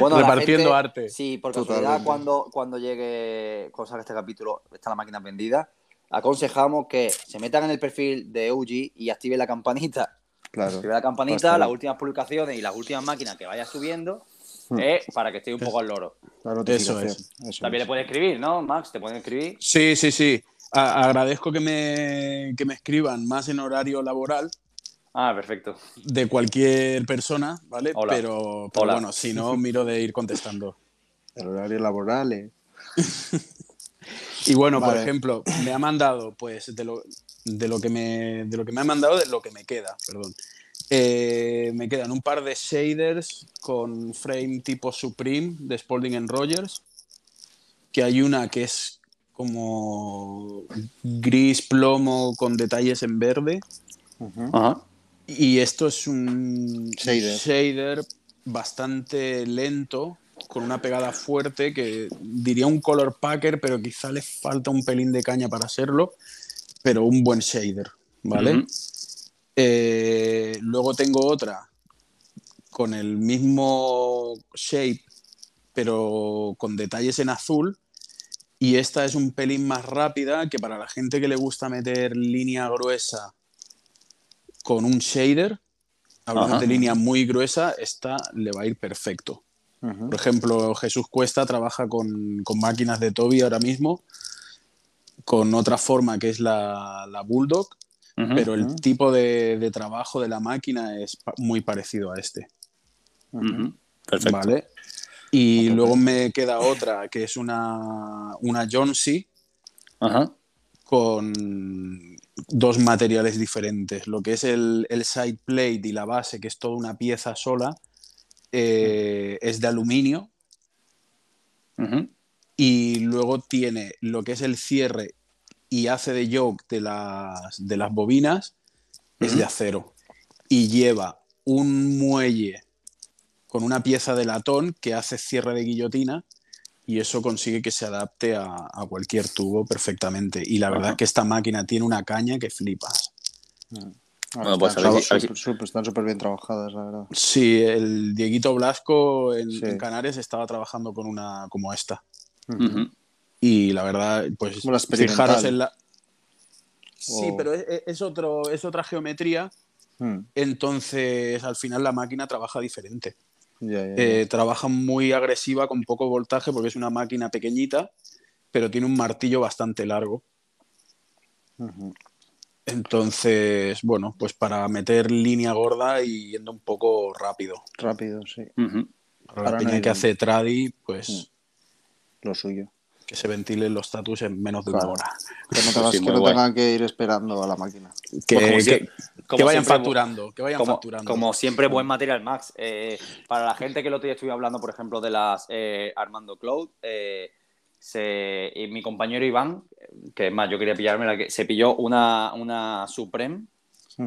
S1: Bueno,
S9: Repartiendo
S1: gente-
S9: arte.
S1: Sí, por casualidad, cuando, cuando llegue, cuando salga este capítulo, está la máquina vendida, aconsejamos que se metan en el perfil de OG y activen la campanita.
S6: Claro.
S1: Activen la campanita, las últimas publicaciones y las últimas máquinas que vaya subiendo. Eh, para que esté un poco al loro.
S9: Eso es.
S6: Eso
S1: También
S6: es.
S1: le puedes escribir, ¿no, Max? Te pueden escribir.
S9: Sí, sí, sí. A- agradezco que me, que me escriban más en horario laboral
S1: Ah, perfecto.
S9: de cualquier persona, ¿vale?
S1: Hola.
S9: Pero, pero
S1: Hola.
S9: bueno, si no, miro de ir contestando.
S6: El horario laboral. eh. [LAUGHS]
S9: Y bueno, por ejemplo, me ha mandado, pues, de lo, de lo que me de lo que me ha mandado, de lo que me queda, perdón. Eh, me quedan un par de shaders con frame tipo Supreme de Spalding and Rogers. Que hay una que es como gris plomo con detalles en verde.
S1: Ajá.
S9: Y esto es un
S6: Shader.
S9: shader bastante lento, con una pegada fuerte, que diría un color packer, pero quizá le falta un pelín de caña para hacerlo, pero un buen shader, ¿vale? Eh, luego tengo otra con el mismo shape, pero con detalles en azul. Y esta es un pelín más rápida, que para la gente que le gusta meter línea gruesa con un shader, hablando
S1: Ajá.
S9: de línea muy gruesa, esta le va a ir perfecto. Por ejemplo, Jesús Cuesta trabaja con, con máquinas de Toby ahora mismo, con otra forma que es la, la Bulldog, Pero el tipo de, de trabajo de la máquina es pa- muy parecido a este.
S1: Perfecto.
S9: ¿Vale? Y luego me queda otra que es una, una Jonesy
S1: Ajá.
S9: con dos materiales diferentes. Lo que es el, el side plate y la base, que es toda una pieza sola, eh, es de aluminio. Y luego tiene lo que es el cierre y hace de yoke de las, de las bobinas, es de acero. Y lleva un muelle con una pieza de latón que hace cierre de guillotina y eso consigue que se adapte a, a cualquier tubo perfectamente. Y la verdad es que esta máquina tiene una caña que flipas.
S1: Bueno, pues
S6: están
S1: si-
S6: súper- bien trabajadas, la verdad.
S9: Sí, el Dieguito Blasco en,
S6: Sí.
S9: en Canarias estaba trabajando con una como esta.
S1: Ujú.
S9: Y la verdad, pues fijaros en la... Sí,
S6: O-
S9: pero es, es otro, es otra geometría,
S6: Mm,
S9: entonces al final la máquina trabaja diferente. Eh, trabaja muy agresiva con poco voltaje porque es una máquina pequeñita, pero tiene un martillo bastante largo. Entonces, bueno, pues para meter línea gorda y yendo un poco rápido.
S6: Rápido, sí.
S1: Ujú.
S9: Para la
S6: no
S9: que hace tradi, pues
S6: Mm. Lo suyo.
S9: Que se ventilen los status en menos de
S6: Claro.
S9: una hora.
S6: Que no, [LAUGHS] tengas-
S1: Sí,
S6: que
S1: muy
S6: no
S1: guay.
S6: tengan que ir esperando a la máquina.
S9: Que,
S1: Pues como
S9: que-
S1: sie-
S9: que
S1: como
S9: vayan
S1: siempre,
S9: facturando, que vayan
S1: como,
S9: facturando.
S1: como siempre, buen material, Max. Eh, para la gente que el otro día estuve hablando, por ejemplo, de las eh, Armando Cloud, eh, se, y mi compañero Iván, que es más, yo quería pillarme la que se pilló una, una Supreme.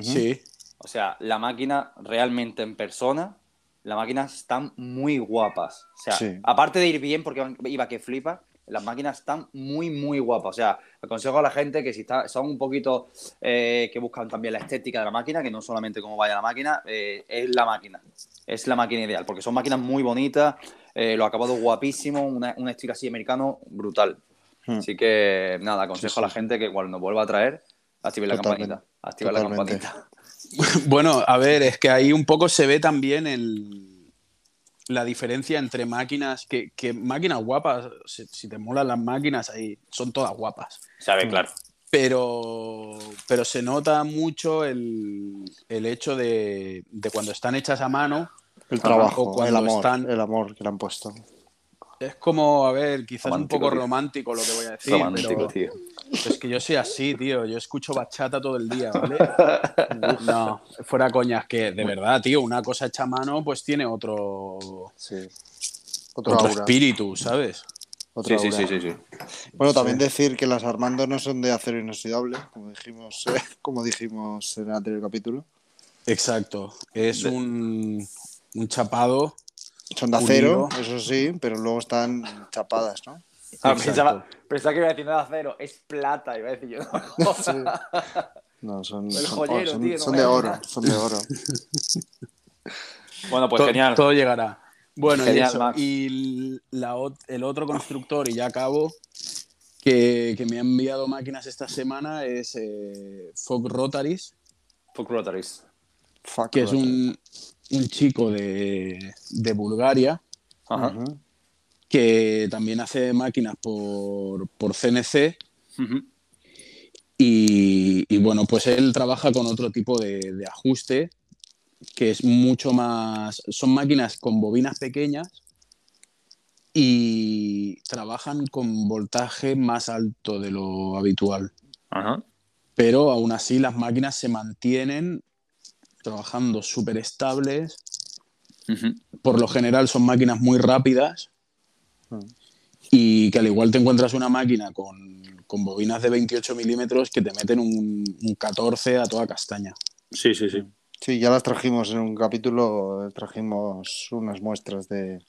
S9: Sí,
S1: O sea, la máquina realmente en persona, las máquinas están muy guapas. O sea,
S6: Sí.
S1: aparte de ir bien, porque iba que flipa, las máquinas están muy, muy guapas. O sea, aconsejo a la gente que si está, son un poquito eh, que buscan también la estética de la máquina, que no solamente cómo vaya la máquina, eh, es la máquina. Es la máquina ideal, porque son máquinas muy bonitas, eh, los acabados guapísimos, una- un estilo así americano brutal.
S6: Hmm.
S1: Así que nada, aconsejo
S6: Sí,
S1: a la gente que cuando vuelva a traer, active la
S6: Totalmente.
S1: campanita. Activa la campanita. [LAUGHS]
S9: Bueno, a ver, es que ahí un poco se ve también el, la diferencia entre máquinas, que, que máquinas guapas, si, si te molan las máquinas, ahí son todas guapas.
S1: Sabe, claro.
S9: Pero, pero se nota mucho el, el hecho de, de cuando están hechas a mano,
S6: El trabajo,
S9: O cuando
S6: el amor,
S9: están-
S6: el amor que le han puesto.
S9: Es como, a ver, quizás
S1: Romántico,
S9: un poco
S1: tío.
S9: romántico lo que voy a decir,
S1: Romántico,
S9: pero
S1: tío.
S9: es que yo soy así, tío. Yo escucho bachata todo el día, ¿vale? [LAUGHS] No, fuera coñas, que de verdad, tío, una cosa hecha a mano pues tiene otro,
S6: Sí. Otro,
S9: espíritu, ¿sabes?
S6: otro
S1: Sí, sí, sí, sí, sí.
S6: Bueno, también decir que las Armando no son de acero inoxidable, como dijimos, [LAUGHS] eh, como dijimos en el anterior capítulo.
S9: Exacto. Es un, un chapado.
S6: Son de acero, eso sí, pero luego están chapadas, ¿no?
S1: Ah, pensaba, pensaba que iba a decir nada cero, es plata, iba a decir yo. [LAUGHS]
S6: Sí. No, son,
S1: El
S6: son-
S1: joyero,
S6: son-
S1: tío, no
S6: son de oro,
S1: nada.
S6: son de oro.
S1: Bueno, pues
S9: To-
S1: genial.
S9: Todo llegará. Bueno, y,
S1: Genial,
S9: eso. Y la el otro constructor, y ya acabo, que, que me ha enviado máquinas esta semana es eh, Fog Rotaries,
S1: Fuck Rotaries.
S6: Fuck,
S9: que es un, un chico de, de Bulgaria
S1: Ajá.
S9: Que también hace máquinas por, por CNC y, y, bueno, pues él trabaja con otro tipo de, de ajuste que es mucho más... Son máquinas con bobinas pequeñas y trabajan con voltaje más alto de lo habitual.
S1: Ajá.
S9: Pero aún así las máquinas se mantienen trabajando súper estables. Por lo general son máquinas muy rápidas y que al igual te encuentras una máquina con, con bobinas de 28 milímetros que te meten un, un 14 a toda castaña.
S1: Sí, sí, sí.
S6: Sí, ya las trajimos en un capítulo, trajimos unas muestras de,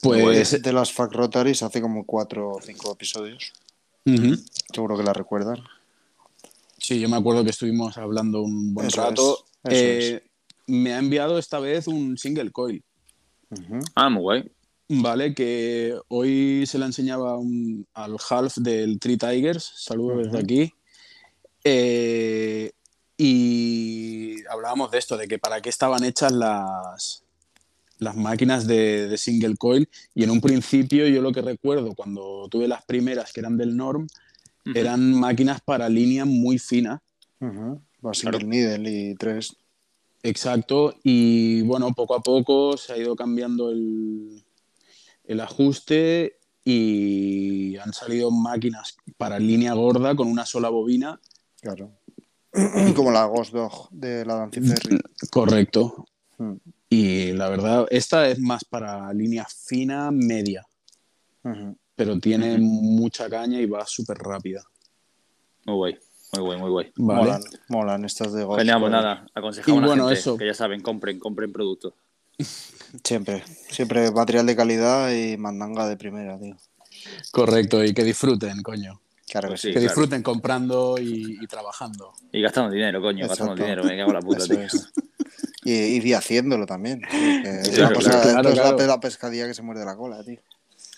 S9: Pues
S6: de las Fuck Rotaries hace como cuatro o cinco episodios. Seguro que la recuerdan.
S9: sí, yo me acuerdo que estuvimos hablando un buen
S6: Eso
S9: rato. Eh, Me ha enviado esta vez un single coil.
S1: Ah, muy guay.
S9: Vale, que hoy se la enseñaba un- al half del Three Tigers, saludos desde aquí. Eh, y hablábamos de esto, de que para qué estaban hechas las, las máquinas de, de single coil. Y en un principio yo lo que recuerdo cuando tuve las primeras que eran del Norm, eran máquinas para línea muy fina.
S6: Va single needle y tres.
S9: Exacto, y bueno, poco a poco se ha ido cambiando el, el ajuste y han salido máquinas para línea gorda con una sola bobina.
S6: Claro. Como la Ghost Dog de la Dancy Ferry. [CLEARS THROAT]
S9: Correcto.
S6: Mm.
S9: Y la verdad, esta es más para línea fina, media, pero tiene mucha caña y va súper rápida.
S1: Muy guay. Muy guay, muy guay.
S9: Vale.
S6: Molan, molan estas de Ghost.
S1: Genial, pues nada, aconsejamos
S9: Y
S1: a
S9: bueno,
S1: la gente
S9: eso.
S1: que ya saben, compren, compren productos.
S6: Siempre, siempre material de calidad y mandanga de primera, tío.
S9: Correcto, y que disfruten, coño.
S6: Claro
S1: Pues
S6: que
S1: sí.
S9: que
S1: claro.
S9: disfruten comprando y, y trabajando.
S1: Y gastando dinero, coño, gastando
S6: Exacto.
S1: dinero, me cago en la puta,
S6: Eso
S1: tío.
S6: es. Y, y haciéndolo también. es
S1: Claro,
S9: claro,
S6: esto es la-
S9: claro.
S6: la pescadilla que se muerde la cola, tío.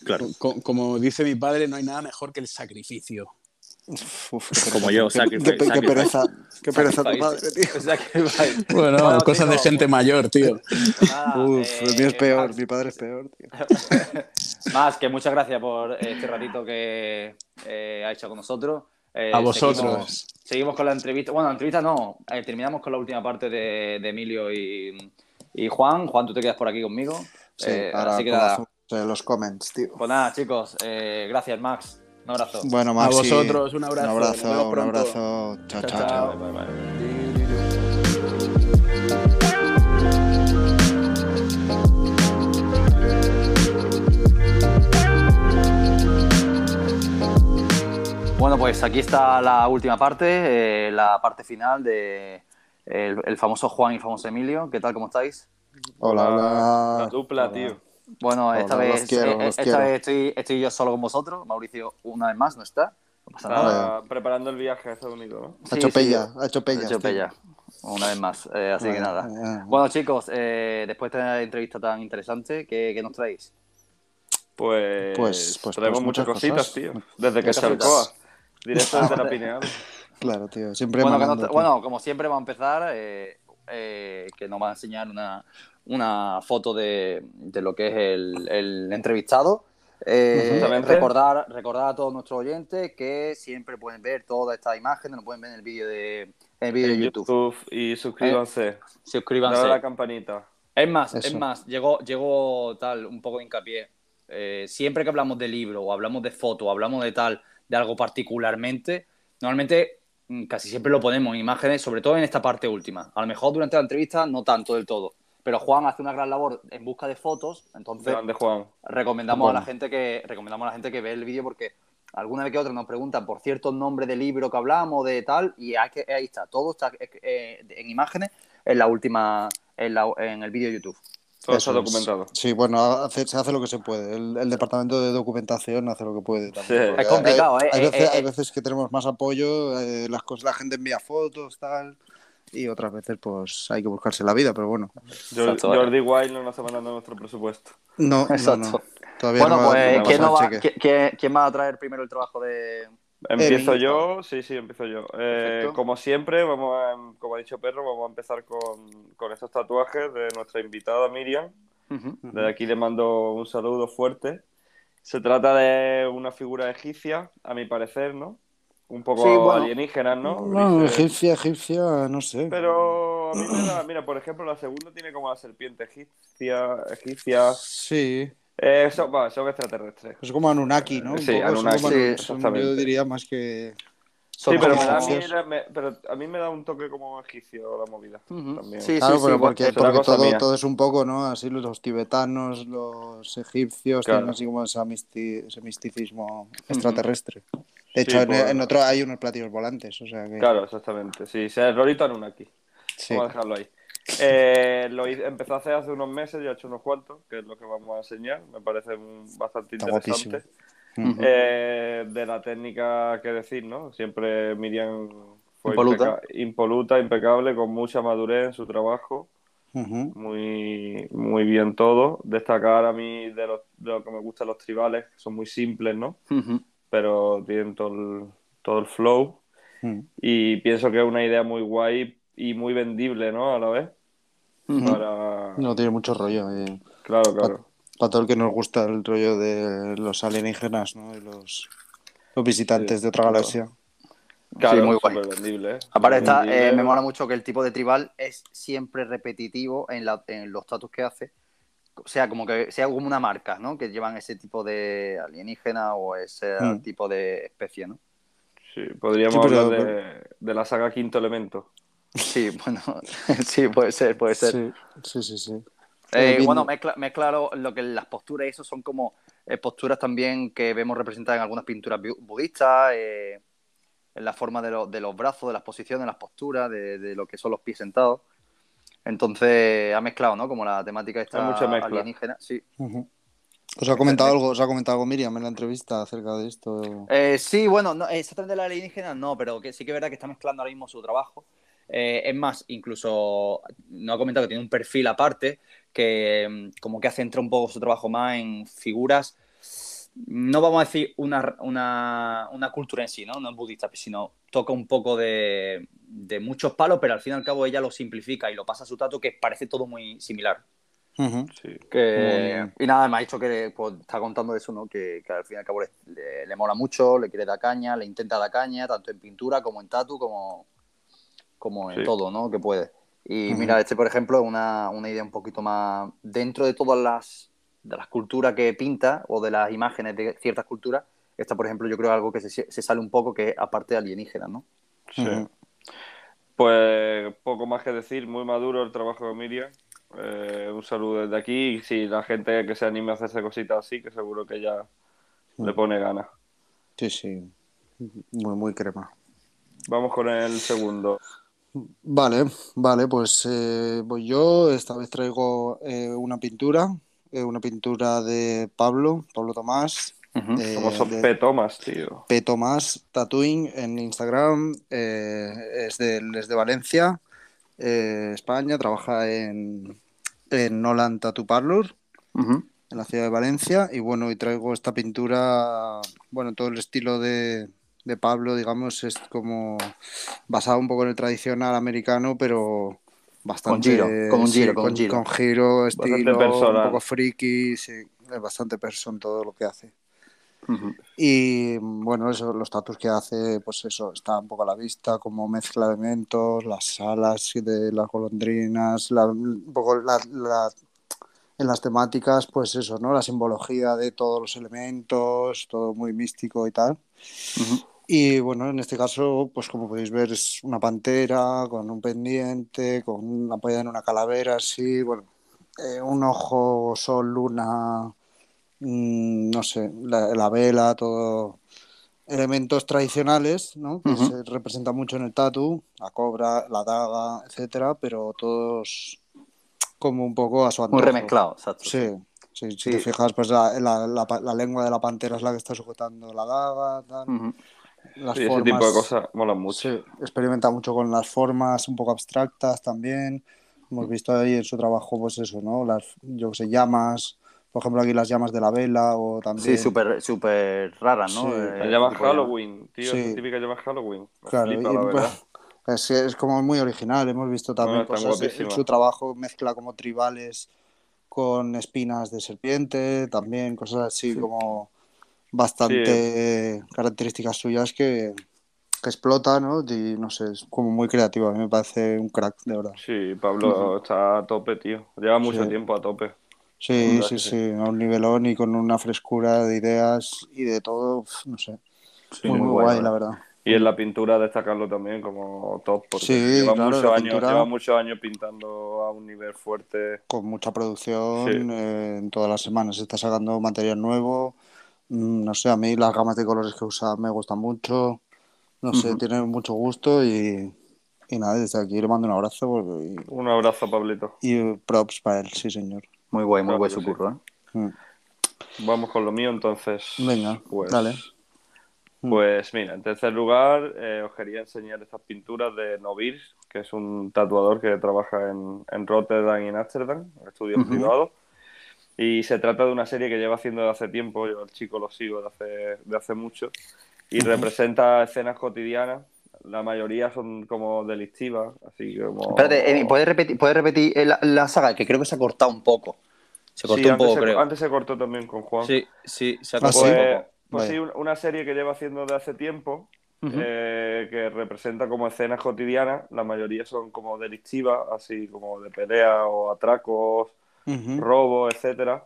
S1: Claro.
S9: Co- como dice mi padre, no hay nada mejor que el sacrificio. [LAUGHS]
S6: Uf, qué
S1: Como yo, sacrifice,
S6: qué, qué pereza, qué pereza tu padre, tío.
S1: Sacrifice. [LAUGHS]
S9: Bueno,
S1: Bueno,
S9: cosas de gente mayor, tío.
S1: nada,
S6: Uf,
S1: eh,
S6: el mío es peor,
S1: Max,
S6: mi padre es peor, tío. [LAUGHS]
S1: Más que muchas gracias por este ratito que eh, ha hecho con nosotros. Eh,
S9: A vosotros.
S1: Seguimos, seguimos con la entrevista. Bueno, la entrevista no. eh, terminamos con la última parte de, de Emilio y, y Juan. Juan, tú te quedas por aquí conmigo.
S6: Sí,
S1: Eh,
S6: ahora
S1: así que nada.
S6: eh, los comments, tío.
S1: Pues nada, chicos. eh, gracias, Max. Un abrazo.
S6: Bueno,
S9: A
S6: Maxi,
S9: vosotros, un abrazo.
S6: Un abrazo, un abrazo. Chao,
S9: Chao,
S6: chao,
S9: chao.
S6: chao.
S1: Bye, bye, bye. Bueno, pues aquí está la última parte, eh, la parte final de el, el famoso Juan y el famoso Emilio. ¿Qué tal? ¿Cómo estáis?
S6: Hola, hola.
S10: La dupla,
S6: Hola.
S10: tío.
S1: Bueno, esta vez,
S6: quiero,
S1: eh, esta vez estoy, estoy yo solo con vosotros. Mauricio, una vez más, no está. No pasa nada.
S10: Está preparando el viaje a Estados Unidos, ¿no?
S6: Ha
S1: Sí,
S6: hecho
S1: sí,
S6: pella, ha hecho pella.
S1: Ha hecho pella, una vez más. eh, así que nada.
S6: eh,
S1: Bueno, chicos, eh, después de esta entrevista tan interesante, ¿qué, qué nos traéis?
S10: Pues,
S6: Pues- pues-
S10: traemos
S6: pues
S10: muchas
S6: muchas
S10: cositas,
S6: cosas.
S10: tío. Desde que se Alcoa. Directo desde la [LAUGHS] Pineal.
S6: Claro, tío. Siempre
S1: Bueno,
S6: tío.
S1: bueno, como siempre va a empezar, eh, eh, que nos va a enseñar una, una foto de, de lo que es el, el entrevistado. Eh, recordar, recordar a todos nuestros oyentes que siempre pueden ver todas estas imágenes, lo pueden ver en el vídeo de, en el vídeo de YouTube.
S10: YouTube y suscríbanse.
S1: Suscríbanse.
S10: Dale a la campanita.
S1: Es más, es más, llegó, llegó tal, un poco de hincapié. Eh, siempre que hablamos de libro o hablamos de foto o hablamos de tal, de algo particularmente, normalmente mm, casi siempre lo ponemos en imágenes, sobre todo en esta parte última. A lo mejor durante la entrevista no tanto del todo, pero Juan hace una gran labor en busca de fotos, entonces
S10: Grande Juan.
S1: recomendamos a la gente que recomendamos a la gente que ve el vídeo porque alguna vez que otra nos preguntan por ciertos nombres de libro que hablamos de tal y ahí está todo está eh, en imágenes en la última en, la- en el vídeo de YouTube
S10: Todo
S6: Eso
S10: está
S6: es.
S10: documentado.
S6: Sí, bueno, hace- se hace lo que se puede. El, el departamento de documentación hace lo que puede también.
S10: Sí.
S1: Es complicado,
S6: hay,
S1: ¿eh?
S6: Hay
S1: Eh,
S6: veces,
S1: eh,
S6: hay
S1: eh.
S6: veces que tenemos más apoyo, eh, las cosas, la gente envía fotos, tal, y otras veces pues hay que buscarse la vida, pero bueno.
S10: Jordi,
S1: Exacto.
S10: Jordi Wild no nos está mandando nuestro presupuesto.
S6: No,
S1: Exacto.
S6: no. Todavía
S1: bueno
S6: no va-
S1: pues ¿quién, va- quién- va a traer primero el trabajo de
S10: Empiezo
S6: Emi.
S10: yo, sí, sí, empiezo yo. Eh, como siempre, vamos a, como ha dicho Perro, vamos a empezar con, con estos tatuajes de nuestra invitada Miriam. Desde aquí le mando un saludo fuerte. Se trata de una figura egipcia, a mi parecer, ¿no? Un poco
S1: Sí, bueno.
S10: alienígena, ¿no?
S6: No,
S10: Dice-
S6: egipcia, egipcia, no sé.
S10: Pero a mí me da, mira, por ejemplo, la segunda tiene como la serpiente egipcia, egipcia.
S6: Sí,
S10: Eh, eso, va, son extraterrestres.
S6: es como Anunnaki, ¿no? Un
S10: Sí,
S6: son
S10: Anunnaki,
S6: como-
S1: sí,
S6: son-
S10: exactamente.
S6: yo diría más que...
S1: Son
S10: Sí, pero,
S1: como-
S10: me da a mí, me- pero a mí me da un toque como egipcio la movida.
S1: Ujú.
S10: también.
S1: Sí,
S6: Claro,
S1: sí,
S6: pero
S1: sí,
S6: porque, porque todo, todo es un poco, ¿no? Así los tibetanos, los egipcios,
S10: Claro.
S6: tienen así como ese, misti- ese misticismo extraterrestre. De hecho,
S10: Sí,
S6: en, en otro hay unos platillos volantes, o sea que...
S10: Claro, exactamente. Sí, sea el Rorito Anunnaki.
S6: sí.
S10: Vamos a dejarlo ahí. Eh, lo hice- empezó a hacer hace unos meses, ya he hecho unos cuantos, que es lo que vamos a enseñar. Me parece bastante
S6: Está
S10: interesante. Eh, de la técnica que decir, ¿no? Siempre Miriam fue
S1: Impoluta.
S10: impeca- impoluta, impecable, con mucha madurez en su trabajo. Muy, muy bien todo. Destacar a mí de, los- de lo que me gustan los tribales, que son muy simples, ¿no?
S1: Ujú.
S10: Pero tienen todo el, todo el flow.
S6: Mm.
S10: Y pienso que es una idea muy guay y muy vendible, ¿no? A la vez. Para...
S6: No tiene mucho rollo. eh.
S10: Claro, claro.
S6: Para todo el que nos gusta el rollo de los alienígenas, ¿no? Y los, los visitantes
S10: Sí,
S6: de otra
S10: claro.
S6: galaxia.
S10: Claro,
S1: muy guay.
S10: vendible, ¿eh?
S1: Aparte está,
S10: Vendible,
S1: eh, me mola mucho que el tipo de tribal es siempre repetitivo en, la- en los tatus que hace. O sea, como que sea como una marca, ¿no? Que llevan ese tipo de alienígena o ese
S6: Mm.
S1: tipo de especie, ¿no?
S10: Sí, podríamos
S6: Sí, pero-
S10: hablar de, de la saga Quinto Elemento.
S1: Sí, [LAUGHS] bueno, sí, puede ser, puede ser.
S6: Sí, sí, sí. sí.
S1: Eh, bueno, mezcla, mezcla lo, lo que las posturas y eso son como eh, posturas también que vemos representadas en algunas pinturas bu- budistas, eh, en la forma de, lo- de los brazos, de las posiciones, las posturas, de, de lo que son los pies sentados. Entonces ha mezclado, ¿no? Como la temática esta alienígena. Sí.
S6: ¿Os ha comentado algo, os ha comentado algo Miriam en la entrevista acerca de esto?
S1: Eh, sí, bueno, no, exactamente la alienígena no, pero que sí que es verdad que está mezclando ahora mismo su trabajo. Eh, es más, incluso no ha comentado que tiene un perfil aparte que mm, como que centra un poco su trabajo más en figuras, no vamos a decir una, una, una cultura en sí, ¿no? No es budista, sino toca un poco de, de muchos palos, pero al fin y al cabo ella lo simplifica y lo pasa a su tato que parece todo muy similar.
S6: Ujú.
S10: Sí.
S1: Que- y nada, me ha dicho que pues, está contando eso, ¿no? Que, que al fin y al cabo le, le- le mola mucho, le quiere dar caña, le intenta dar caña, tanto en pintura como en tatu, como, como en
S10: Sí.
S1: todo, ¿no? Que puede. Y
S6: Ujú.
S1: mira, este, por ejemplo, es una, una idea un poquito más dentro de todas las, de las culturas que pinta o de las imágenes de ciertas culturas. Esta, por ejemplo, yo creo algo que se, se sale un poco, que es aparte de alienígena, ¿no?
S10: Sí. Pues poco más que decir, muy maduro el trabajo de Miriam. Eh, un saludo desde aquí. Y si la gente que se anime a hacerse cositas así, que seguro que ya le pone ganas.
S6: Sí, sí. Muy, muy crema.
S10: Vamos con el segundo.
S6: Vale, vale, pues eh, voy yo. Esta vez traigo eh, una pintura, eh, una pintura de Pablo, Pablo Tomás. eh,
S10: Somos son
S6: de-
S10: P. Thomas, tío.
S6: P. Tomás Tattooing en Instagram. eh, es, de, es de Valencia, eh, España. Trabaja en, en Nolan Tattoo Parlor, en la ciudad de Valencia. Y bueno, y traigo esta pintura, bueno, todo el estilo de, de Pablo, digamos, es como basado un poco en el tradicional americano, pero bastante.
S1: giro, con un
S6: sí,
S1: giro, con un giro.
S6: con giro,
S10: Bastante
S6: estilo, un
S10: personal.
S6: poco friki, sí, es bastante person todo lo que hace. Y bueno, eso, los tatus que hace, pues eso, está un poco a la vista, como mezcla de elementos, las alas de las golondrinas, la, un poco la, la- en las temáticas, pues eso, ¿no? La simbología de todos los elementos, todo muy místico y tal. Y bueno, en este caso, pues como podéis ver, es una pantera con un pendiente, con una apoyada en una calavera, así, bueno, eh, un ojo, sol, luna, mm, no sé, la, la vela, todo elementos tradicionales, ¿no? Que se representan mucho en el tatu, la cobra, la daga, etcétera, pero todos como un poco a su
S4: Muy
S6: antojo.
S4: remezclado, exacto.
S6: Sí, sí, si
S4: Sí.
S6: te fijas, pues la, la- la lengua de la pantera es la que está sujetando la daga, tal. Las
S10: Sí, ese
S6: formas,
S10: tipo de cosas molan mucho.
S6: sí, experimenta mucho con las formas un poco abstractas también. Hemos visto ahí en su trabajo, pues eso, ¿no? Las, yo sé, llamas, por ejemplo, aquí las llamas de la vela o también...
S4: Sí, súper súper raras, ¿no?
S6: Sí.
S4: Eh,
S10: Las llamas. Halloween, tío,
S6: Sí.
S10: esas típicas llamas Halloween. Me
S6: Claro,
S10: flipa,
S6: y,
S10: la verdad.
S6: pues, es, es como muy original. Hemos visto también
S10: No,
S6: cosas. En
S10: guapísimas.
S6: su trabajo mezcla como tribales con espinas de serpiente, también cosas así como bastante características suyas que, que explota, ¿no? Y no sé, es como muy creativo. A mí me parece un crack, de verdad.
S10: Sí, Pablo está a tope, tío. Lleva mucho
S6: Sí.
S10: tiempo a tope.
S6: Sí, sí, sí,
S10: sí.
S6: a un nivelón y con una frescura de ideas y de todo, no sé.
S4: Sí,
S6: muy, muy
S4: guay,
S6: guay,
S4: la
S6: la verdad.
S10: Y en la pintura destacarlo también como top, porque
S6: Sí,
S10: lleva,
S6: claro,
S10: muchos años,
S6: pintura-
S10: lleva muchos años pintando a un nivel fuerte.
S6: con mucha producción,
S10: Sí.
S6: eh, en todas las semanas se está sacando material nuevo. Mm, No sé, a mí las gamas de colores que usa me gustan mucho. No sé, tiene mucho gusto y, y nada, desde aquí le mando un abrazo porque-
S10: Un abrazo, Pablito.
S6: y, props para él, sí, señor.
S4: Muy guay, muy
S10: Claro
S4: guay su
S10: sí.
S4: curro, ¿eh?
S6: Mm.
S10: Vamos con lo mío, entonces.
S6: Venga,
S10: pues,
S6: dale. Mm.
S10: Pues mira, en tercer lugar, eh, os quería enseñar estas pinturas de Novir, que es un tatuador que trabaja en, en Rotterdam y en Ámsterdam, estudios privados. Y se trata de una serie que lleva haciendo de hace tiempo, yo al chico lo sigo de hace, de hace mucho, y representa escenas cotidianas. La mayoría son como delictivas, así como...
S4: Espérate, Emi, ¿puedes repetir, ¿puedes repetir la, la saga? Que creo que se ha cortado un poco. Se cortó
S10: Sí,
S4: un poco,
S10: se,
S4: creo.
S10: antes se cortó también con Juan.
S5: Sí, sí, se ha
S6: Ah,
S5: cortado un
S10: Pues,
S5: poco.
S10: pues sí, un- una serie que lleva haciendo de hace tiempo, eh, que representa como escenas cotidianas, la mayoría son como delictivas, así como de pelea o atracos,
S6: Ujú.
S10: robos, etcétera,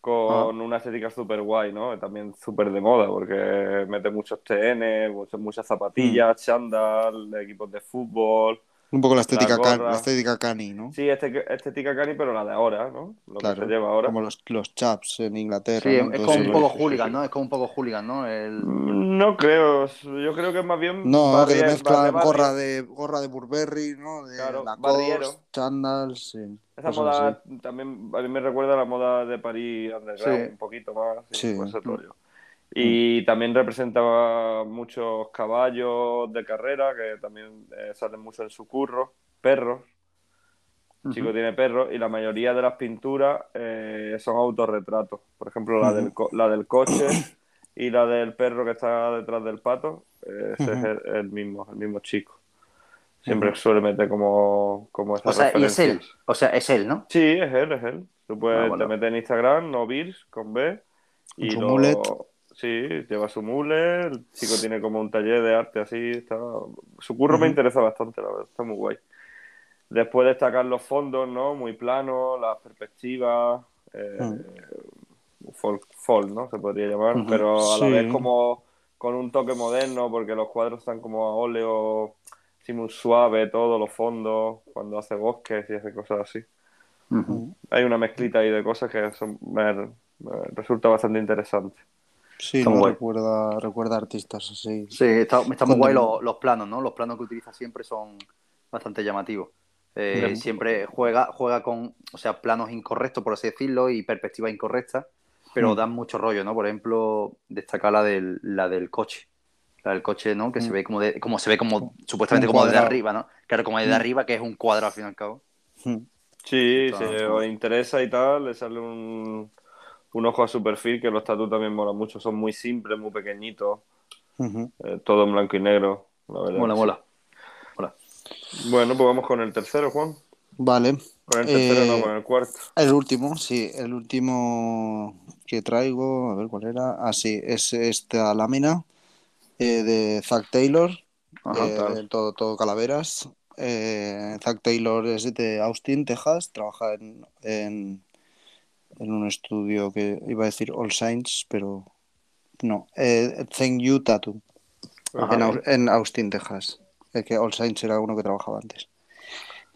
S10: con
S4: Ah.
S10: una estética súper guay, ¿no? También súper de moda, porque mete muchos TN, muchas, muchas zapatillas,
S6: Mm.
S10: chándal, equipos de fútbol.
S6: Un poco la estética,
S10: La
S6: la estética cani, ¿no?
S10: Sí, este- estética cani, pero la de ahora, ¿no? Lo
S6: Claro,
S10: que se lleva ahora.
S6: como los, los chaps en Inglaterra.
S4: Sí,
S6: ¿no?
S4: es como un poco hooligan, ¿no? Es como un poco hooligan, ¿no? El...
S10: Mm, No creo, yo creo que es más bien
S6: No, que
S10: barrie-
S6: le mezclan gorra de gorra de Burberry, ¿no? De
S10: Claro,
S6: Lacoste, chandals, sí.
S10: Esa moda
S6: así.
S10: también a mí me recuerda a la moda de París underground
S4: Sí.
S10: un poquito más, sí,
S6: Sí.
S10: Rollo. Y también representaba muchos caballos de carrera que también eh, salen mucho en su curro, perros. El chico tiene perros y la mayoría de las pinturas eh, son autorretratos. Por ejemplo, la, del co- la del coche y la del perro que está detrás del pato, eh, ese es el, el mismo, el mismo chico. Siempre suele meter como, como esas
S4: O sea, y es él. O sea, es él, ¿no?
S10: Sí, es él, es él. Tú puedes,
S4: Ah,
S10: te metes en Instagram, Novirs, con B. Y
S6: Con su
S10: lo-. Sí, lleva su mule, el chico tiene como un taller de arte así. Está... Su curro me interesa bastante, la verdad, está muy guay. Después destacar los fondos, ¿no? Muy planos, las perspectivas, eh, folk, folk, ¿no? Se podría llamar, pero a la
S6: Sí.
S10: vez como con un toque moderno, porque los cuadros están como a óleo, así muy suave, todos los fondos, cuando hace bosques y hace cosas así. Hay una mezclita ahí de cosas que son, me, me resulta bastante interesante.
S6: Sí,
S4: Está
S6: no
S4: guay.
S6: recuerda, recuerda artistas así.
S4: Sí, está, está muy guay los, los planos, ¿no? Los planos que utiliza siempre son bastante llamativos. Eh. Siempre juega, juega con, o sea, planos incorrectos, por así decirlo, y perspectivas incorrectas, pero
S6: Ujú.
S4: dan mucho rollo, ¿no? Por ejemplo, destaca la del, la del coche. La del coche, ¿no? Que se
S6: Mm.
S4: ve como, de, como se ve como, supuestamente como desde arriba, ¿no? Claro, como desde
S6: Mm.
S4: arriba, que es un cuadrado al fin y al cabo.
S6: Mm.
S10: Sí,
S4: Está-
S10: si os interesa y tal, le sale un, un ojo a su perfil, que los tatuos también molan mucho. Son muy simples, muy pequeñitos, eh, todo en blanco y negro, la verdad.
S4: Mola, mola. Mola.
S10: Bueno, pues vamos con el tercero, Juan.
S6: Vale,
S10: Con el tercero,
S6: Eh,
S10: no, con el cuarto.
S6: El último, sí, el último que traigo, a ver cuál era. Ah, sí, es esta lámina eh, de Zack Taylor,
S1: Ajá,
S6: eh, todo, todo calaveras. Eh, Zack Taylor es de Austin, Texas, trabaja en, en, en un estudio que iba a decir All Saints, pero no, eh, Thank You Tattoo,
S10: Ajá.
S6: en, Au- en Austin, Texas. Es que All Saints era uno que trabajaba antes.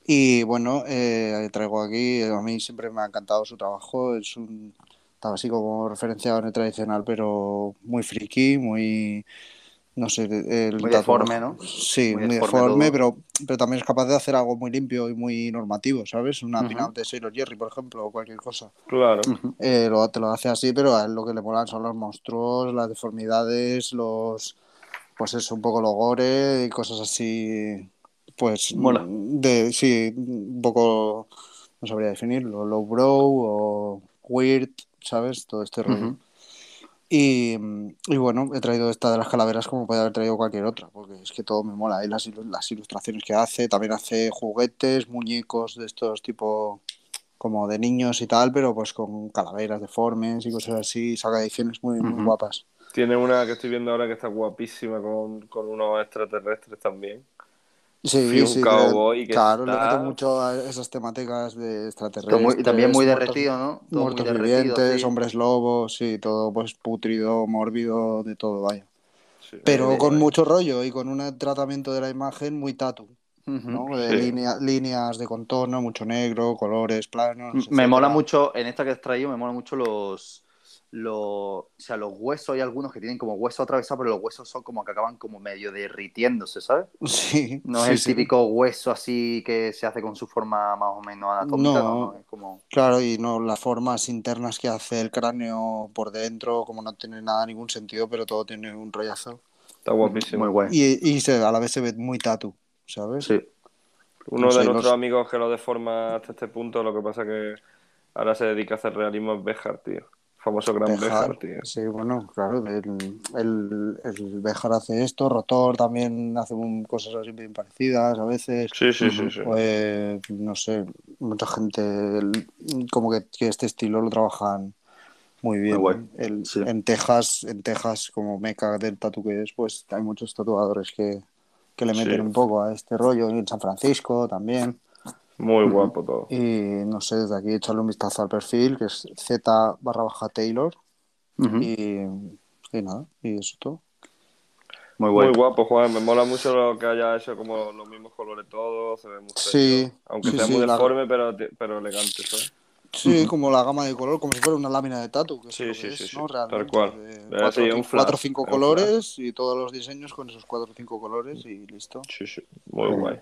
S6: Y bueno, eh, traigo aquí, a mí siempre me ha encantado su trabajo, es un, estaba así como referenciado en el tradicional, pero muy friki, muy, no sé, el
S1: Muy deforme, ¿no?
S6: Sí,
S1: Muy
S6: muy,
S1: deforme
S6: pero, pero también es capaz de hacer algo muy limpio y muy normativo, ¿sabes? Una
S1: Ujú.
S6: pin-up de Sailor Jerry, por ejemplo, o cualquier cosa.
S10: Claro.
S6: Eh, lo, te lo hace así, pero a él lo que le molan son los monstruos, las deformidades, los. Pues eso, un poco los gore y cosas así. Pues.
S1: Mola.
S6: De, sí, un poco. No sabría definirlo. Low bro o weird, ¿sabes? Todo este rollo. Y, y bueno, he traído esta de las calaveras como puede haber traído cualquier otra, porque es que todo me mola. Y las, las ilustraciones que hace, también hace juguetes, muñecos de estos tipo como de niños y tal, pero pues con calaveras deformes y cosas así. Saca ediciones muy, muy guapas.
S10: Tiene una que estoy viendo ahora que está guapísima con, con unos extraterrestres también.
S6: Sí, sí,
S10: que
S6: claro, le mete mucho a esas temáticas de extraterrestres.
S1: muy- y también muy derretido, ¿no? Todo muy
S6: muertos
S1: derretido,
S6: vivientes,
S1: sí.
S6: hombres lobos, sí, todo pues putrido, mórbido, de todo, vaya.
S10: Sí,
S6: Pero con mucho rollo y con un tratamiento de la imagen muy tatu. ¿no? De
S10: Sí.
S6: línea- líneas de contorno, mucho negro, colores, planos.
S1: Me
S6: etcétera.
S1: mola mucho, en esta que has traído, me mola mucho los, los, o sea, los huesos, hay algunos que tienen como hueso atravesado, pero los huesos son como que acaban como medio derritiéndose, ¿sabes? [LAUGHS]
S6: Sí,
S1: No
S6: sí,
S1: es el
S6: sí.
S1: típico hueso así que se hace con su forma más o menos anatómica, no,
S6: No.
S1: es como...
S6: Claro, y no las formas internas que hace el cráneo por dentro, como no tiene nada, ningún sentido, pero todo tiene un rollazo.
S10: Está guapísimo.
S1: Muy guay.
S6: Y, y se, a la vez se ve muy tatu, ¿sabes?
S1: Sí.
S10: Uno
S6: No sé,
S10: de nuestros
S6: los-
S10: amigos que lo deforma hasta este punto, lo que pasa que ahora se dedica a hacer realismo es Béjar, tío. Famoso gran
S6: Béjar,
S10: tío.
S6: Sí, bueno, claro, el, el, el Béjar hace esto, Rotor también hace un- cosas así bien parecidas a veces.
S10: Sí, sí, sí, sí.
S6: Pues, no sé, mucha gente el- como que, que este estilo lo trabajan muy bien.
S1: guay, sí.
S6: En Texas, en Texas, como meca del tatu que es, pues hay muchos tatuadores que, que le meten
S10: Sí.
S6: un poco a este rollo. Y en San Francisco también.
S10: Muy guapo todo.
S6: Y no sé, desde aquí echarle un vistazo al perfil, que es Z barra baja Taylor. Y, y nada, y eso todo.
S1: Muy guay.
S10: Muy guapo, Juan. Me mola mucho lo que haya hecho como los mismos colores todos. Se ve muy
S6: Sí,
S10: serio. Aunque
S6: sí,
S10: sea
S6: sí,
S10: muy
S6: la-
S10: deforme, pero, pero elegante, ¿sabes?
S6: Sí, como la gama de color, como si fuera una lámina de tatu, que es
S10: Sí,
S6: lo
S10: sí,
S6: que
S10: sí,
S6: es,
S10: sí,
S6: ¿no?
S10: tal
S6: Realmente,
S10: cual.
S6: de
S10: Eh,
S6: cuatro,
S10: sí, un
S6: o
S10: flash,
S6: cuatro o cinco colores y todos los diseños con esos cuatro o cinco colores y listo.
S10: Sí, sí. Muy guay.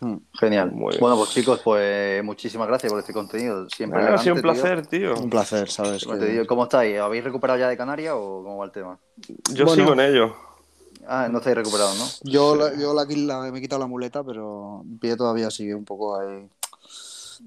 S6: Mm.
S1: Genial.
S10: Muy.
S1: Bueno, pues chicos, pues muchísimas gracias por este contenido. Siempre
S10: ha sido un placer, tío.
S6: Un placer, ¿sabes?
S1: Siempre
S6: Que-
S1: te digo, ¿Cómo estáis? ¿Habéis recuperado ya de Canarias o cómo va el tema?
S10: Yo
S6: Bueno.
S10: sigo en ello.
S1: Ah, no estáis recuperados, ¿no?
S6: Yo, la, yo la, la- me he quitado la muleta, pero pie todavía sigue un poco ahí.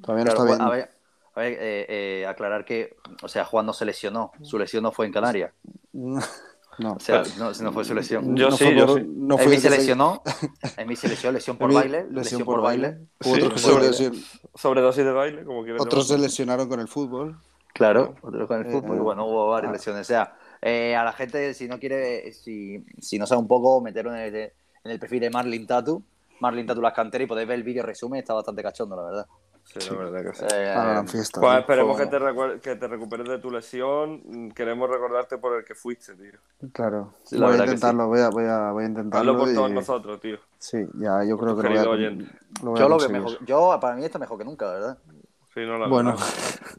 S6: Todavía no
S1: Claro,
S6: está bien.
S1: a ver, a ver, eh, eh, aclarar que, o sea, Juan no se lesionó. Su lesión no fue en Canarias. [LAUGHS]
S6: No,
S1: O sea, no, no fue su lesión.
S10: Yo
S6: no
S10: sí,
S6: fue
S10: yo
S6: por-
S10: sí.
S6: No fue
S1: se
S6: que
S1: lesionó. [LAUGHS] Emi se lesionó, lesión por baile. Lesión, por baile.
S10: Sí,
S6: otros que
S10: baile.
S6: lesion-
S10: Sobredosis de baile, como quieras
S6: Otros se lesionaron con el fútbol.
S1: Claro, otro con el
S6: Eh,
S1: fútbol.
S6: eh,
S1: bueno, hubo varias
S6: ah.
S1: lesiones. O sea, eh, a la gente, si no quiere, si, si no sabe un poco, meterlo en el, en el perfil de Marlin Tatu. Marlin Tatu Las Canteras y podéis ver el vídeo resumen. Está bastante cachondo, la verdad.
S10: Sí, la verdad que sí.
S1: Eh,
S6: Para la gran fiesta.
S10: Pues esperemos que te, que te recuperes de tu lesión. Queremos recordarte por el que fuiste, tío.
S6: Claro.
S1: Sí,
S6: voy a intentarlo, voy, a, voy, a, voy a intentarlo.
S10: Hazlo por todos nosotros, tío.
S6: Sí, ya, yo creo que lo voy a,
S10: querido
S6: con-
S10: oyente.
S6: lo voy a
S1: yo lo veo
S6: conseguir.
S1: mejor. Yo, para mí, está mejor que nunca, verdad.
S10: Sí, no, la
S6: Bueno.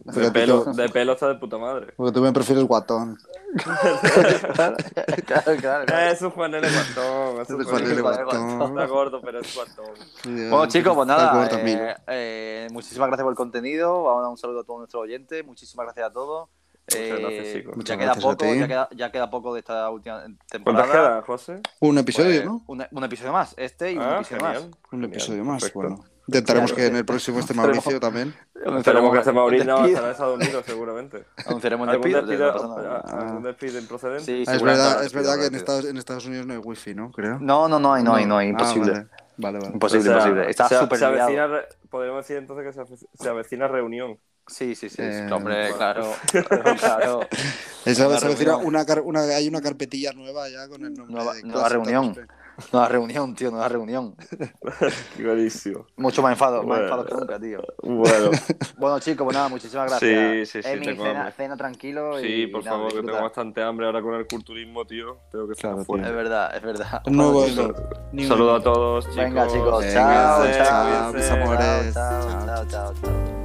S10: De pelo,
S6: tú.
S10: de pelo está de puta madre.
S6: Porque tú me prefieres guatón. [LAUGHS]
S1: claro, claro, claro.
S10: Es un Juan L. Guatón. Es un
S6: Juan L. Guatón.
S10: Está gordo, pero es guatón.
S1: Bueno, chicos, pues nada, eh, eh, muchísimas gracias por el contenido. Vamos a dar un saludo a todos nuestros oyentes. Muchísimas gracias a todos.
S10: Muchas gracias,
S1: Eh,
S10: chicos.
S1: ya
S6: Muchas
S1: queda
S6: gracias
S1: poco, ya queda, ya queda poco de esta última
S10: ¿Cuántas
S1: temporada.
S10: quedan, José?
S6: Un episodio,
S1: Pues,
S6: ¿no?
S1: un, un episodio más, este y un
S10: Ah,
S1: episodio
S10: genial.
S1: más.
S6: Un episodio más.
S10: perfecto.
S6: Bueno, intentaremos
S1: Claro.
S6: que en el próximo esté Mauricio también.
S10: Esperemos que este Mauricio estará en Estados Unidos, seguramente.
S1: Anunciaremos el
S10: ¿Algún
S1: despido.
S10: ah, ¿Algún despido improcedente?
S1: Sí,
S6: Ah, es verdad, es verdad que en Estados, en Estados Unidos no hay wifi, ¿no? Creo.
S1: No, no, no hay, no hay, no hay,
S6: Ah,
S1: imposible.
S6: vale. Vale, vale.
S1: Imposible,
S10: O sea,
S1: imposible. Está súper
S10: avecina, re- podríamos decir entonces que se, ave- se avecina reunión.
S1: Sí, sí, sí.
S6: Eh,
S1: hombre,
S10: bueno.
S1: claro. [LAUGHS] claro.
S6: Vez se avecina una, una- hay una carpetilla nueva ya con el nombre
S1: Nueva-
S6: de
S1: nueva reunión. Nueva reunión, tío, nueva reunión. [LAUGHS]
S10: Buenísimo.
S1: Mucho más enfado,
S10: bueno, más
S1: enfado que nunca, tío.
S10: Bueno. [LAUGHS]
S1: bueno, chicos, pues nada, muchísimas gracias.
S10: Sí, sí, sí.
S1: Emi, cena, cena, tranquilo.
S10: Sí, por favor, que tengo bastante hambre ahora con el culturismo, tío. Tengo que estar.
S1: Es verdad, es verdad.
S6: Saludo
S10: a todos, chicos.
S1: Venga, chicos, chao, chao,
S6: chao,
S1: chao, chao, chao.